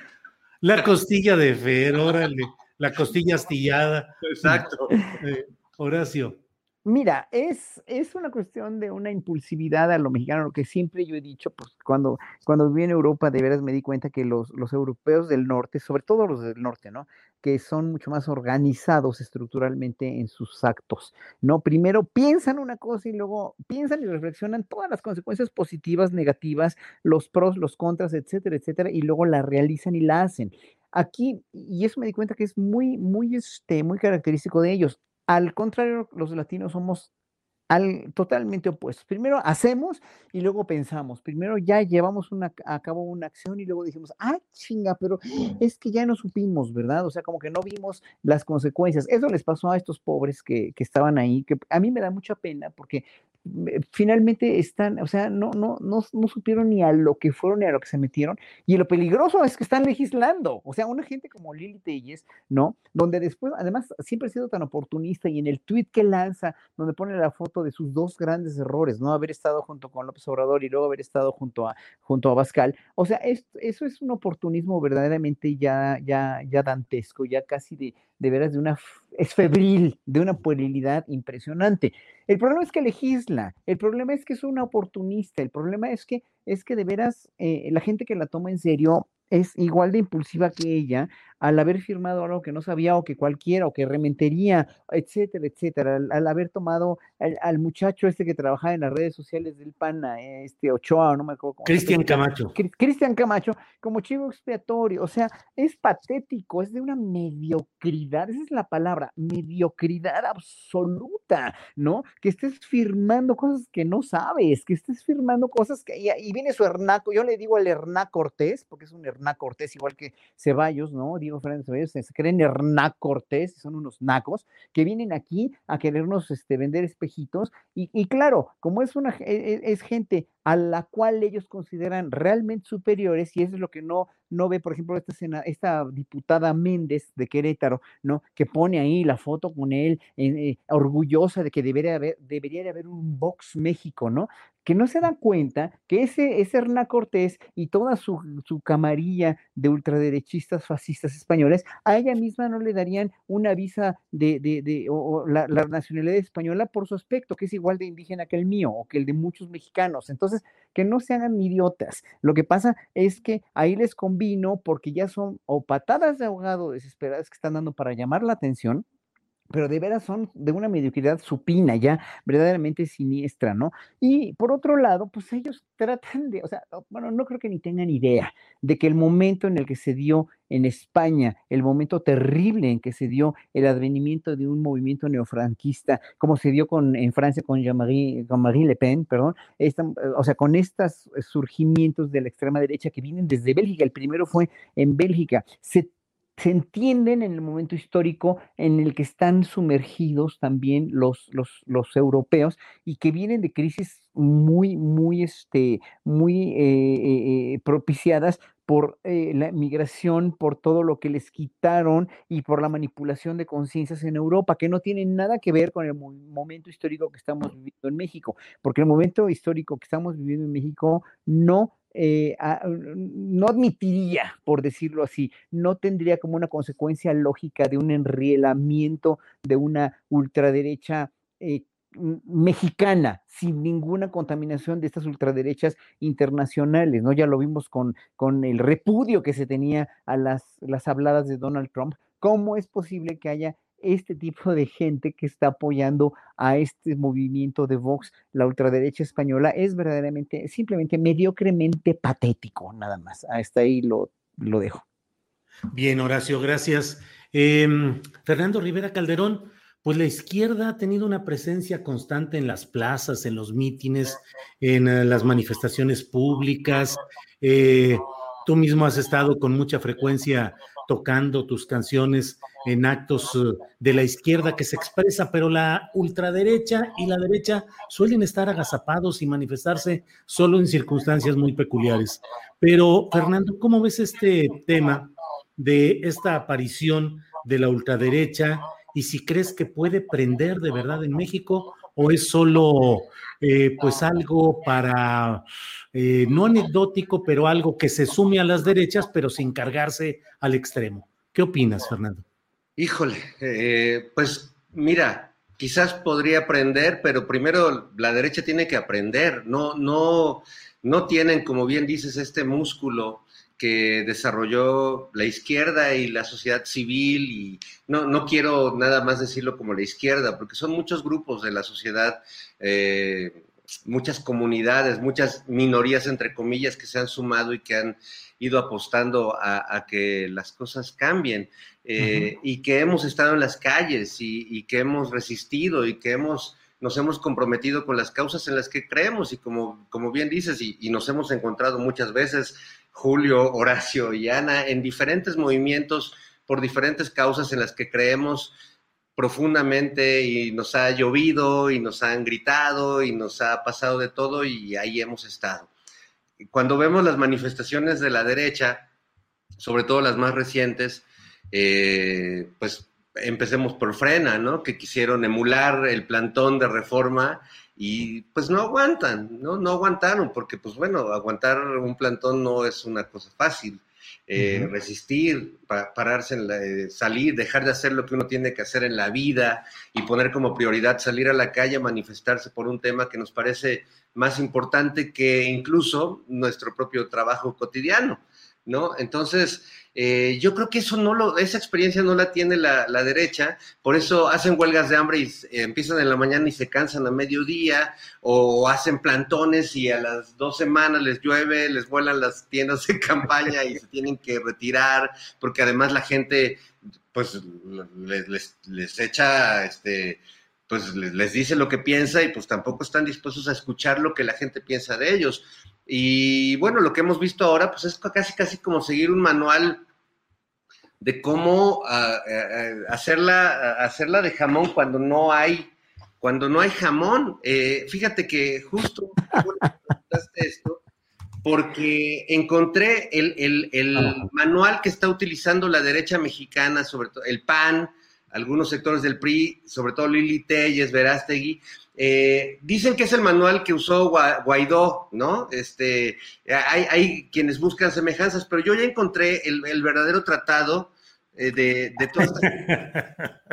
La costilla de Fer, órale, la costilla astillada. Exacto. Eh, Horacio. Mira, es, es una cuestión de una impulsividad a lo mexicano, lo que siempre yo he dicho, pues cuando, cuando viví en Europa, de veras me di cuenta que los, los europeos del norte, sobre todo los del norte, ¿no? Que son mucho más organizados estructuralmente en sus actos, ¿no? Primero piensan una cosa y luego piensan y reflexionan todas las consecuencias positivas, negativas, los pros, los contras, etcétera, etcétera, y luego la realizan y la hacen. Aquí, y eso me di cuenta que es muy, muy, este, muy característico de ellos al contrario, los latinos somos al, totalmente opuestos. Primero hacemos y luego pensamos. Primero ya llevamos una, a cabo una acción y luego dijimos, ah, chinga, pero es que ya no supimos, ¿verdad? O sea, como que no vimos las consecuencias. Eso les pasó a estos pobres que, que estaban ahí, que a mí me da mucha pena porque finalmente están, o sea, no, no, no, no supieron ni a lo que fueron ni a lo que se metieron. Y lo peligroso es que están legislando. O sea, una gente como Lili Telles, ¿no? Donde después, además, siempre ha sido tan oportunista y en el tweet que lanza, donde pone la foto de sus dos grandes errores, ¿no? Haber estado junto con López Obrador y luego haber estado junto a, junto a Bascal. O sea, eso es un oportunismo verdaderamente ya, ya, ya dantesco, ya casi de, de veras de una, es febril, de una puerilidad impresionante. El problema es que legisla, el problema es que es una oportunista, el problema es que, es que de veras eh, la gente que la toma en serio es igual de impulsiva que ella al haber firmado algo que no sabía o que cualquiera o que rementería, etcétera, etcétera, al, haber tomado al, muchacho este que trabajaba en las redes sociales del PANA, este Ochoa, no me acuerdo cómo. Cristian Camacho. Cristian Camacho, como chivo expiatorio, o sea, es patético, es de una mediocridad, esa es la palabra, mediocridad absoluta, ¿no? Que estés firmando cosas que no sabes, que estés firmando cosas que, y, y viene su Hernaco, yo le digo al Herná Cortés, porque es un Herná Cortés igual que Ceballos, ¿no? Se creen Hernán Cortés, son unos nacos, que vienen aquí a querernos este, vender espejitos, y, y claro, como es una e, e, es gente a la cual ellos consideran realmente superiores, y eso es lo que no, no ve, por ejemplo, esta, esta diputada Méndez de Querétaro, ¿no? Que pone ahí la foto con él, eh, orgullosa de que debería haber, debería de haber un Vox México, ¿no? que no se dan cuenta que ese, ese Hernán Cortés y toda su, su, camarilla de ultraderechistas fascistas españoles, a ella misma no le darían una visa de, de, de o, la, la, nacionalidad española por su aspecto, que es igual de indígena que el mío o que el de muchos mexicanos. Entonces, que no se hagan idiotas. Lo que pasa es que ahí les convino porque ya son o patadas de ahogado desesperadas que están dando para llamar la atención, pero de veras son de una mediocridad supina, ya verdaderamente siniestra, ¿no? Y por otro lado, pues ellos tratan de, o sea, bueno, no creo que ni tengan idea de que el momento en el que se dio en España, el momento terrible en que se dio el advenimiento de un movimiento neofranquista, como se dio con, en Francia con Jean-Marie Le Pen, perdón, o sea, con estos surgimientos de la extrema derecha que vienen desde Bélgica, el primero fue en Bélgica, se se entienden en el momento histórico en el que están sumergidos también los, los, los europeos y que vienen de crisis muy, muy, este, muy eh, eh, eh, propiciadas por la migración, por todo lo que les quitaron y por la manipulación de conciencias en Europa, que no tienen nada que ver con el momento histórico que estamos viviendo en México, porque el momento histórico que estamos viviendo en México no eh, no admitiría, por decirlo así, no tendría como una consecuencia lógica de un enrielamiento de una ultraderecha eh, mexicana, sin ninguna contaminación de estas ultraderechas internacionales, ¿no? Ya lo vimos con, con el repudio que se tenía a las, las habladas de Donald Trump. ¿Cómo es posible que haya este tipo de gente que está apoyando a este movimiento de Vox, la ultraderecha española, es verdaderamente, simplemente mediocremente patético, nada más. Hasta ahí lo, lo dejo. Bien, Horacio, gracias. Em, Fernando Rivera Calderón, pues la izquierda ha tenido una presencia constante en las plazas, en los mítines, en eh, las manifestaciones públicas. Eh, tú mismo has estado con mucha frecuencia tocando tus canciones en actos eh, de la izquierda que se expresa, pero la ultraderecha y la derecha suelen estar agazapados y manifestarse solo en circunstancias muy peculiares. Pero, Fernando, ¿cómo ves este tema de esta aparición de la ultraderecha y si crees que puede prender de verdad en México o es solo eh, pues algo para, eh, no anecdótico, pero algo que se sume a las derechas, pero sin cargarse al extremo. ¿Qué opinas, Fernando? Híjole, eh, pues mira, quizás podría aprender, pero primero la derecha tiene que aprender, no, no, no tienen, como bien dices, este músculo que desarrolló la izquierda y la sociedad civil, y no, no quiero nada más decirlo como la izquierda, porque son muchos grupos de la sociedad, eh, muchas comunidades, muchas minorías, entre comillas, que se han sumado y que han ido apostando a, que las cosas cambien, eh, y que hemos estado en las calles y, que hemos resistido y que hemos nos hemos comprometido con las causas en las que creemos y como, como bien dices, y, y nos hemos encontrado muchas veces Julio, Horacio y Ana, en diferentes movimientos por diferentes causas en las que creemos profundamente y nos ha llovido y nos han gritado y nos ha pasado de todo y ahí hemos estado. Cuando vemos las manifestaciones de la derecha, sobre todo las más recientes, eh, pues empecemos por Frena, ¿no? Que quisieron emular el plantón de reforma y pues no aguantan, ¿no? No aguantaron, porque pues bueno, aguantar un plantón no es una cosa fácil. Eh, resistir, pararse, en eh, salir, dejar de hacer lo que uno tiene que hacer en la vida y poner como prioridad salir a la calle a manifestarse por un tema que nos parece más importante que incluso nuestro propio trabajo cotidiano, ¿no? Entonces, eh, yo creo que eso no lo, esa experiencia no la tiene la, derecha, por eso hacen huelgas de hambre y eh, empiezan en la mañana y se cansan a mediodía, o hacen plantones y a las dos semanas les llueve, les vuelan las tiendas de campaña y se tienen que retirar, porque además la gente, pues, les, les, echa, este, pues les dice lo que piensa y pues tampoco están dispuestos a escuchar lo que la gente piensa de ellos. Y bueno, lo que hemos visto ahora, pues es casi, casi como seguir un manual de cómo ah, eh, hacerla, hacerla de jamón cuando no hay, cuando no hay jamón. Eh, fíjate que justo esto, porque encontré el, manual que está utilizando la derecha mexicana, sobre todo el PAN, algunos sectores del PRI, sobre todo Lili Telles, Verástegui, eh, dicen que es el manual que usó Guaidó, ¿no? Este, hay, quienes buscan semejanzas, pero yo ya encontré el, verdadero tratado eh, de, de todas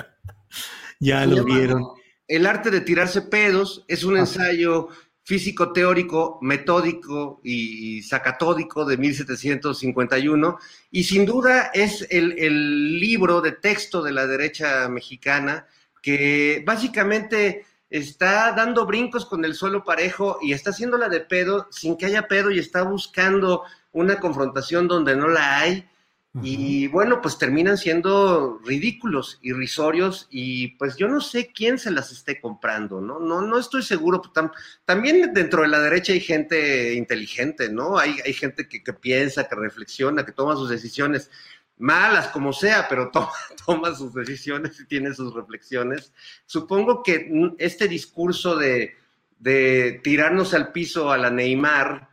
Ya lo vieron. El arte de tirarse pedos es un ensayo físico teórico, metódico y sacatódico de 1751, y sin duda es el, el libro de texto de la derecha mexicana que básicamente está dando brincos con el suelo parejo y está haciéndola de pedo sin que haya pedo y está buscando una confrontación donde no la hay. Y bueno, pues terminan siendo ridículos, irrisorios, y pues yo no sé quién se las esté comprando, ¿no? No, no estoy seguro. también dentro de la derecha hay gente inteligente, ¿no? Hay, hay gente que, que piensa, que reflexiona, que toma sus decisiones malas como sea, pero toma, sus decisiones y tiene sus reflexiones. Supongo que este discurso de, tirarnos al piso a la Neymar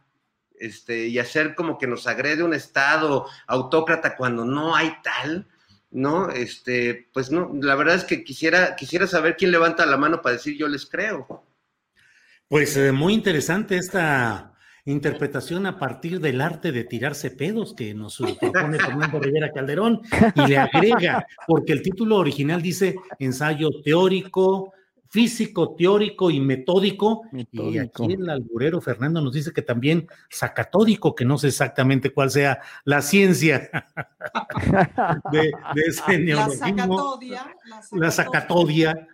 este, y hacer como que nos agrede un Estado autócrata cuando no hay tal, ¿no? Este, pues no, la verdad es que quisiera, quisiera saber quién levanta la mano para decir yo les creo. Pues eh, muy interesante esta interpretación a partir del arte de tirarse pedos que nos propone Fernando Rivera Calderón y le agrega, porque el título original dice ensayo teórico, físico, teórico y metódico, Y aquí el alburero Fernando nos dice que también sacatódico, que no sé exactamente cuál sea la ciencia de, ese neologismo. La sacatodia.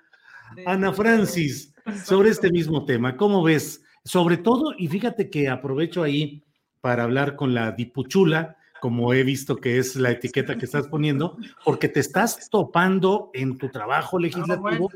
Ana Francis, sobre este mismo tema, ¿cómo ves? Sobre todo, y fíjate que aprovecho ahí para hablar con la dipuchula, como he visto que es la etiqueta que estás poniendo, porque te estás topando en tu trabajo legislativo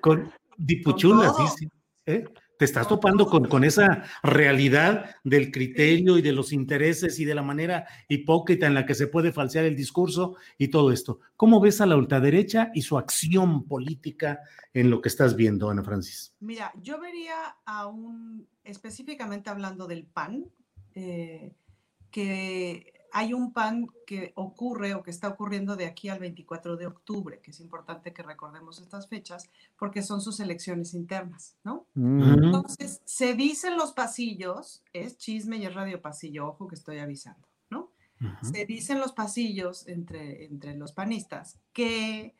con dipuchula, sí, sí. ¿eh? Te estás topando con, con esa realidad del criterio y de los intereses y de la manera hipócrita en la que se puede falsear el discurso y todo esto. ¿Cómo ves a la ultraderecha y su acción política en lo que estás viendo, Ana Francis? Mira, yo vería a un, específicamente hablando del PAN, eh, que hay un PAN que ocurre o que está ocurriendo de aquí al 24 de octubre, que es importante que recordemos estas fechas porque son sus elecciones internas, ¿no? Mm. Entonces, se dicen los pasillos, es chisme y es radio pasillo, ojo que estoy avisando, ¿no? Se dicen los pasillos entre, entre los panistas que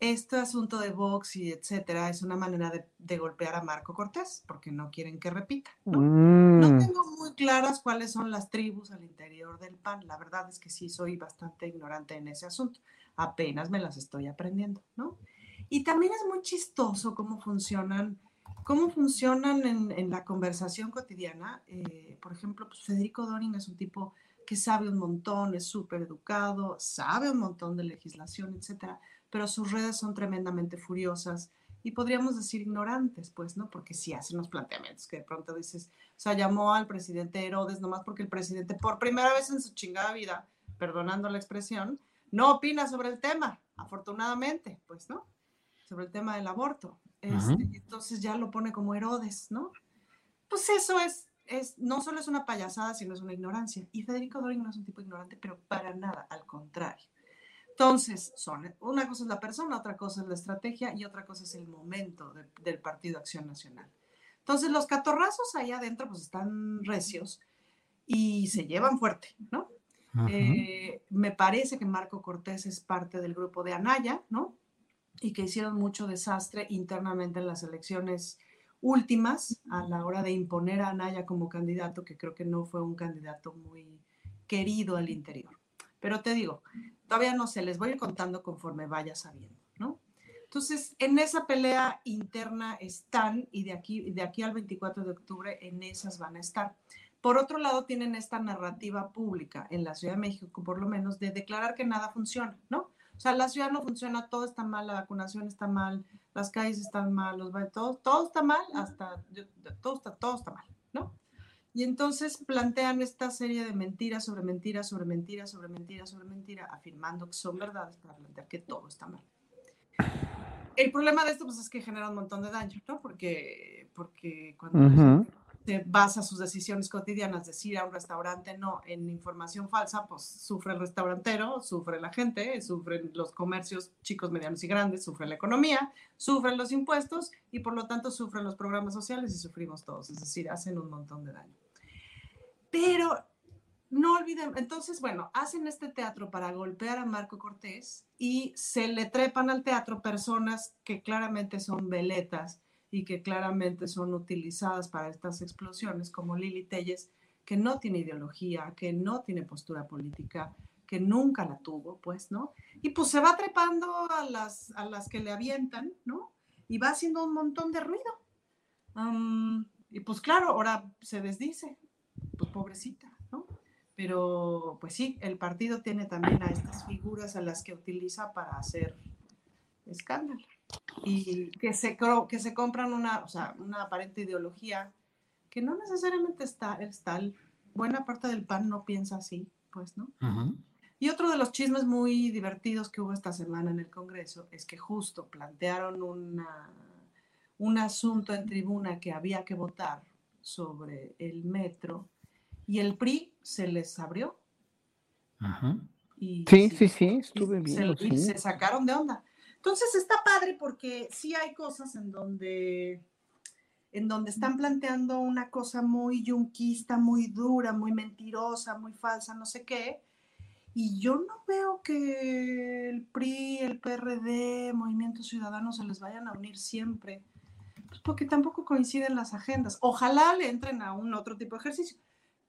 este asunto de Vox y etcétera es una manera de, golpear a Marco Cortés, porque no quieren que repita. ¿no? no mm. tengo muy claras cuáles son las tribus al interior del PAN. La verdad es que sí soy bastante ignorante en ese asunto. Apenas me las estoy aprendiendo, ¿no? Y también es muy chistoso cómo funcionan, cómo funcionan en, la conversación cotidiana. Eh, por ejemplo, pues Federico Doring es un tipo que sabe un montón, es súper educado, sabe un montón de legislación, etcétera pero sus redes son tremendamente furiosas y podríamos decir ignorantes, pues, ¿no? Porque sí hacen los planteamientos que de pronto dices, o sea, llamó al presidente Herodes nomás porque el presidente por primera vez en su chingada vida, perdonando la expresión, no opina sobre el tema, afortunadamente, pues, ¿no? Sobre el tema del aborto. Este, entonces ya lo pone como Herodes, ¿no? Pues eso es, es, no solo es una payasada, sino es una ignorancia. Y Federico Doring no es un tipo ignorante, pero para nada, al contrario. Entonces, son, una cosa es la persona, otra cosa es la estrategia y otra cosa es el momento del Partido Acción Nacional. Entonces, los catorrazos ahí adentro pues están recios y se llevan fuerte, ¿no? Eh, me parece que Marco Cortés es parte del grupo de Anaya, ¿no? Y que hicieron mucho desastre internamente en las elecciones últimas a la hora de imponer a Anaya como candidato, que creo que no fue un candidato muy querido al interior. Pero te digo, todavía no sé, les voy a ir contando conforme vaya sabiendo, ¿no? Entonces, en esa pelea interna están y de aquí, de aquí al 24 de octubre en esas van a estar. Por otro lado, tienen esta narrativa pública en la Ciudad de México, por lo menos, de declarar que nada funciona, ¿no? O sea, la ciudad no funciona, todo está mal, la vacunación está mal, las calles están mal, los todo, todo está mal, hasta todo está, todo está mal. Y entonces plantean esta serie de mentiras sobre mentiras, sobre mentiras, sobre mentiras, sobre mentiras, afirmando que son verdades para plantear que todo está mal. El problema de esto pues, es que genera un montón de daño, ¿no? Porque, porque cuando se basa sus decisiones cotidianas, decir a un restaurante no en información falsa, pues sufre el restaurantero, sufre la gente, sufren los comercios chicos, medianos y grandes, sufre la economía, sufren los impuestos y por lo tanto sufren los programas sociales y sufrimos todos, es decir, hacen un montón de daño. Pero no olviden, entonces, bueno, hacen este teatro para golpear a Marco Cortés y se le trepan al teatro personas que claramente son veletas y que claramente son utilizadas para estas explosiones, como Lili Telles, que no tiene ideología, que no tiene postura política, que nunca la tuvo, pues, ¿no? Y pues se va trepando a las, a las que le avientan, ¿no? Y va haciendo un montón de ruido. y pues claro, ahora se desdice, pues pobrecita, ¿no? Pero pues sí, el partido tiene también a estas figuras a las que utiliza para hacer escándalo y que se, que se compran una, o sea, una aparente ideología que no necesariamente está, es tal. Buena parte del PAN no piensa así, pues, ¿no? Y otro de los chismes muy divertidos que hubo esta semana en el Congreso es que justo plantearon una, un asunto en tribuna que había que votar sobre el metro y el PRI se les abrió. Y sí, sí, sí, estuve bien. se sacaron de onda. Entonces está padre porque sí hay cosas en donde, en donde están planteando una cosa muy yunquista, muy dura, muy mentirosa, muy falsa, no sé qué. Y yo no veo que el PRI, el PRD, Movimiento Ciudadano se les vayan a unir siempre, pues porque tampoco coinciden las agendas. Ojalá le entren a un otro tipo de ejercicio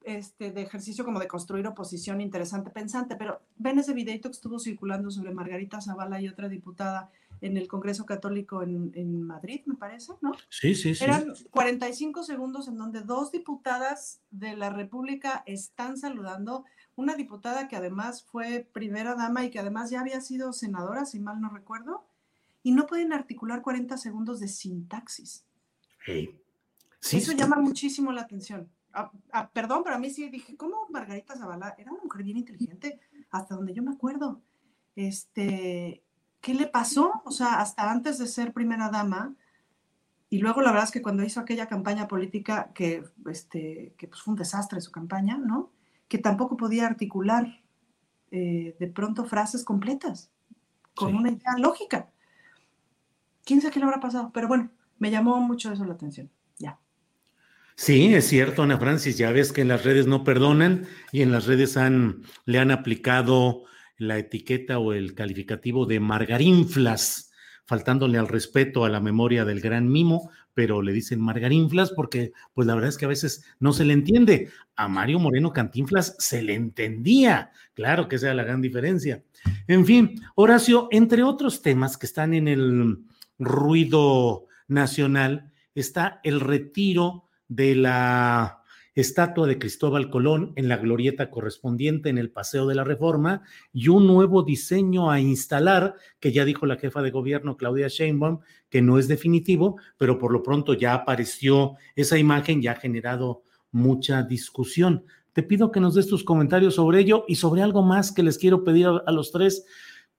este, de ejercicio como de construir oposición interesante, pensante, pero ven ese videito que estuvo circulando sobre Margarita Zavala y otra diputada en el Congreso Católico en, en Madrid, me parece, ¿no? Sí, sí, sí. Eran 45 segundos en donde dos diputadas de la República están saludando, una diputada que además fue primera dama y que además ya había sido senadora, si mal no recuerdo, y no pueden articular 40 segundos de sintaxis. Sí, Eso llama muchísimo la atención. Ah, ah, perdón, pero a mí sí dije, ¿cómo Margarita Zavala era una mujer bien inteligente? Hasta donde yo me acuerdo. Este, ¿qué le pasó? O sea, hasta antes de ser primera dama, y luego la verdad es que cuando hizo aquella campaña política, que, este, que pues fue un desastre su campaña, ¿no? Que tampoco podía articular eh, de pronto frases completas, con una idea lógica. ¿Quién sabe qué le habrá pasado? Pero bueno, me llamó mucho eso la atención. Sí, es cierto, Ana Francis, ya ves que en las redes no perdonan y en las redes han, le han aplicado la etiqueta o el calificativo de margarinflas faltándole al respeto a la memoria del gran mimo, pero le dicen Margarinflas porque pues la verdad es que a veces no se le entiende. A Mario Moreno Cantinflas se le entendía, claro que sea la gran diferencia. En fin, Horacio, entre otros temas que están en el ruido nacional, está el retiro de la estatua de Cristóbal Colón en la glorieta correspondiente en el Paseo de la Reforma y un nuevo diseño a instalar, que ya dijo la jefa de gobierno Claudia Sheinbaum, que no es definitivo, pero por lo pronto ya apareció esa imagen, ya ha generado mucha discusión. Te pido que nos des tus comentarios sobre ello y sobre algo más que les quiero pedir a, a los tres.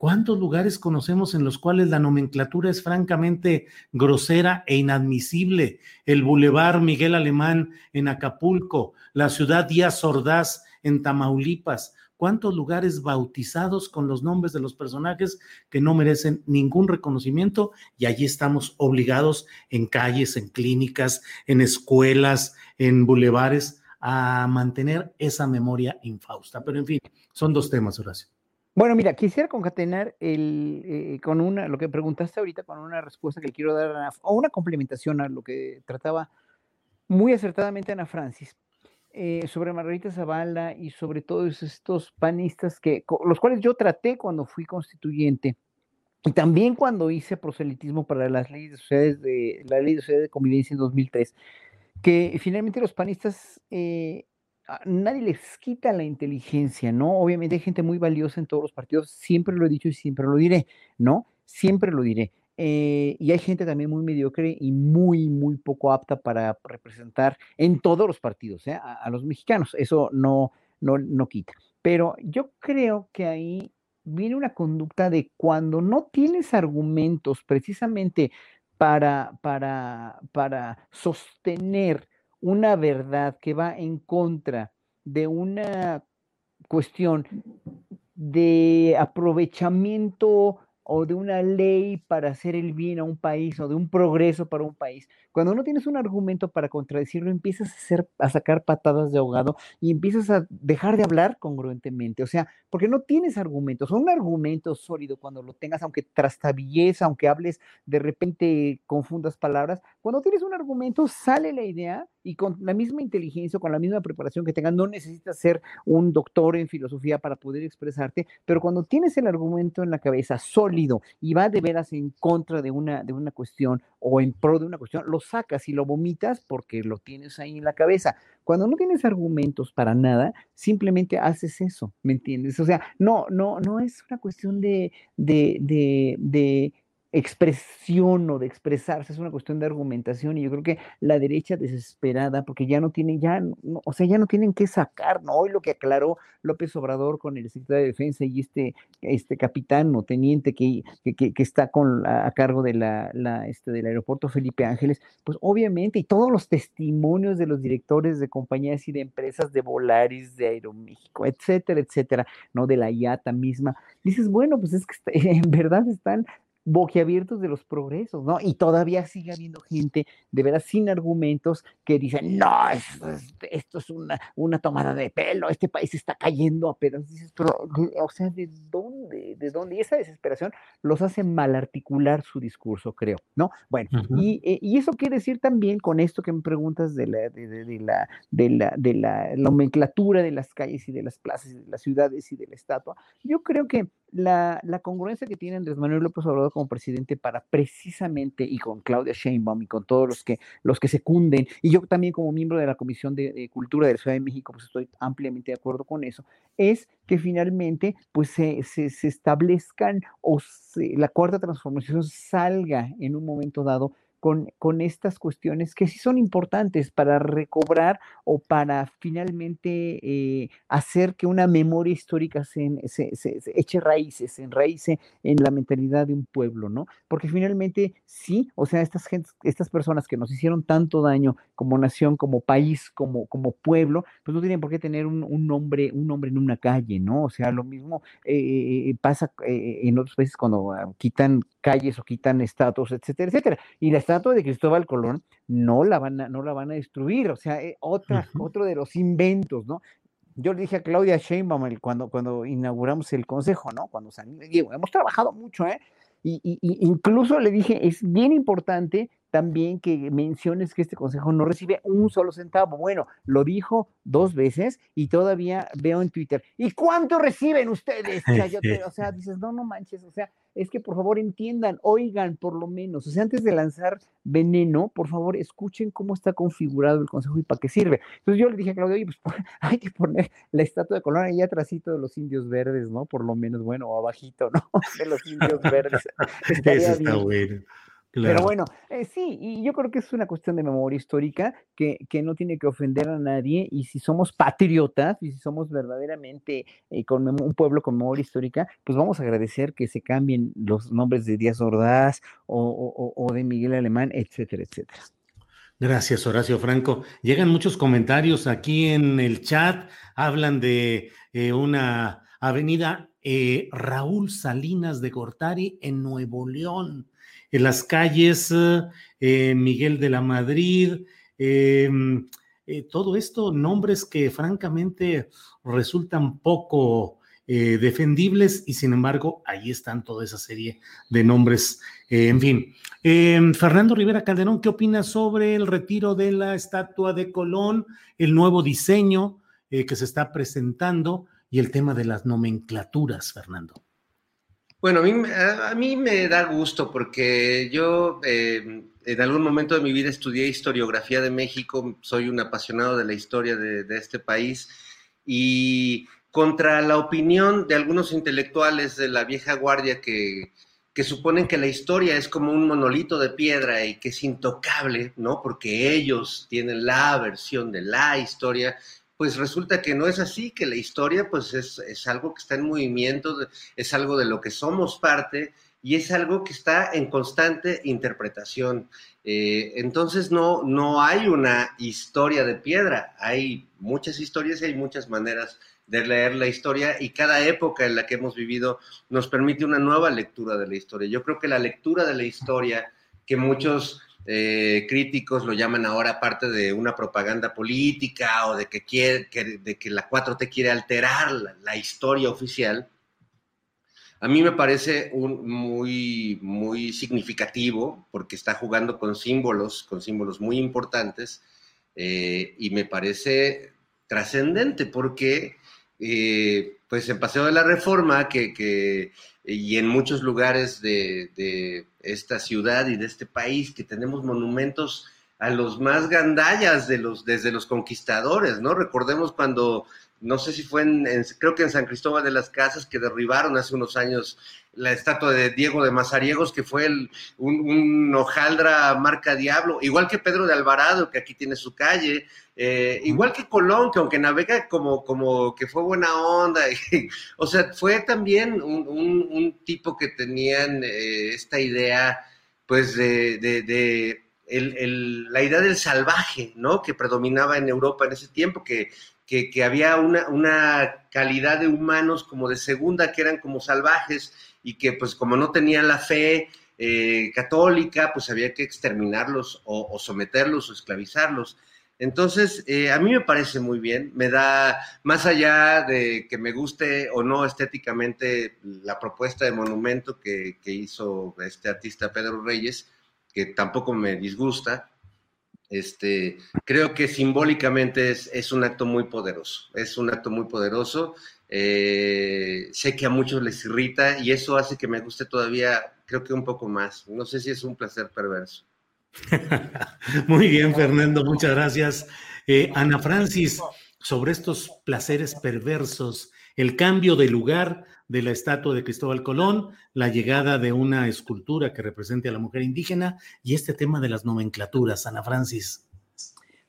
¿Cuántos lugares conocemos en los cuales la nomenclatura es francamente grosera e inadmisible? El Boulevard Miguel Alemán en Acapulco, la ciudad Díaz Ordaz en Tamaulipas. ¿Cuántos lugares bautizados con los nombres de los personajes que no merecen ningún reconocimiento? Y allí estamos obligados en calles, en clínicas, en escuelas, en bulevares a mantener esa memoria infausta. Pero en fin, son dos temas, Horacio. Bueno, mira, quisiera concatenar el, eh, con una, lo que preguntaste ahorita, con una respuesta que quiero dar, a, o una complementación a lo que trataba muy acertadamente Ana Francis, eh, sobre Margarita Zavala y sobre todos estos panistas que, los cuales yo traté cuando fui constituyente, y también cuando hice proselitismo para las leyes de sociedades de, la ley de sociedades de convivencia en 2003, que finalmente los panistas eh, nadie les quita la inteligencia, ¿no? Obviamente hay gente muy valiosa en todos los partidos, siempre lo he dicho y siempre lo diré, ¿no? Siempre lo diré. Eh, y hay gente también muy mediocre y muy, muy poco apta para representar en todos los partidos, ¿eh? a, a, los mexicanos. Eso no, no, no quita. Pero yo creo que ahí viene una conducta de cuando no tienes argumentos precisamente para, para, para sostener una verdad que va en contra de una cuestión de aprovechamiento o de una ley para hacer el bien a un país o de un progreso para un país. Cuando no tienes un argumento para contradecirlo, empiezas a, hacer, a sacar patadas de ahogado y empiezas a dejar de hablar congruentemente. O sea, porque no tienes argumentos. Un argumento sólido cuando lo tengas, aunque trastabilles, aunque hables, de repente confundas palabras. Cuando tienes un argumento, sale la idea y con la misma inteligencia, con la misma preparación que tengas, no necesitas ser un doctor en filosofía para poder expresarte, pero cuando tienes el argumento en la cabeza sólido y va de veras en contra de una, de una cuestión o en pro de una cuestión, lo sacas y lo vomitas porque lo tienes ahí en la cabeza. Cuando no tienes argumentos para nada, simplemente haces eso, ¿me entiendes? O sea, no, no, no es una cuestión de, de, de, de expresión o de expresarse, es una cuestión de argumentación y yo creo que la derecha desesperada, porque ya no tienen, ya, no, o sea, ya no tienen que sacar, ¿no? Hoy lo que aclaró López Obrador con el secretario de Defensa y este, este capitán o teniente que, que, que está con, a, a, cargo de la, la, este, del aeropuerto Felipe Ángeles, pues obviamente, y todos los testimonios de los directores de compañías y de empresas de Volaris, de Aeroméxico, etcétera, etcétera, ¿no? De la IATA misma, dices, bueno, pues es que está, en verdad están boquiabiertos de los progresos, ¿no? Y todavía sigue habiendo gente de veras sin argumentos que dicen, no, esto es, esto es una, una, tomada de pelo, este país está cayendo a pedazos. Dices, pero, o sea, ¿de dónde? ¿De dónde? Y esa desesperación los hace mal articular su discurso, creo, ¿no? Bueno, uh -huh. y, eh, y, eso quiere decir también con esto que me preguntas de la, de, de, de la, de la, de la nomenclatura de las calles y de las plazas y de las ciudades y de la estatua, yo creo que la, congruencia que tiene Andrés Manuel López Obrador como presidente para precisamente, y con Claudia Sheinbaum y con todos los que, los que secunden, y yo también como miembro de la Comisión de, de Cultura de la Ciudad de México, pues estoy ampliamente de acuerdo con eso, es que finalmente pues se, se, se establezcan o se, la cuarta transformación salga en un momento dado con, con, estas cuestiones que sí son importantes para recobrar o para finalmente eh, hacer que una memoria histórica se, se, se, eche raíces, se enraíce en la mentalidad de un pueblo, ¿no? Porque finalmente sí, o sea, estas, gente, estas personas que nos hicieron tanto daño como nación, como país, como, como pueblo, pues no tienen por qué tener un, un nombre, un nombre en una calle, ¿no? O sea, lo mismo eh, pasa eh, en otros países cuando uh, quitan calles o quitan estatuas, etcétera, etcétera. Y la estatua de Cristóbal Colón no la van a, no la van a destruir, o sea, eh, otra, uh -huh. otro de los inventos, ¿no? Yo le dije a Claudia Sheinbaum cuando, cuando inauguramos el consejo, ¿no? Cuando digo, hemos trabajado mucho, ¿eh? Y, y, incluso le dije, es bien importante también que menciones que este consejo no recibe un solo centavo. Bueno, lo dijo dos veces y todavía veo en Twitter. ¿Y cuánto reciben ustedes? O sea, yo o sea, dices, no, no manches, o sea, es que por favor entiendan, oigan por lo menos, o sea, antes de lanzar veneno, por favor, escuchen cómo está configurado el consejo y para qué sirve. Entonces yo le dije a Claudio, oye, pues hay que poner la estatua de Colón ahí atrásito de los indios verdes, ¿no? Por lo menos, bueno, abajito, ¿no? De los indios verdes. Eso está bueno. Pero bueno, eh, sí, y yo creo que es una cuestión de memoria histórica que, que, no tiene que ofender a nadie y si somos patriotas y si somos verdaderamente eh, con un pueblo con memoria histórica, pues vamos a agradecer que se cambien los nombres de Díaz Ordaz o, o, de Miguel Alemán, etcétera, etcétera. Gracias, Horacio Franco. Llegan muchos comentarios aquí en el chat, hablan de eh, una avenida Raúl Salinas de Gortari en Nuevo León en las calles eh, Miguel de la Madrid, em, eh, todo esto, nombres que francamente resultan poco eh, defendibles y sin embargo ahí están toda esa serie de nombres. en fin, em, Fernando Rivera Calderón, ¿qué opinas sobre el retiro de la estatua de Colón, el nuevo diseño que se está presentando y el tema de las nomenclaturas, Fernando? Bueno, a mí, me da gusto porque yo eh, en algún momento de mi vida estudié historiografía de México, soy un apasionado de la historia de, este país y contra la opinión de algunos intelectuales de la vieja guardia que, que suponen que la historia es como un monolito de piedra y que es intocable, ¿no? Porque ellos tienen la versión de la historia pues resulta que no es así, que la historia pues es, algo que está en movimiento, es algo de lo que somos parte y es algo que está en constante interpretación. Eh, entonces no, no hay una historia de piedra, hay muchas historias y hay muchas maneras de leer la historia y cada época en la que hemos vivido nos permite una nueva lectura de la historia. Yo creo que la lectura de la historia que muchos eh, críticos lo llaman ahora parte de una propaganda política o de que, quiere, de que la 4T quiere alterar la, historia oficial, a mí me parece un, muy, muy significativo porque está jugando con símbolos, con símbolos muy importantes eh, y me parece trascendente porque eh, pues en Paseo de la Reforma, que, y en muchos lugares de, esta ciudad y de este país, que tenemos monumentos a los más gandallas de los, desde los conquistadores, ¿no? Recordemos cuando, no sé si fue en, creo que en San Cristóbal de las Casas, que derribaron hace unos años la estatua de Diego de Mazariegos, que fue un, un, hojaldra marca Diablo, igual que Pedro de Alvarado, que aquí tiene su calle, eh, igual que Colón, que aunque navega como, como que fue buena onda, o sea, fue también un, tipo que tenían eh, esta idea, pues, de, de, la idea del salvaje, ¿no? Que predominaba en Europa en ese tiempo, que, que, había una, una calidad de humanos como de segunda, que eran como salvajes, y que pues como no tenían la fe eh, católica, pues había que exterminarlos o, someterlos o esclavizarlos. Entonces, eh, a mí me parece muy bien, me da, más allá de que me guste o no estéticamente la propuesta de monumento que, hizo este artista Pedro Reyes, que tampoco me disgusta, este, creo que simbólicamente es, es, un acto muy poderoso, es un acto muy poderoso eh, sé que a muchos les irrita y eso hace que me guste todavía, creo que un poco más. No sé si es un placer perverso. Muy bien, Fernando, muchas gracias. Eh, Ana Francis, sobre estos placeres perversos, el cambio de lugar de la estatua de Cristóbal Colón, la llegada de una escultura que represente a la mujer indígena y este tema de las nomenclaturas, Ana Francis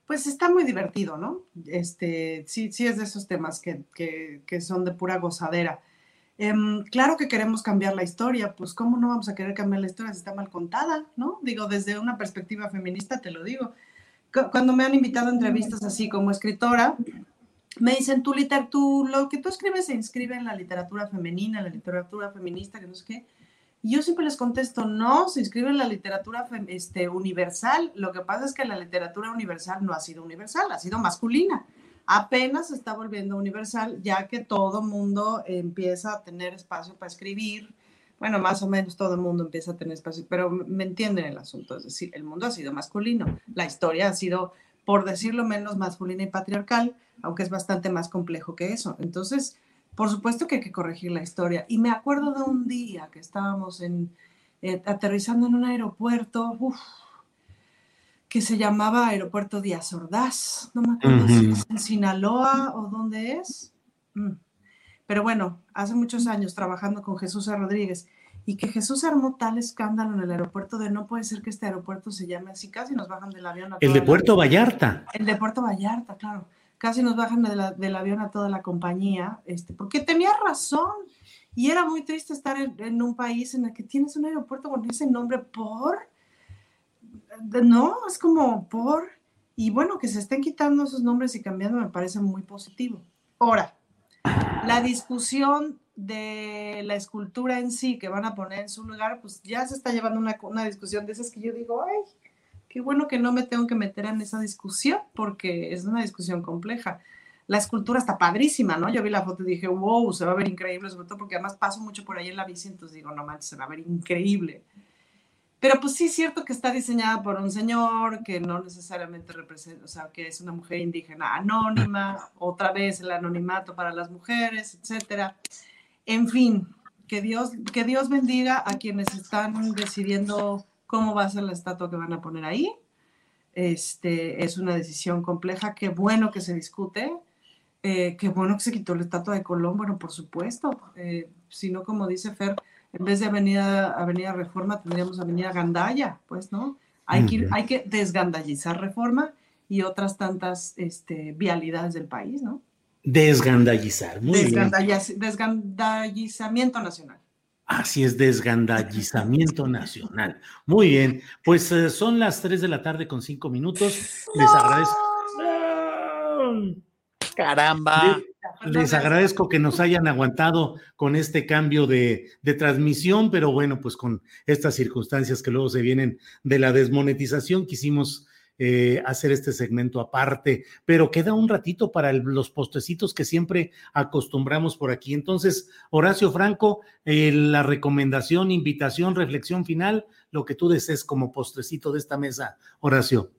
pues está muy divertido, ¿no? Este, sí, sí es de esos temas que, son de pura gozadera. Em, claro que queremos cambiar la historia, pues ¿cómo no vamos a querer cambiar la historia si está mal contada, ¿no? Digo, desde una perspectiva feminista te lo digo. Cuando me han invitado a entrevistas así como escritora, me dicen, tú, tú, lo que tú escribes se inscribe en la literatura femenina, en la literatura feminista, que no sé qué. Yo siempre les contesto, no, se inscribe en la literatura este, universal. Lo que pasa es que la literatura universal no ha sido universal, ha sido masculina. Apenas se está volviendo universal, ya que todo mundo empieza a tener espacio para escribir, bueno, más o menos todo el mundo empieza a tener espacio, pero me entienden el asunto, es decir, el mundo ha sido masculino, la historia ha sido, por decirlo menos, masculina y patriarcal, aunque es bastante más complejo que eso. Entonces, por supuesto que hay que corregir la historia. Y me acuerdo de un día que estábamos en, eh, aterrizando en un aeropuerto, que se llamaba Aeropuerto Díaz Ordaz, no me acuerdo si es en Sinaloa o dónde es. Mm. Pero bueno, hace muchos años trabajando con Jesús Rodríguez y que Jesús armó tal escándalo en el aeropuerto de no puede ser que este aeropuerto se llame así, casi nos bajan del avión. el de Puerto Vallarta. El de Puerto Vallarta, claro. Casi nos bajan del avión a toda la compañía, este, porque tenía razón. Y era muy triste estar en, un país en el que tienes un aeropuerto con ese nombre por. No, es como por. Y bueno, que se estén quitando esos nombres y cambiando me parece muy positivo. Ahora, la discusión de la escultura en sí que van a poner en su lugar, pues ya se está llevando una, una discusión de esas que yo digo, ay, qué bueno que no me tengo que meter en esa discusión porque es una discusión compleja. La escultura está padrísima, ¿no? Yo vi la foto y dije, wow, se va a ver increíble, sobre todo porque además paso mucho por ahí en la bici, entonces digo, no manches, se va a ver increíble. Pero pues sí es cierto que está diseñada por un señor que no necesariamente representa, o sea, que es una mujer indígena anónima, otra vez el anonimato para las mujeres, etcétera. En fin, que Dios, que Dios bendiga a quienes están decidiendo cómo va a ser la estatua que van a poner ahí. Este, es una decisión compleja, qué bueno que se discute, eh, qué bueno que se quitó la estatua de Colón, bueno, por supuesto, eh, si no, como dice Fer, en vez de Avenida, Avenida Reforma, tendríamos Avenida Gandaya, pues, ¿no? Hay, que, hay que desgandallizar Reforma y otras tantas este, vialidades del país, ¿no? Desgandallizar, muy Desgandallizamiento nacional. Así es, desgandallizamiento nacional. Muy bien, pues eh, son las 3 de la tarde con 5 minutos. Les agradezco. Caramba. Les agradezco que nos hayan aguantado con este cambio de, transmisión, pero bueno, pues con estas circunstancias que luego se vienen de la desmonetización, quisimos eh, hacer este segmento aparte, pero queda un ratito para los postecitos que siempre acostumbramos por aquí. Entonces, Horacio Franco, eh, la recomendación, invitación, reflexión final, lo que tú desees como postrecito de esta mesa, Horacio.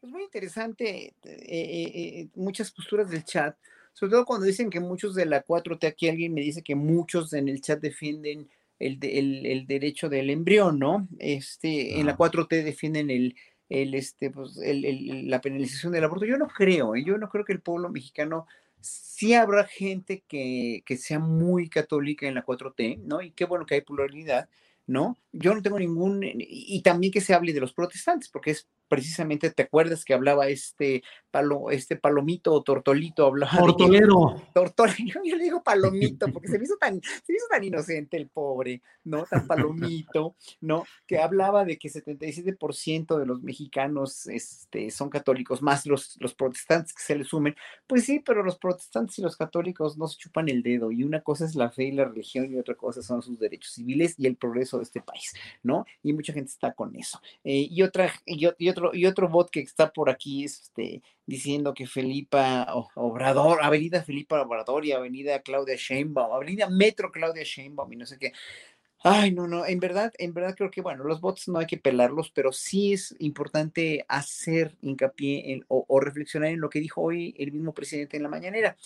Es muy interesante, eh, muchas posturas del chat sobre todo cuando dicen que muchos de la 4T, aquí alguien me dice que muchos en el chat defienden el, el, derecho del embrión, ¿no? Este, En la 4T defienden el, el, este, pues, la penalización del aborto. Yo no creo, ¿eh? yo no creo que el pueblo mexicano sí habrá gente que, que, sea muy católica en la 4T, ¿no? Y qué bueno que hay pluralidad, ¿no? Yo no tengo ningún, y también que se hable de los protestantes, porque es precisamente, ¿te acuerdas que hablaba este, palo, este palomito o tortolito? Hablaba Tortolero. Tortolero, yo le digo palomito porque se me, hizo tan, se hizo tan inocente el pobre, ¿no? Tan palomito, ¿no? Que hablaba de que 77% de los mexicanos este, son católicos, más los, los protestantes que se le sumen. Pues sí, pero los protestantes y los católicos no se chupan el dedo y una cosa es la fe y la religión y otra cosa son sus derechos civiles y el progreso de este país, ¿no? Y mucha gente está con eso. Eh, y, otra, y, y otra y otro bot que está por aquí este, diciendo que Felipa Obrador, Avenida Felipa Obrador y Avenida Claudia Sheinbaum, Avenida Metro Claudia Sheinbaum y no sé qué. Ay, no, no, en verdad, en verdad creo que, bueno, los bots no hay que pelarlos, pero sí es importante hacer hincapié en, o, o reflexionar en lo que dijo hoy el mismo presidente en la mañanera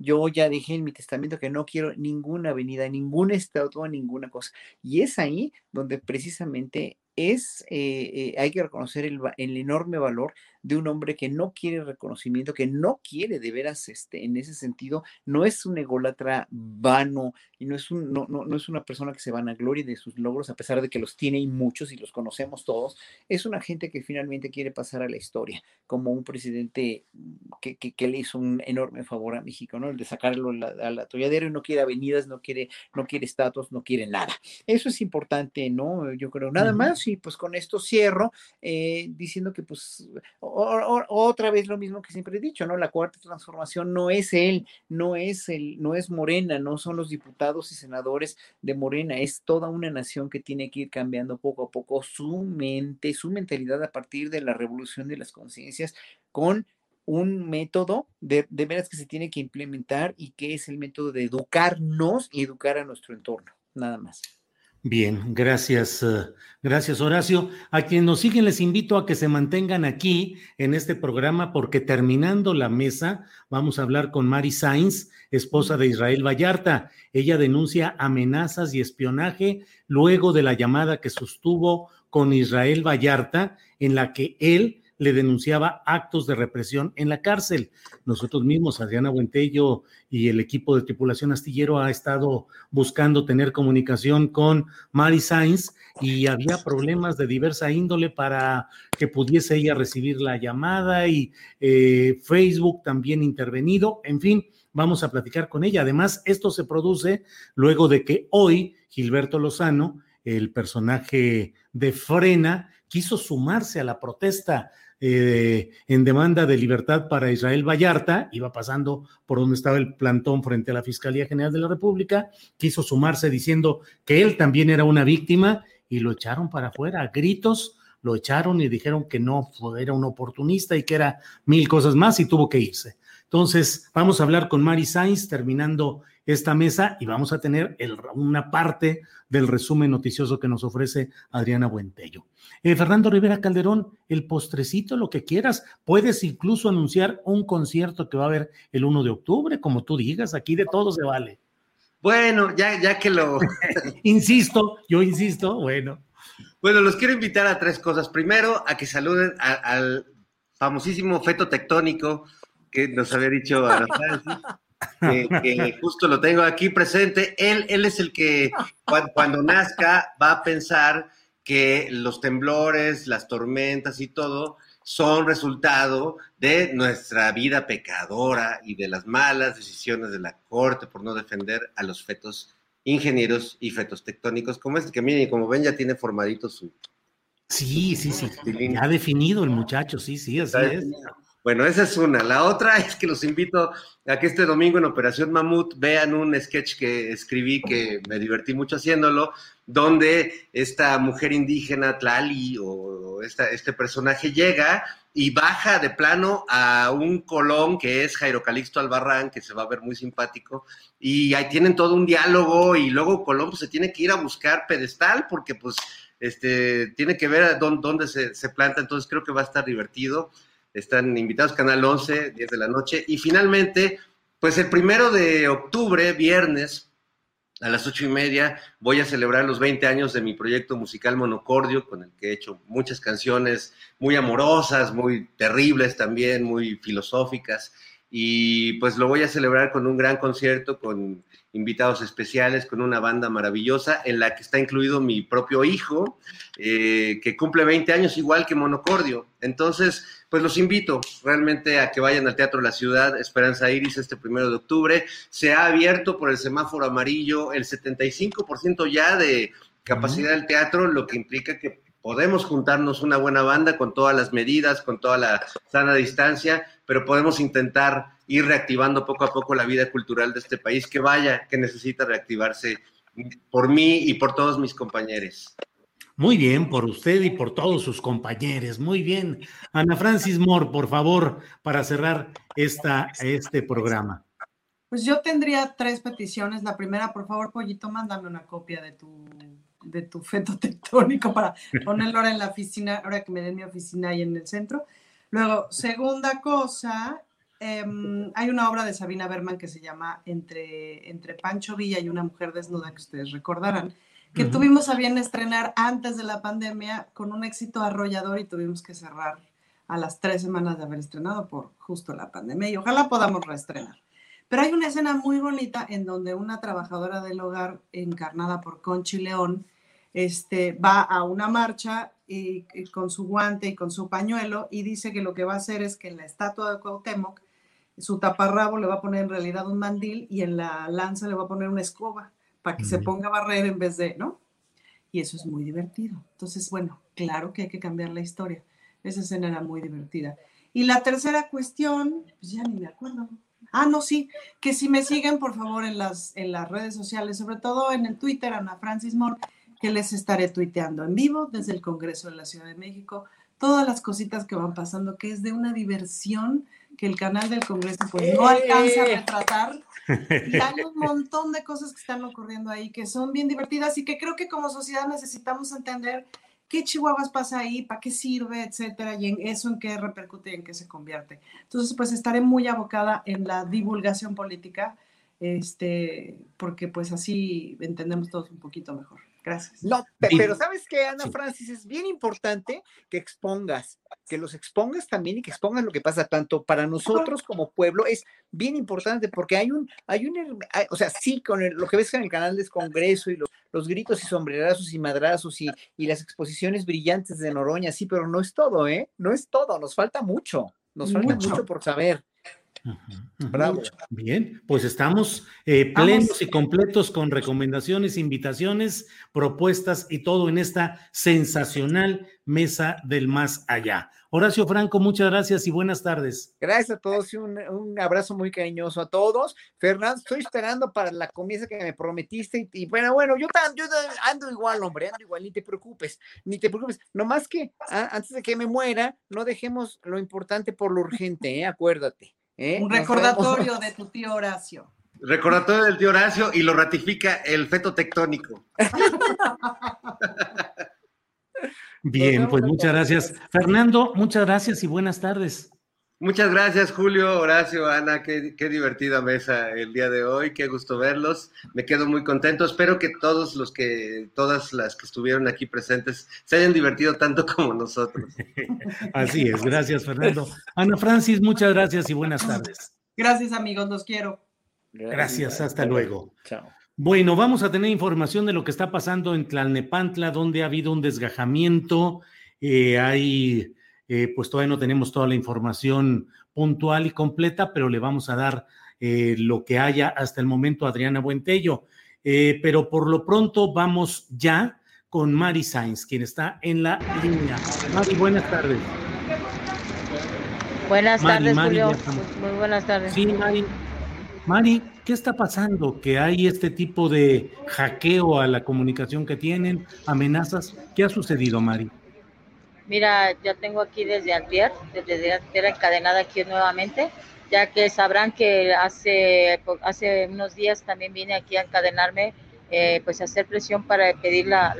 yo ya dije en mi testamento que no quiero ninguna avenida, ningún estatua, ninguna cosa. Y es ahí donde precisamente es, eh, eh, hay que reconocer el, el, enorme valor de un hombre que no quiere reconocimiento, que no quiere de veras, este, en ese sentido, no es un ególatra vano y no es, un, no, no, es una persona que se van a gloria de sus logros, a pesar de que los tiene y muchos y los conocemos todos, es una gente que finalmente quiere pasar a la historia como un presidente que, que, le hizo un enorme favor a México, ¿no? El de sacarlo a la, atolladero y no quiere avenidas, no quiere, no quiere estatuas, no quiere nada. Eso es importante, ¿no? Yo creo, nada más, y pues con esto cierro eh, diciendo que pues otra vez lo mismo que siempre he dicho, ¿no? La cuarta transformación no es él, no es el, no es Morena, no son los diputados y senadores de Morena, es toda una nación que tiene que ir cambiando poco a poco su mente, su mentalidad a partir de la revolución de las conciencias con un método de, de veras que se tiene que implementar y que es el método de educarnos y educar a nuestro entorno, nada más. Bien, gracias, eh, gracias Horacio. A quienes nos siguen les invito a que se mantengan aquí en este programa porque terminando la mesa vamos a hablar con Mari Sainz, esposa de Israel Vallarta. Ella denuncia amenazas y espionaje luego de la llamada que sostuvo con Israel Vallarta en la que él le denunciaba actos de represión en la cárcel. Nosotros mismos, Adriana Buentello y el equipo de tripulación astillero ha estado buscando tener comunicación con Mari Sainz y había problemas de diversa índole para que pudiese ella recibir la llamada y eh, Facebook también intervenido. En fin, vamos a platicar con ella. Además, esto se produce luego de que hoy Gilberto Lozano, el personaje de Frena, quiso sumarse a la protesta eh, en demanda de libertad para Israel Vallarta, iba pasando por donde estaba el plantón frente a la Fiscalía General de la República, quiso sumarse diciendo que él también era una víctima y lo echaron para afuera a gritos, lo echaron y dijeron que no era un oportunista y que era mil cosas más y tuvo que irse. Entonces, vamos a hablar con Mari Sainz terminando esta mesa y vamos a tener una parte del resumen noticioso que nos ofrece Adriana Buentello. Eh, Fernando Rivera Calderón, el postrecito, lo que quieras. Puedes incluso anunciar un concierto que va a haber el 1 de octubre, como tú digas, aquí de todo se vale. Bueno, ya, ya que lo... insisto, yo insisto, bueno. Bueno, los quiero invitar a tres cosas. Primero, a que saluden al famosísimo feto tectónico que nos había dicho Ana Que, justo lo tengo aquí presente. Él, él es el que cuando, nazca va a pensar que los temblores, las tormentas y todo son resultado de nuestra vida pecadora y de las malas decisiones de la Corte por no defender a los fetos ingenieros y fetos tectónicos como este, que miren, como ven ya tiene formadito su... Sí, sí, sí, ha definido el muchacho, sí, sí, así es. Bueno, esa es una. La otra es que los invito a que este domingo en Operación Mamut vean un sketch que escribí que me divertí mucho haciéndolo, donde esta mujer indígena, Tlali, o este personaje llega y baja de plano a un colón que es Jairo Calixto Albarrán, que se va a ver muy simpático, y ahí tienen todo un diálogo y luego Colón pues, se tiene que ir a buscar pedestal porque pues este, tiene que ver dónde, dónde se, se planta, entonces creo que va a estar divertido. Están invitados Canal 11, 10 de la noche. Y finalmente, pues el primero de octubre, viernes, a las ocho y media, voy a celebrar los 20 años de mi proyecto musical Monocordio, con el que he hecho muchas canciones muy amorosas, muy terribles también, muy filosóficas. Y pues lo voy a celebrar con un gran concierto, con invitados especiales, con una banda maravillosa en la que está incluido mi propio hijo, eh, que cumple 20 años igual que Monocordio. Entonces, pues los invito realmente a que vayan al Teatro La Ciudad, Esperanza Iris, este primero de octubre. Se ha abierto por el semáforo amarillo el 75% ya de capacidad del teatro, lo que implica que podemos juntarnos una buena banda con todas las medidas, con toda la sana distancia, pero podemos intentar ir reactivando poco a poco la vida cultural de este país, que vaya, que necesita reactivarse por mí y por todos mis compañeros. Muy bien, por usted y por todos sus compañeros. Muy bien. Ana Francis Moore, por favor, para cerrar esta, este programa. Pues yo tendría tres peticiones. La primera, por favor, Pollito, mándame una copia de tu, de tu feto tectónico para ponerlo ahora en la oficina, ahora que me den mi oficina ahí en el centro. Luego, segunda cosa, em, hay una obra de Sabina Berman que se llama Entre, Entre Pancho Villa y una mujer desnuda, que ustedes recordarán que tuvimos a bien estrenar antes de la pandemia con un éxito arrollador y tuvimos que cerrar a las tres semanas de haber estrenado por justo la pandemia y ojalá podamos reestrenar. Pero hay una escena muy bonita en donde una trabajadora del hogar encarnada por Conchi León este, va a una marcha y, con su guante y con su pañuelo y dice que lo que va a hacer es que en la estatua de Cuauhtémoc su taparrabo le va a poner en realidad un mandil y en la lanza le va a poner una escoba para que se ponga a barrer en vez de, ¿no? Y eso es muy divertido. Entonces, bueno, claro que hay que cambiar la historia. Esa escena era muy divertida. Y la tercera cuestión, pues ya ni me acuerdo. Ah, no, sí, que si me siguen, por favor, en las, en las redes sociales, sobre todo en el Twitter, Ana Francis Moore, que les estaré tuiteando en vivo desde el Congreso de la Ciudad de México, todas las cositas que van pasando, que es de una diversión que el canal del Congreso pues no alcanza a retratar. Y hay un montón de cosas que están ocurriendo ahí que son bien divertidas y que creo que como sociedad necesitamos entender qué chihuahuas pasa ahí, para qué sirve, etcétera, y en eso en qué repercute y en qué se convierte. Entonces, pues estaré muy abocada en la divulgación política, este, porque pues así entendemos todos un poquito mejor. Gracias. No, pero ¿sabes qué, Ana Francis? Es bien importante que expongas, que los expongas también y que expongas lo que pasa tanto para nosotros como pueblo. Es bien importante porque hay un, hay un, o sea, sí, con lo que ves en el canal del Congreso y los, los gritos y sombrerazos y madrazos y, y las exposiciones brillantes de Noroña, sí, pero no es todo, ¿eh? No es todo, nos falta mucho, nos falta mucho por saber. Bravo. Bien, pues estamos eh, plenos y completos con recomendaciones, invitaciones, propuestas y todo en esta sensacional mesa del más allá. Horacio Franco, muchas gracias y buenas tardes. Gracias a todos y un, abrazo muy cariñoso a todos. Fernando, estoy esperando para la comida que me prometiste y, bueno, bueno, yo, yo, ando igual, hombre, ando igual, ni te preocupes, ni te preocupes. Nomás que antes de que me muera, no dejemos lo importante por lo urgente, ¿eh? acuérdate. ¿Eh? Un recordatorio de tu tío Horacio. Recordatorio del tío Horacio y lo ratifica el feto tectónico. Bien, pues muchas gracias. Fernando, muchas gracias y buenas tardes. Muchas gracias, Julio, Horacio, Ana, qué, qué, divertida mesa el día de hoy, qué gusto verlos, me quedo muy contento, espero que todos los que, todas las que estuvieron aquí presentes se hayan divertido tanto como nosotros. Así es, gracias, Fernando. Ana Francis, muchas gracias y buenas tardes. Gracias, amigos, los quiero. Gracias, hasta luego. Chao. Bueno, vamos a tener información de lo que está pasando en Tlalnepantla, donde ha habido un desgajamiento, eh, hay eh, pues todavía no tenemos toda la información puntual y completa, pero le vamos a dar eh, lo que haya hasta el momento a Adriana Buentello. Eh, pero por lo pronto vamos ya con Mari Sainz, quien está en la línea. Mari, buenas tardes. Buenas tardes, Julio. Muy buenas tardes. Sí, Mari. Mari, ¿qué está pasando? Que hay este tipo de hackeo a la comunicación que tienen, amenazas. ¿Qué ha sucedido, Mari? Mira, ya tengo aquí desde antier, desde antier encadenada aquí nuevamente, ya que sabrán que hace, hace unos días también vine aquí a encadenarme, eh, pues a hacer presión para pedir la,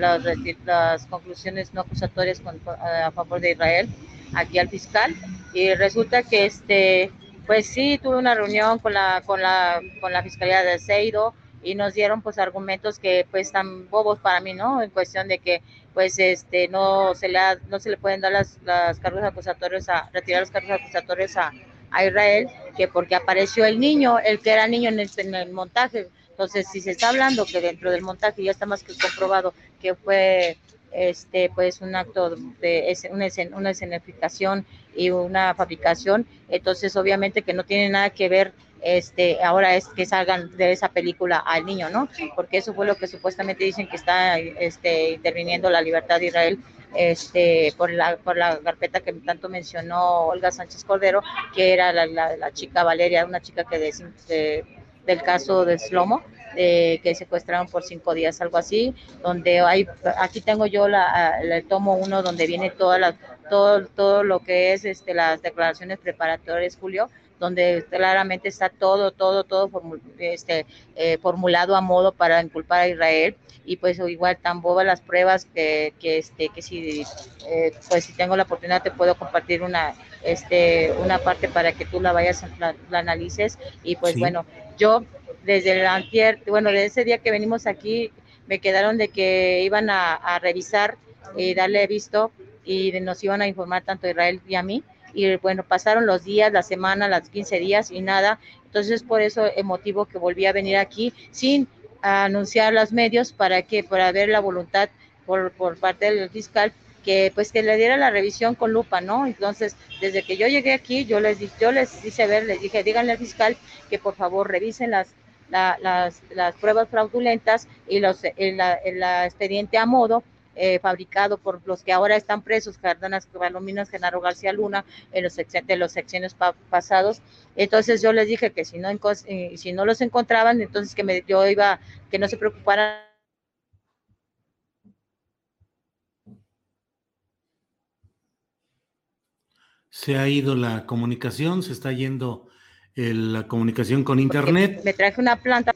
las conclusiones no acusatorias a favor de Israel aquí al fiscal. Y resulta que este pues sí tuve una reunión con la con la con la fiscalía de Seido y nos dieron pues argumentos que pues están bobos para mí, ¿no? En cuestión de que pues este no se le no se le pueden dar las, las cargos acusatorios a retirar los cargos acusatorios a, a, Israel que porque apareció el niño, el que era niño en el, en el montaje. Entonces, si se está hablando que dentro del montaje ya está más que comprobado que fue este pues un acto de una, una escenificación y una fabricación, entonces obviamente que no tiene nada que ver este, ahora es que salgan de esa película al niño, ¿no? Porque eso fue lo que supuestamente dicen que está este, interviniendo la libertad de Israel este, por, la, por la carpeta que tanto mencionó Olga Sánchez Cordero, que era la, chica Valeria, una chica que de, del caso de Slomo, que secuestraron por cinco días, algo así, donde hay, aquí tengo yo la, tomo uno donde viene toda la, todo, todo lo que es este, las declaraciones preparatorias, Julio, donde claramente está todo, todo, todo este, eh, formulado a modo para inculpar a Israel. Y pues igual tan boba las pruebas que, que, este, que si, eh, pues si tengo la oportunidad te puedo compartir una, este, una parte para que tú la vayas, la, analices. Y pues bueno, yo desde el antier, bueno, desde ese día que venimos aquí, me quedaron de que iban a, a revisar y darle visto y nos iban a informar tanto a Israel y a mí y bueno, pasaron los días, la semana, las 15 días y nada. Entonces, por eso el motivo que volví a venir aquí sin anunciar los medios para que, para ver la voluntad por, por parte del fiscal que pues que le diera la revisión con lupa, ¿no? Entonces, desde que yo llegué aquí, yo les yo les hice ver, les dije, díganle al fiscal que por favor revisen las las, las pruebas fraudulentas y los el expediente a modo eh, fabricado por los que ahora están presos, Cardenas Palominas, Genaro García Luna, en los, de los secciones pasados. Entonces yo les dije que si no, eh, si no los encontraban, entonces que me, yo iba, que no se preocuparan Se ha ido la comunicación, se está yendo la comunicación con Internet. Me traje una planta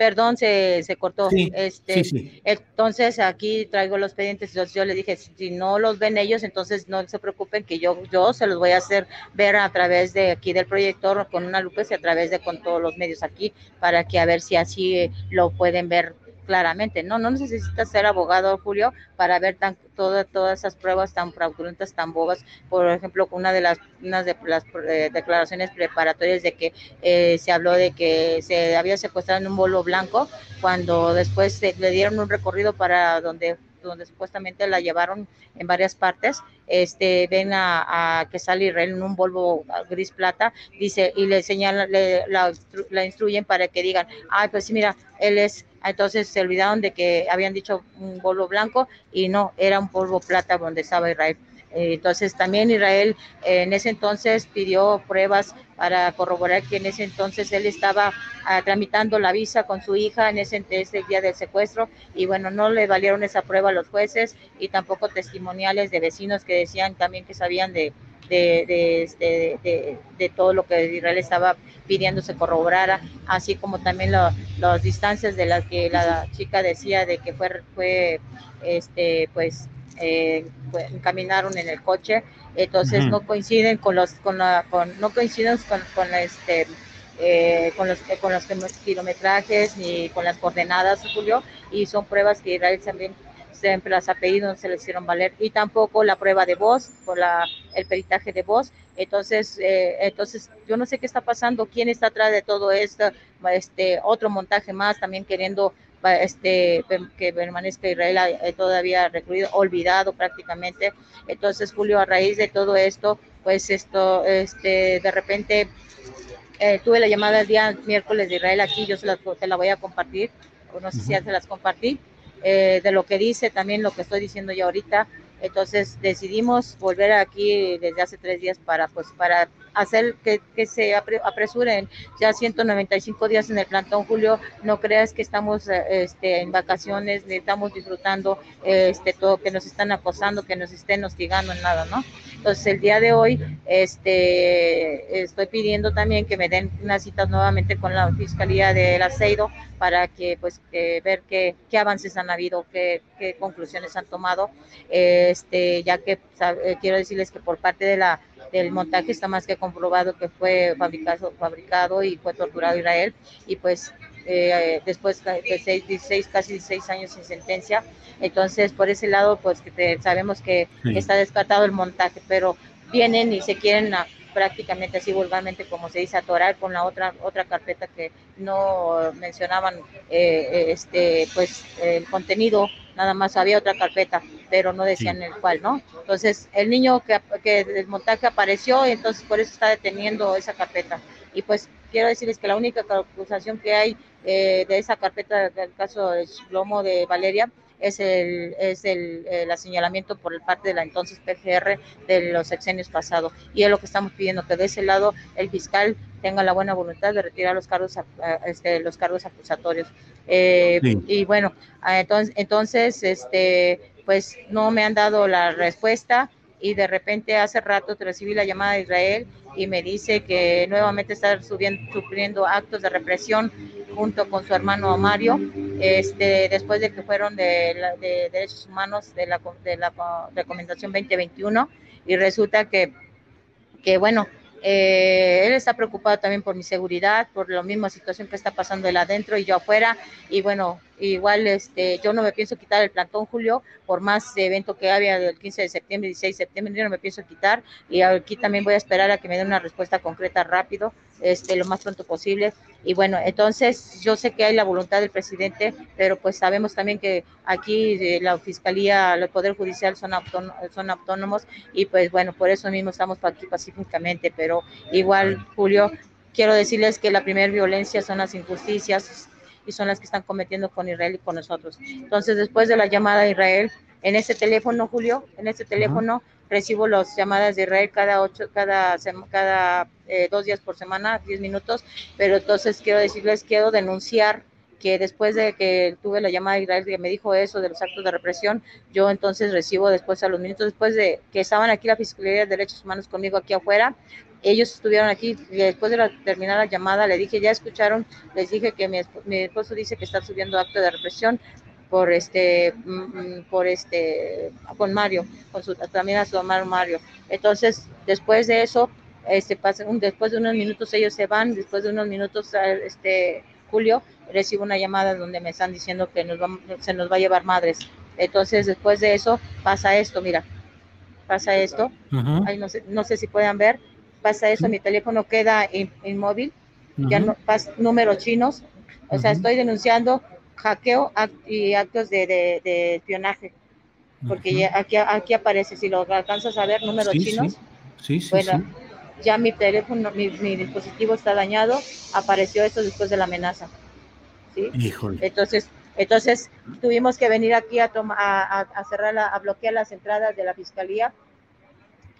perdón, se, se cortó. este, Entonces aquí traigo los pendientes. Entonces yo le dije, si no los ven ellos, entonces no se preocupen que yo, yo se los voy a hacer ver a través de aquí del proyector con una lupa y a través de con todos los medios aquí para que a ver si así lo pueden ver claramente. No, no necesitas ser abogado, Julio, para ver tan, todas esas pruebas tan fraudulentas, tan bobas. Por ejemplo, una de las, de las eh, declaraciones preparatorias de que eh, se habló de que se había secuestrado en un bolo blanco, cuando después le dieron un recorrido para donde donde supuestamente la llevaron en varias partes, este, ven a, que sale Israel en un Volvo gris plata, dice, y le señalan, le, la, la, instruyen para que digan, ay, pues sí, mira, él es entonces se olvidaron de que habían dicho un polvo blanco y no, era un polvo plata donde estaba Israel. Eh, entonces también Israel eh, en ese entonces pidió pruebas para corroborar que en ese entonces él estaba ah, tramitando la visa con su hija en ese, ese, día del secuestro y bueno, no le valieron esa prueba a los jueces y tampoco testimoniales de vecinos que decían también que sabían de, de, este, de, de, todo lo que Israel estaba pidiendo se corroborara, así como también las distancias de las que la chica decía de que fue, fue este, pues, eh, caminaron en el coche, entonces no coinciden con los, con la, con, no coinciden con, con este, eh, con los con los kilometrajes ni con las coordenadas, Julio, y son pruebas que Israel también siempre las apellidos se le hicieron valer y tampoco la prueba de voz por la, el peritaje de voz. Entonces, eh, entonces yo no sé qué está pasando, quién está atrás de todo esto, este otro montaje más también queriendo este que permanezca Israel eh, todavía recluido, olvidado prácticamente. Entonces, Julio, a raíz de todo esto, pues esto, este, de repente eh, tuve la llamada el día miércoles de Israel aquí, yo se la, te la voy a compartir, o no sé si ya se las compartí, eh, de lo que dice, también lo que estoy diciendo yo ahorita. Entonces decidimos volver aquí desde hace tres días para, pues, para hacer que, que, se apresuren. Ya 195 días en el plantón, Julio, no creas que estamos este, en vacaciones, ni estamos disfrutando este, todo, que nos están acosando, que nos estén hostigando en nada, ¿no? Entonces el día de hoy este, estoy pidiendo también que me den unas citas nuevamente con la Fiscalía del Aceido para que pues ver qué, qué, avances han habido, qué, qué conclusiones han tomado, este, ya que eh, quiero decirles que por parte de la del montaje está más que comprobado que fue fabricado, fabricado y fue torturado Israel y pues eh, después de seis, 16, casi 16 años sin sentencia. Entonces, por ese lado, pues que sabemos que está descartado el montaje, pero vienen y se quieren prácticamente así vulgarmente como se dice atorar con la otra otra carpeta que no mencionaban eh, este pues el contenido nada más había otra carpeta pero no decían el cual no entonces el niño que, que el montaje apareció y entonces por eso está deteniendo esa carpeta. Y pues quiero decirles que la única acusación que hay eh, de esa carpeta del caso del lomo de Valeria es el, es el, el, señalamiento por parte de la entonces PGR de los sexenios pasados. Y es lo que estamos pidiendo, que de ese lado el fiscal tenga la buena voluntad de retirar los cargos, este, los cargos acusatorios. Eh, y bueno, ah, entonces, entonces, este, pues no me han dado la respuesta y de repente hace rato recibí la llamada de Israel y me dice que nuevamente está subiendo, sufriendo actos de represión junto con su hermano Mario, este, después de que fueron de, de derechos humanos de la, de la recomendación 2021 y resulta que, que bueno, eh, él está preocupado también por mi seguridad, por la misma situación que está pasando él adentro y yo afuera. Y bueno, igual este, yo no me pienso quitar el plantón, Julio, por más evento que había del 15 de septiembre, 16 de septiembre, yo no me pienso quitar. Y aquí también voy a esperar a que me den una respuesta concreta rápido, este, lo más pronto posible. Y bueno, entonces yo sé que hay la voluntad del presidente, pero pues sabemos también que aquí eh, la Fiscalía, el Poder Judicial son, son autónomos y pues bueno, por eso mismo estamos aquí pacíficamente, pero igual, Julio, quiero decirles que la primera violencia son las injusticias y son las que están cometiendo con Israel y con nosotros. Entonces, después de la llamada a Israel, en ese teléfono, Julio, en ese teléfono recibo las llamadas de Israel cada ocho, cada, cada eh, dos días por semana, diez minutos, pero entonces quiero decirles, quiero denunciar que después de que tuve la llamada de Israel que me dijo eso de los actos de represión, yo entonces recibo después a los minutos después de que estaban aquí la Fiscalía de Derechos Humanos conmigo aquí afuera, ellos estuvieron aquí y después de la, terminar la llamada le dije, ya escucharon, les dije que mi, mi esposo dice que está subiendo acto de represión por este mm, mm, por este con Mario, con su también a su hermano Mario. Entonces, después de eso, este pasan después de unos minutos ellos se van, después de unos minutos este Julio recibo una llamada donde me están diciendo que nos se nos va a llevar madres. Entonces, después de eso pasa esto, mira. Pasa esto. Ay, no sé, no sé si puedan ver pasa eso, mi teléfono queda inmóvil, ya no pasa números chinos, o sea, estoy denunciando hackeo y actos de, de, espionaje, porque aquí, aquí aparece, si lo alcanzas a ver, números chinos, sí. Sí, bueno, ya mi teléfono, mi, dispositivo está dañado, apareció esto después de la amenaza, ¿sí? Entonces, entonces tuvimos que venir aquí a, a, a cerrar, a bloquear las entradas de la fiscalía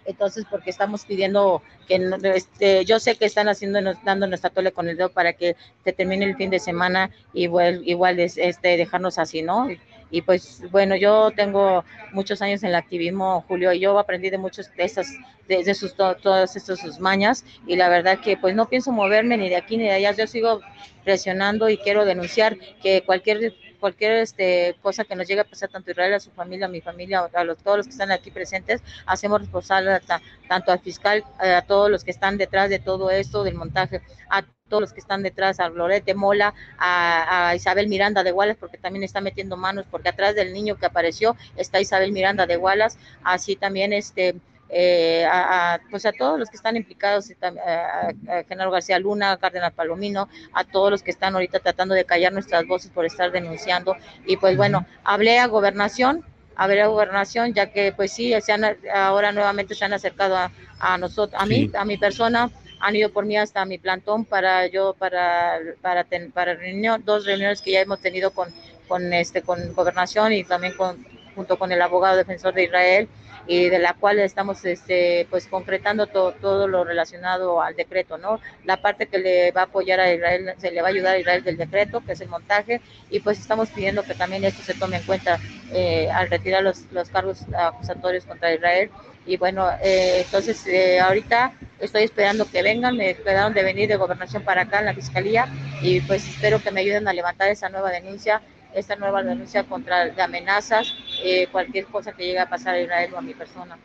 entonces porque estamos pidiendo que este, yo sé que están haciendo dando nuestra tole con el dedo para que se termine el fin de semana igual, igual es, este dejarnos así no y, pues bueno yo tengo muchos años en el activismo Julio y yo aprendí de muchos de esas de, sus todas estas sus mañas y la verdad que pues no pienso moverme ni de aquí ni de allá. Yo sigo presionando y quiero denunciar que cualquier cualquier este, cosa que nos llegue a pasar tanto a Israel, a su familia, a mi familia, a los, todos los que están aquí presentes, hacemos responsable tanto al fiscal, eh, a todos los que están detrás de todo esto, del montaje, a todos los que están detrás, a Lorete Mola, a, Isabel Miranda de Wallace, porque también está metiendo manos, porque atrás del niño que apareció está Isabel Miranda de Wallace, así también este eh, a, pues a todos los que están implicados, a, Genaro García Luna, a Cárdenas Palomino, a todos los que están ahorita tratando de callar nuestras voces por estar denunciando. Y pues bueno, hablé a gobernación, hablé a gobernación, ya que pues sí, se han, ahora nuevamente se han acercado a, nosotros, a mí, a mi persona, han ido por mí hasta mi plantón para yo, para, para, para reunión, dos reuniones que ya hemos tenido con, con, este, con gobernación y también con, junto con el abogado defensor de Israel y de la cual estamos este, pues concretando todo, todo lo relacionado al decreto, ¿no? La parte que le va a apoyar a Israel, se le va a ayudar a Israel del decreto, que es el montaje, y pues estamos pidiendo que también esto se tome en cuenta eh, al retirar los, los cargos acusatorios contra Israel. Y bueno, eh, entonces eh, ahorita estoy esperando que vengan, me quedaron de venir de gobernación para acá en la fiscalía y pues espero que me ayuden a levantar esa nueva denuncia esta nueva denuncia contra de amenazas, eh, cualquier cosa que llegue a pasar a Israel o a mi persona.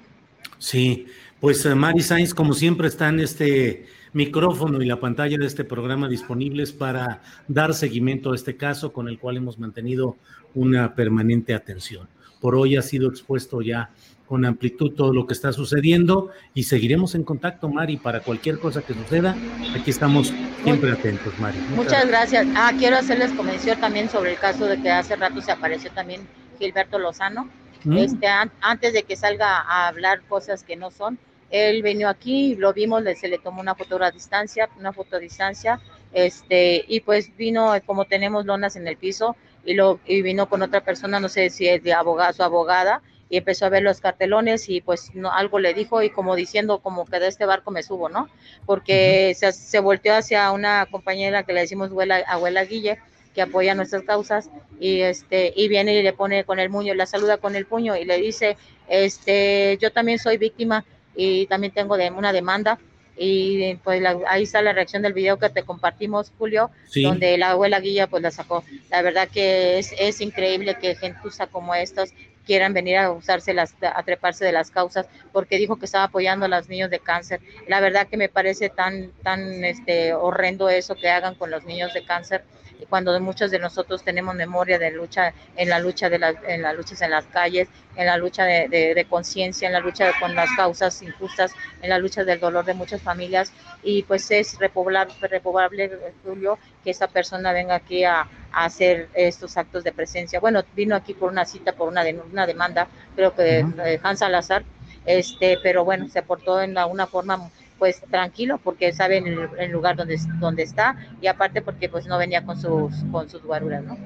Sí, pues eh, Mari Sainz, como siempre, está en este micrófono y la pantalla de este programa disponibles para dar seguimiento a este caso con el cual hemos mantenido una permanente atención. Por hoy ha sido expuesto ya con amplitud todo lo que está sucediendo y seguiremos en contacto, Mari, para cualquier cosa que suceda. Aquí estamos siempre atentos, Mari. Muchas, gracias. Ah, quiero hacerles convención también sobre el caso de que hace rato se apareció también Gilberto Lozano. Mm. Este, antes de que salga a hablar cosas que no son, él vino aquí, lo vimos, se le tomó una foto a distancia, una foto a distancia, este, y pues vino, como tenemos lonas en el piso, y, lo, y vino con otra persona, no sé si es de abogado, su abogada, y empezó a ver los cartelones y pues no, algo le dijo y como diciendo como que de este barco me subo, ¿no? Porque se, se, volteó hacia una compañera que le decimos abuela, abuela Guille, que apoya nuestras causas y este y viene y le pone con el puño, la saluda con el puño y le dice, este, yo también soy víctima y también tengo de, una demanda y pues ahí está la reacción del video que te compartimos, Julio, donde la abuela Guilla pues la sacó. La verdad que es, es increíble que gentuza como estos quieran venir a usarse las, a treparse de las causas, porque dijo que estaba apoyando a los niños de cáncer. La verdad que me parece tan, tan este, horrendo eso que hagan con los niños de cáncer cuando muchos de nosotros tenemos memoria de lucha en la lucha de las en las luchas en las calles en la lucha de, de, conciencia en la lucha con las causas injustas en la lucha del dolor de muchas familias y pues es repoblable, repoblable Julio que esta persona venga aquí a, hacer estos actos de presencia. Bueno, vino aquí por una cita, por una, una demanda, creo que uh Hans Salazar, este, pero bueno, se aportó en una forma pues tranquilo porque sabe el, lugar donde, donde está y aparte porque pues no venía con sus, con sus guaruras, ¿no?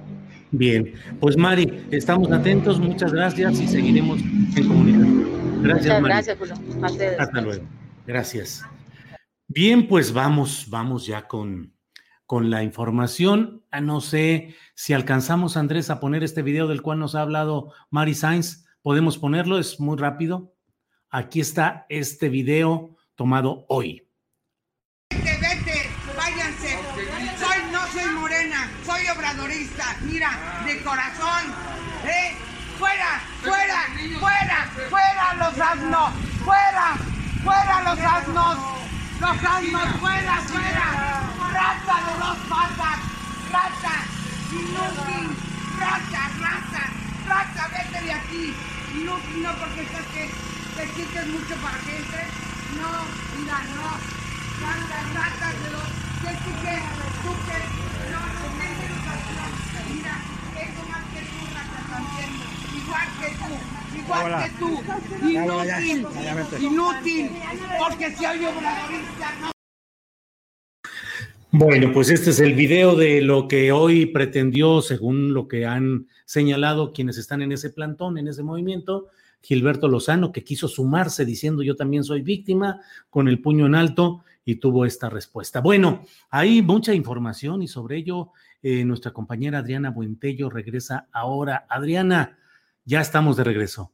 Bien, pues Mari, estamos atentos, muchas gracias y seguiremos en comunicación. Gracias, muchas Gracias, Hasta luego. Gracias. Bien, pues vamos, vamos ya con con la información. Ah, no sé si alcanzamos, Andrés, a poner este video del cual nos ha hablado Mari Sainz. ¿Podemos ponerlo? Es muy rápido. Aquí está este video tomado hoy. Vete, vete, váyanse. Soy, no soy morena, soy obradorista. Mira, de corazón. ¿eh? Fuera, fuera, fuera, fuera los asnos. Fuera, fuera los asnos. Los asnos, fuera, fuera. Rata de dos patas. Rata, inútil. Rata, rata, rata, vete de aquí. Inútil, no porque estás que te quites mucho para que. No, mira, no. De los. ¿Qué tú qué? ¿Tú qué? No, no, asnos. Mira, eso más que tú, rata, también. Igual que tú, igual Hola. que tú. Inútil, inútil. Porque si hay obradorista, no. Bueno, pues este es el video de lo que hoy pretendió, según lo que han señalado quienes están en ese plantón, en ese movimiento, Gilberto Lozano, que quiso sumarse diciendo yo también soy víctima, con el puño en alto y tuvo esta respuesta. Bueno, hay mucha información y sobre ello eh, nuestra compañera Adriana Buentello regresa ahora. Adriana, ya estamos de regreso.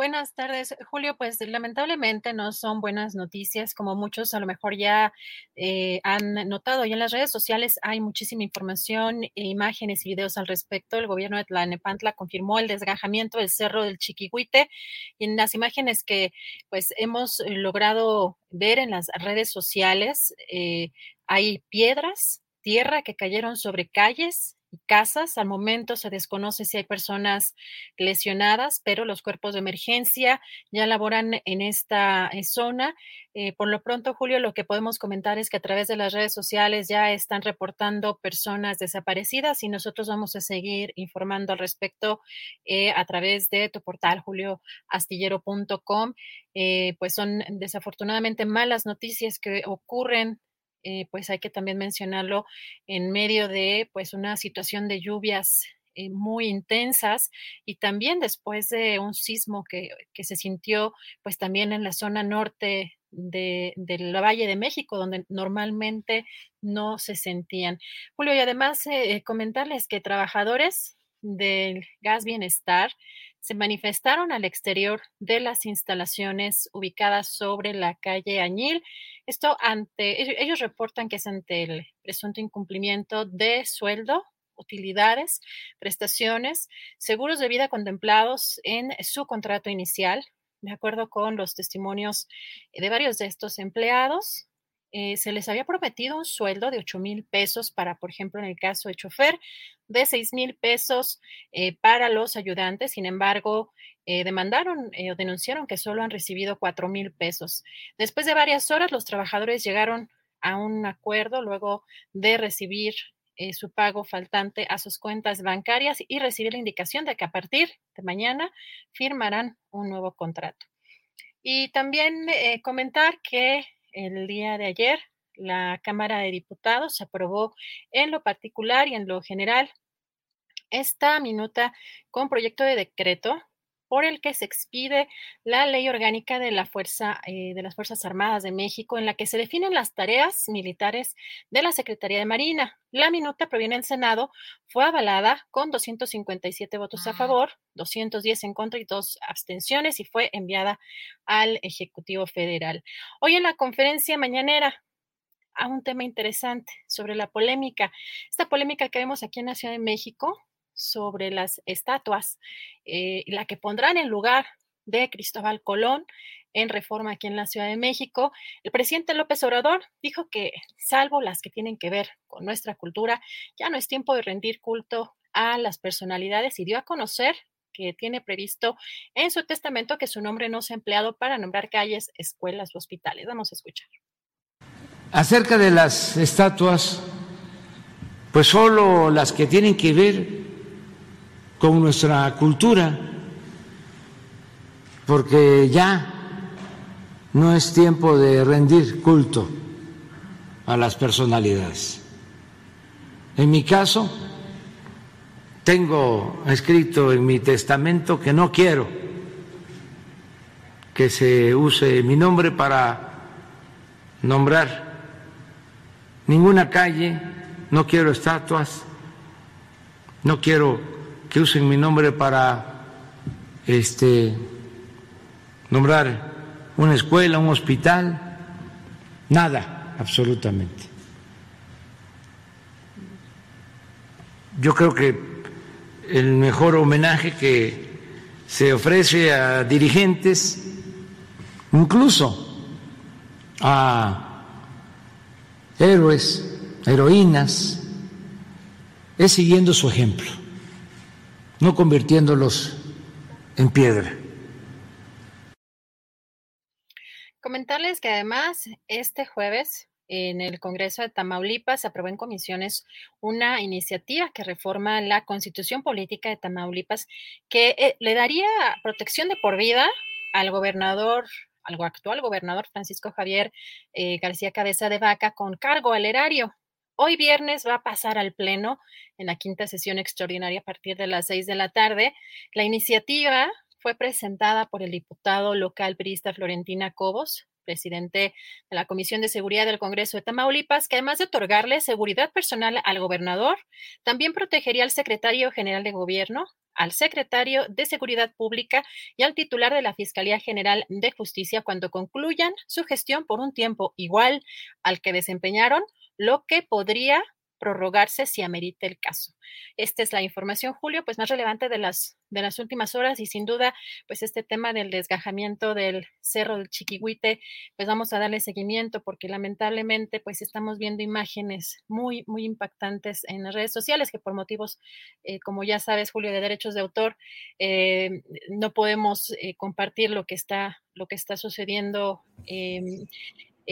Buenas tardes, Julio. Pues lamentablemente no son buenas noticias, como muchos a lo mejor ya eh, han notado. Y en las redes sociales hay muchísima información, e imágenes y videos al respecto. El gobierno de Tlanepantla confirmó el desgajamiento del cerro del Chiquihuite. Y en las imágenes que pues hemos logrado ver en las redes sociales, eh, hay piedras, tierra que cayeron sobre calles casas. Al momento se desconoce si hay personas lesionadas, pero los cuerpos de emergencia ya laboran en esta eh, zona. Eh, por lo pronto, Julio, lo que podemos comentar es que a través de las redes sociales ya están reportando personas desaparecidas y nosotros vamos a seguir informando al respecto eh, a través de tu portal, julioastillero.com. Eh, pues son desafortunadamente malas noticias que ocurren eh, pues hay que también mencionarlo en medio de pues una situación de lluvias eh, muy intensas y también después de un sismo que, que, se sintió pues también en la zona norte de, del Valle de México, donde normalmente no se sentían. Julio, y además eh, comentarles que trabajadores del gas bienestar se manifestaron al exterior de las instalaciones ubicadas sobre la calle Añil. Esto ante, ellos reportan que es ante el presunto incumplimiento de sueldo, utilidades, prestaciones, seguros de vida contemplados en su contrato inicial, de acuerdo con los testimonios de varios de estos empleados. Eh, se les había prometido un sueldo de 8 mil pesos para, por ejemplo, en el caso de chofer, de 6 mil pesos eh, para los ayudantes. Sin embargo, eh, demandaron o denunciaron que solo han recibido 4 mil pesos. Después de varias horas, los trabajadores llegaron a un acuerdo luego de recibir su pago faltante a sus cuentas bancarias y recibir la indicación de que a partir de mañana firmarán un nuevo contrato. Y también comentar que el día de ayer, la Cámara de Diputados aprobó en lo particular y en lo general esta minuta con proyecto de decreto por el que se expide la ley orgánica de la fuerza eh, de las Fuerzas Armadas de México, en la que se definen las tareas militares de la Secretaría de Marina. La minuta proviene del Senado, fue avalada con 257 votos a favor, 210 en contra y dos abstenciones y fue enviada al Ejecutivo Federal. Hoy en la conferencia mañanera a un tema interesante sobre la polémica, esta polémica que vemos aquí en la Ciudad de México sobre las estatuas, eh, la que pondrán en lugar de Cristóbal Colón en reforma aquí en la Ciudad de México. El presidente López Obrador dijo que, salvo las que tienen que ver con nuestra cultura, ya no es tiempo de rendir culto a las personalidades y dio a conocer que tiene previsto en su testamento que su nombre no sea empleado para nombrar calles, escuelas o hospitales. Vamos a escuchar. Acerca de las estatuas, pues solo las que tienen que ver con nuestra cultura, porque ya no es tiempo de rendir culto a las personalidades. En mi caso, tengo escrito en mi testamento que no quiero que se use mi nombre para nombrar ninguna calle, no quiero estatuas, no quiero que usen mi nombre para este nombrar una escuela, un hospital, nada, absolutamente. Yo creo que el mejor homenaje que se ofrece a dirigentes, incluso a héroes, heroínas, es siguiendo su ejemplo, no convirtiéndolos en piedra. Comentarles que además este jueves en el Congreso de Tamaulipas se aprobó en comisiones una iniciativa que reforma la constitución política de Tamaulipas que eh, le daría protección de por vida al gobernador al actual gobernador Francisco Javier eh, García Cabeza de Vaca con cargo al erario. Hoy viernes va a pasar al Pleno en la quinta sesión extraordinaria a partir de las seis de la tarde. La iniciativa fue presentada por el diputado local priista Florentina Cobos, presidente de la Comisión de Seguridad del Congreso de Tamaulipas, que además de otorgarle seguridad personal al gobernador, también protegería al secretario general de gobierno, al secretario de Seguridad Pública y al titular de la Fiscalía General de Justicia cuando concluyan su gestión por un tiempo igual al que desempeñaron, lo que podría prorrogarse si amerite el caso. Esta es la información, Julio, pues más relevante de las, de las últimas horas y sin duda, pues este tema del desgajamiento del Cerro del Chiquihuite, pues vamos a darle seguimiento porque lamentablemente pues estamos viendo imágenes muy, muy impactantes en las redes sociales que por motivos, eh, como ya sabes, Julio, de derechos de autor, eh, no podemos eh, compartir lo que está, lo que está sucediendo em,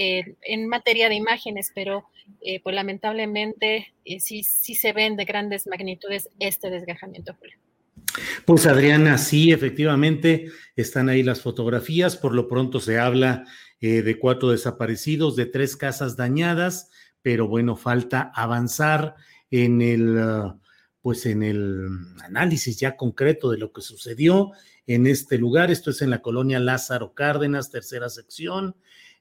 eh, en materia de imágenes, pero eh, pues lamentablemente eh, sí, sí se ven de grandes magnitudes este desgajamiento, Pues Adriana, sí, efectivamente, están ahí las fotografías. Por lo pronto se habla de cuatro desaparecidos, de tres casas dañadas, pero bueno, falta avanzar en el, pues en el análisis ya concreto de lo que sucedió en este lugar. Esto es en la colonia Lázaro Cárdenas, tercera sección.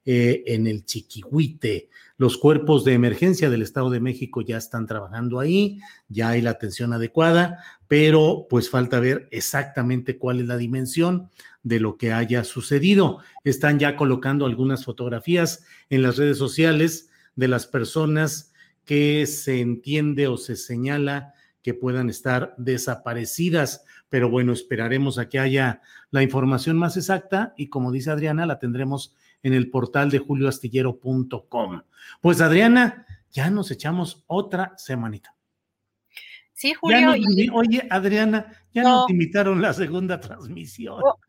Eh, en el Chiquihuite. Los cuerpos de emergencia del Estado de México ya están trabajando ahí, ya hay la atención adecuada, pero pues falta ver exactamente cuál es la dimensión de lo que haya sucedido. Están ya colocando algunas fotografías en las redes sociales de las personas que se entiende o se señala que puedan estar desaparecidas. Pero bueno, esperaremos a que haya la información más exacta y como dice Adriana, la tendremos en el portal de julioastillero.com. Pues Adriana, ya nos echamos otra semanita. Sí, Julio. Oye, Adriana, ya nos invitaron la segunda transmisión. Oh.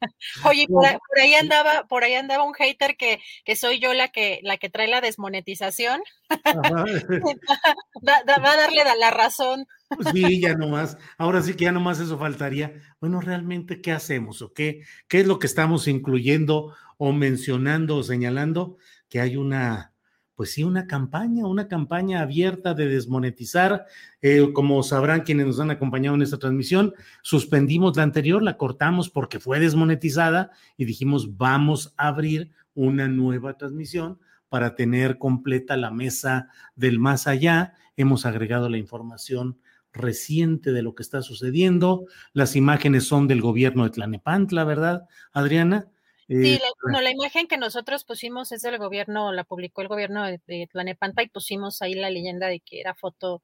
Oye, por, ahí andaba, por ahí andaba un hater que, que soy yo la que, la que trae la desmonetización. va, a darle la razón. Sí, ya nomás. Ahora sí que ya nomás eso faltaría. Bueno, realmente, ¿qué hacemos o qué, qué es lo que estamos incluyendo o mencionando o señalando? Que hay una, pues sí, una campaña, una campaña abierta de desmonetizar. Eh, como sabrán quienes nos han acompañado en esta transmisión, suspendimos la anterior, la cortamos porque fue desmonetizada y dijimos, vamos a abrir una nueva transmisión para tener completa la mesa del más allá. Hemos agregado la información reciente de lo que está sucediendo. Las imágenes son del gobierno de Tlanepantla, ¿verdad, Adriana? Sí, la, la imagen que nosotros pusimos es del gobierno, la publicó el gobierno de, de, Tlanepantla y pusimos ahí la leyenda de que era foto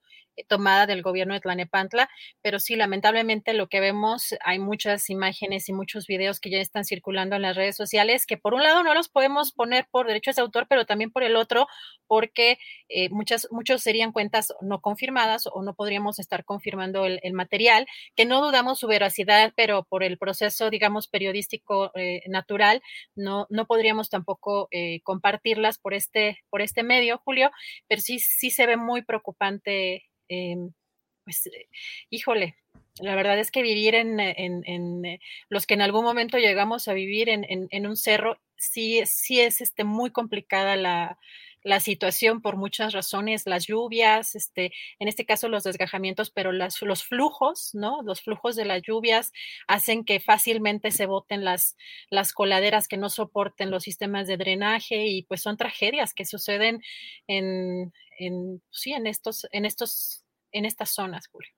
tomada del gobierno de Tlanepantla, pero sí, lamentablemente lo que vemos, hay muchas imágenes y muchos videos que ya están circulando en las redes sociales, que por un lado no los podemos poner por derechos de autor, pero también por el otro, porque eh, muchas, muchos serían cuentas no confirmadas o no podríamos estar confirmando el, material, que no dudamos su veracidad, pero por el proceso, digamos, periodístico natural, no, no podríamos tampoco eh, compartirlas por este, por este medio, Julio, pero sí, sí se ve muy preocupante, eh, pues, eh, híjole, la verdad es que vivir en, en, los que en algún momento llegamos a vivir en, un cerro, sí, sí es este, muy complicada la, la situación por muchas razones, las lluvias, este, en este caso los desgajamientos, pero las, los flujos, ¿no? Los flujos de las lluvias hacen que fácilmente se boten las, las coladeras que no soporten los sistemas de drenaje y pues son tragedias que suceden en, en sí, en estos, en estos, en estas zonas, Julio.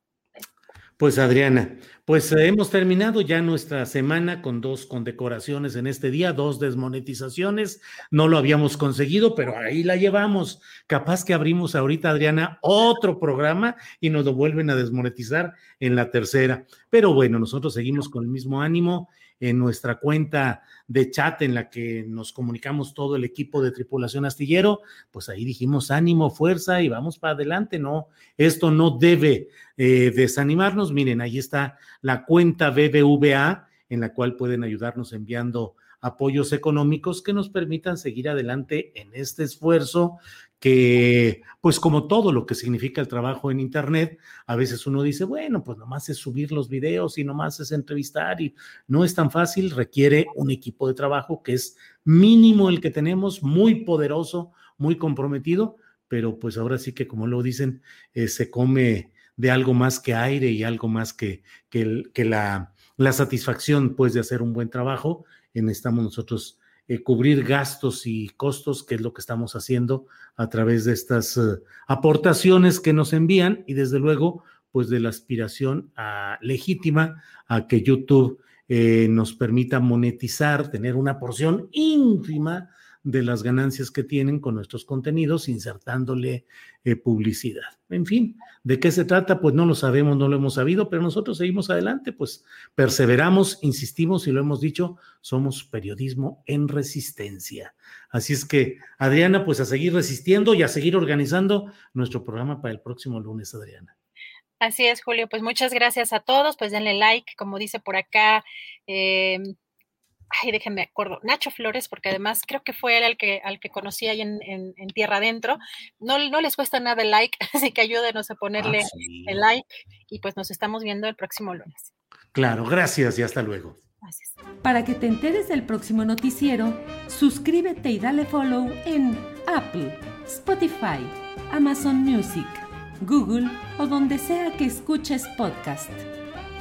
Pues Adriana, pues eh, hemos terminado ya nuestra semana con dos condecoraciones en este día, dos desmonetizaciones. No lo habíamos conseguido, pero ahí la llevamos. Capaz que abrimos ahorita, Adriana, otro programa y nos lo vuelven a desmonetizar en la tercera. Pero bueno, nosotros seguimos con el mismo ánimo en nuestra cuenta de chat en la que nos comunicamos todo el equipo de tripulación astillero, pues ahí dijimos ánimo, fuerza y vamos para adelante, no, esto no debe eh, desanimarnos. Miren, ahí está la cuenta BBVA en la cual pueden ayudarnos enviando apoyos económicos que nos permitan seguir adelante en este esfuerzo que, pues como todo lo que significa el trabajo en Internet, a veces uno dice, bueno, pues nomás es subir los videos y nomás es entrevistar y no es tan fácil, requiere un equipo de trabajo que es mínimo el que tenemos, muy poderoso, muy comprometido, pero pues ahora sí que como lo dicen, eh, se come de algo más que aire y algo más que, que, la, la satisfacción pues de hacer un buen trabajo. En estamos nosotros eh, cubrir gastos y costos, que es lo que estamos haciendo a través de estas eh, aportaciones que nos envían y desde luego, pues de la aspiración legítima a que YouTube eh, nos permita monetizar, tener una porción ínfima de las ganancias que tienen con nuestros contenidos, insertándole eh, publicidad. En fin, ¿de qué se trata? Pues no lo sabemos, no lo hemos sabido, pero nosotros seguimos adelante, pues perseveramos, insistimos y lo hemos dicho, somos periodismo en resistencia. Así es que, Adriana, pues a seguir resistiendo y a seguir organizando nuestro programa para el próximo lunes, Adriana. Así es, Julio. Pues muchas gracias a todos. Pues denle like, como dice por acá. Eh, ay, déjenme acuerdo, Nacho Flores, porque además creo que fue él el que, al que conocí ahí en, Tierra Adentro. No, no les cuesta nada el like, así que ayúdenos a ponerle ah, el like y pues nos estamos viendo el próximo lunes. Claro, gracias y hasta luego. Gracias. Para que te enteres del próximo noticiero, suscríbete y dale follow en Apple, Spotify, Amazon Music, Google o donde sea que escuches podcast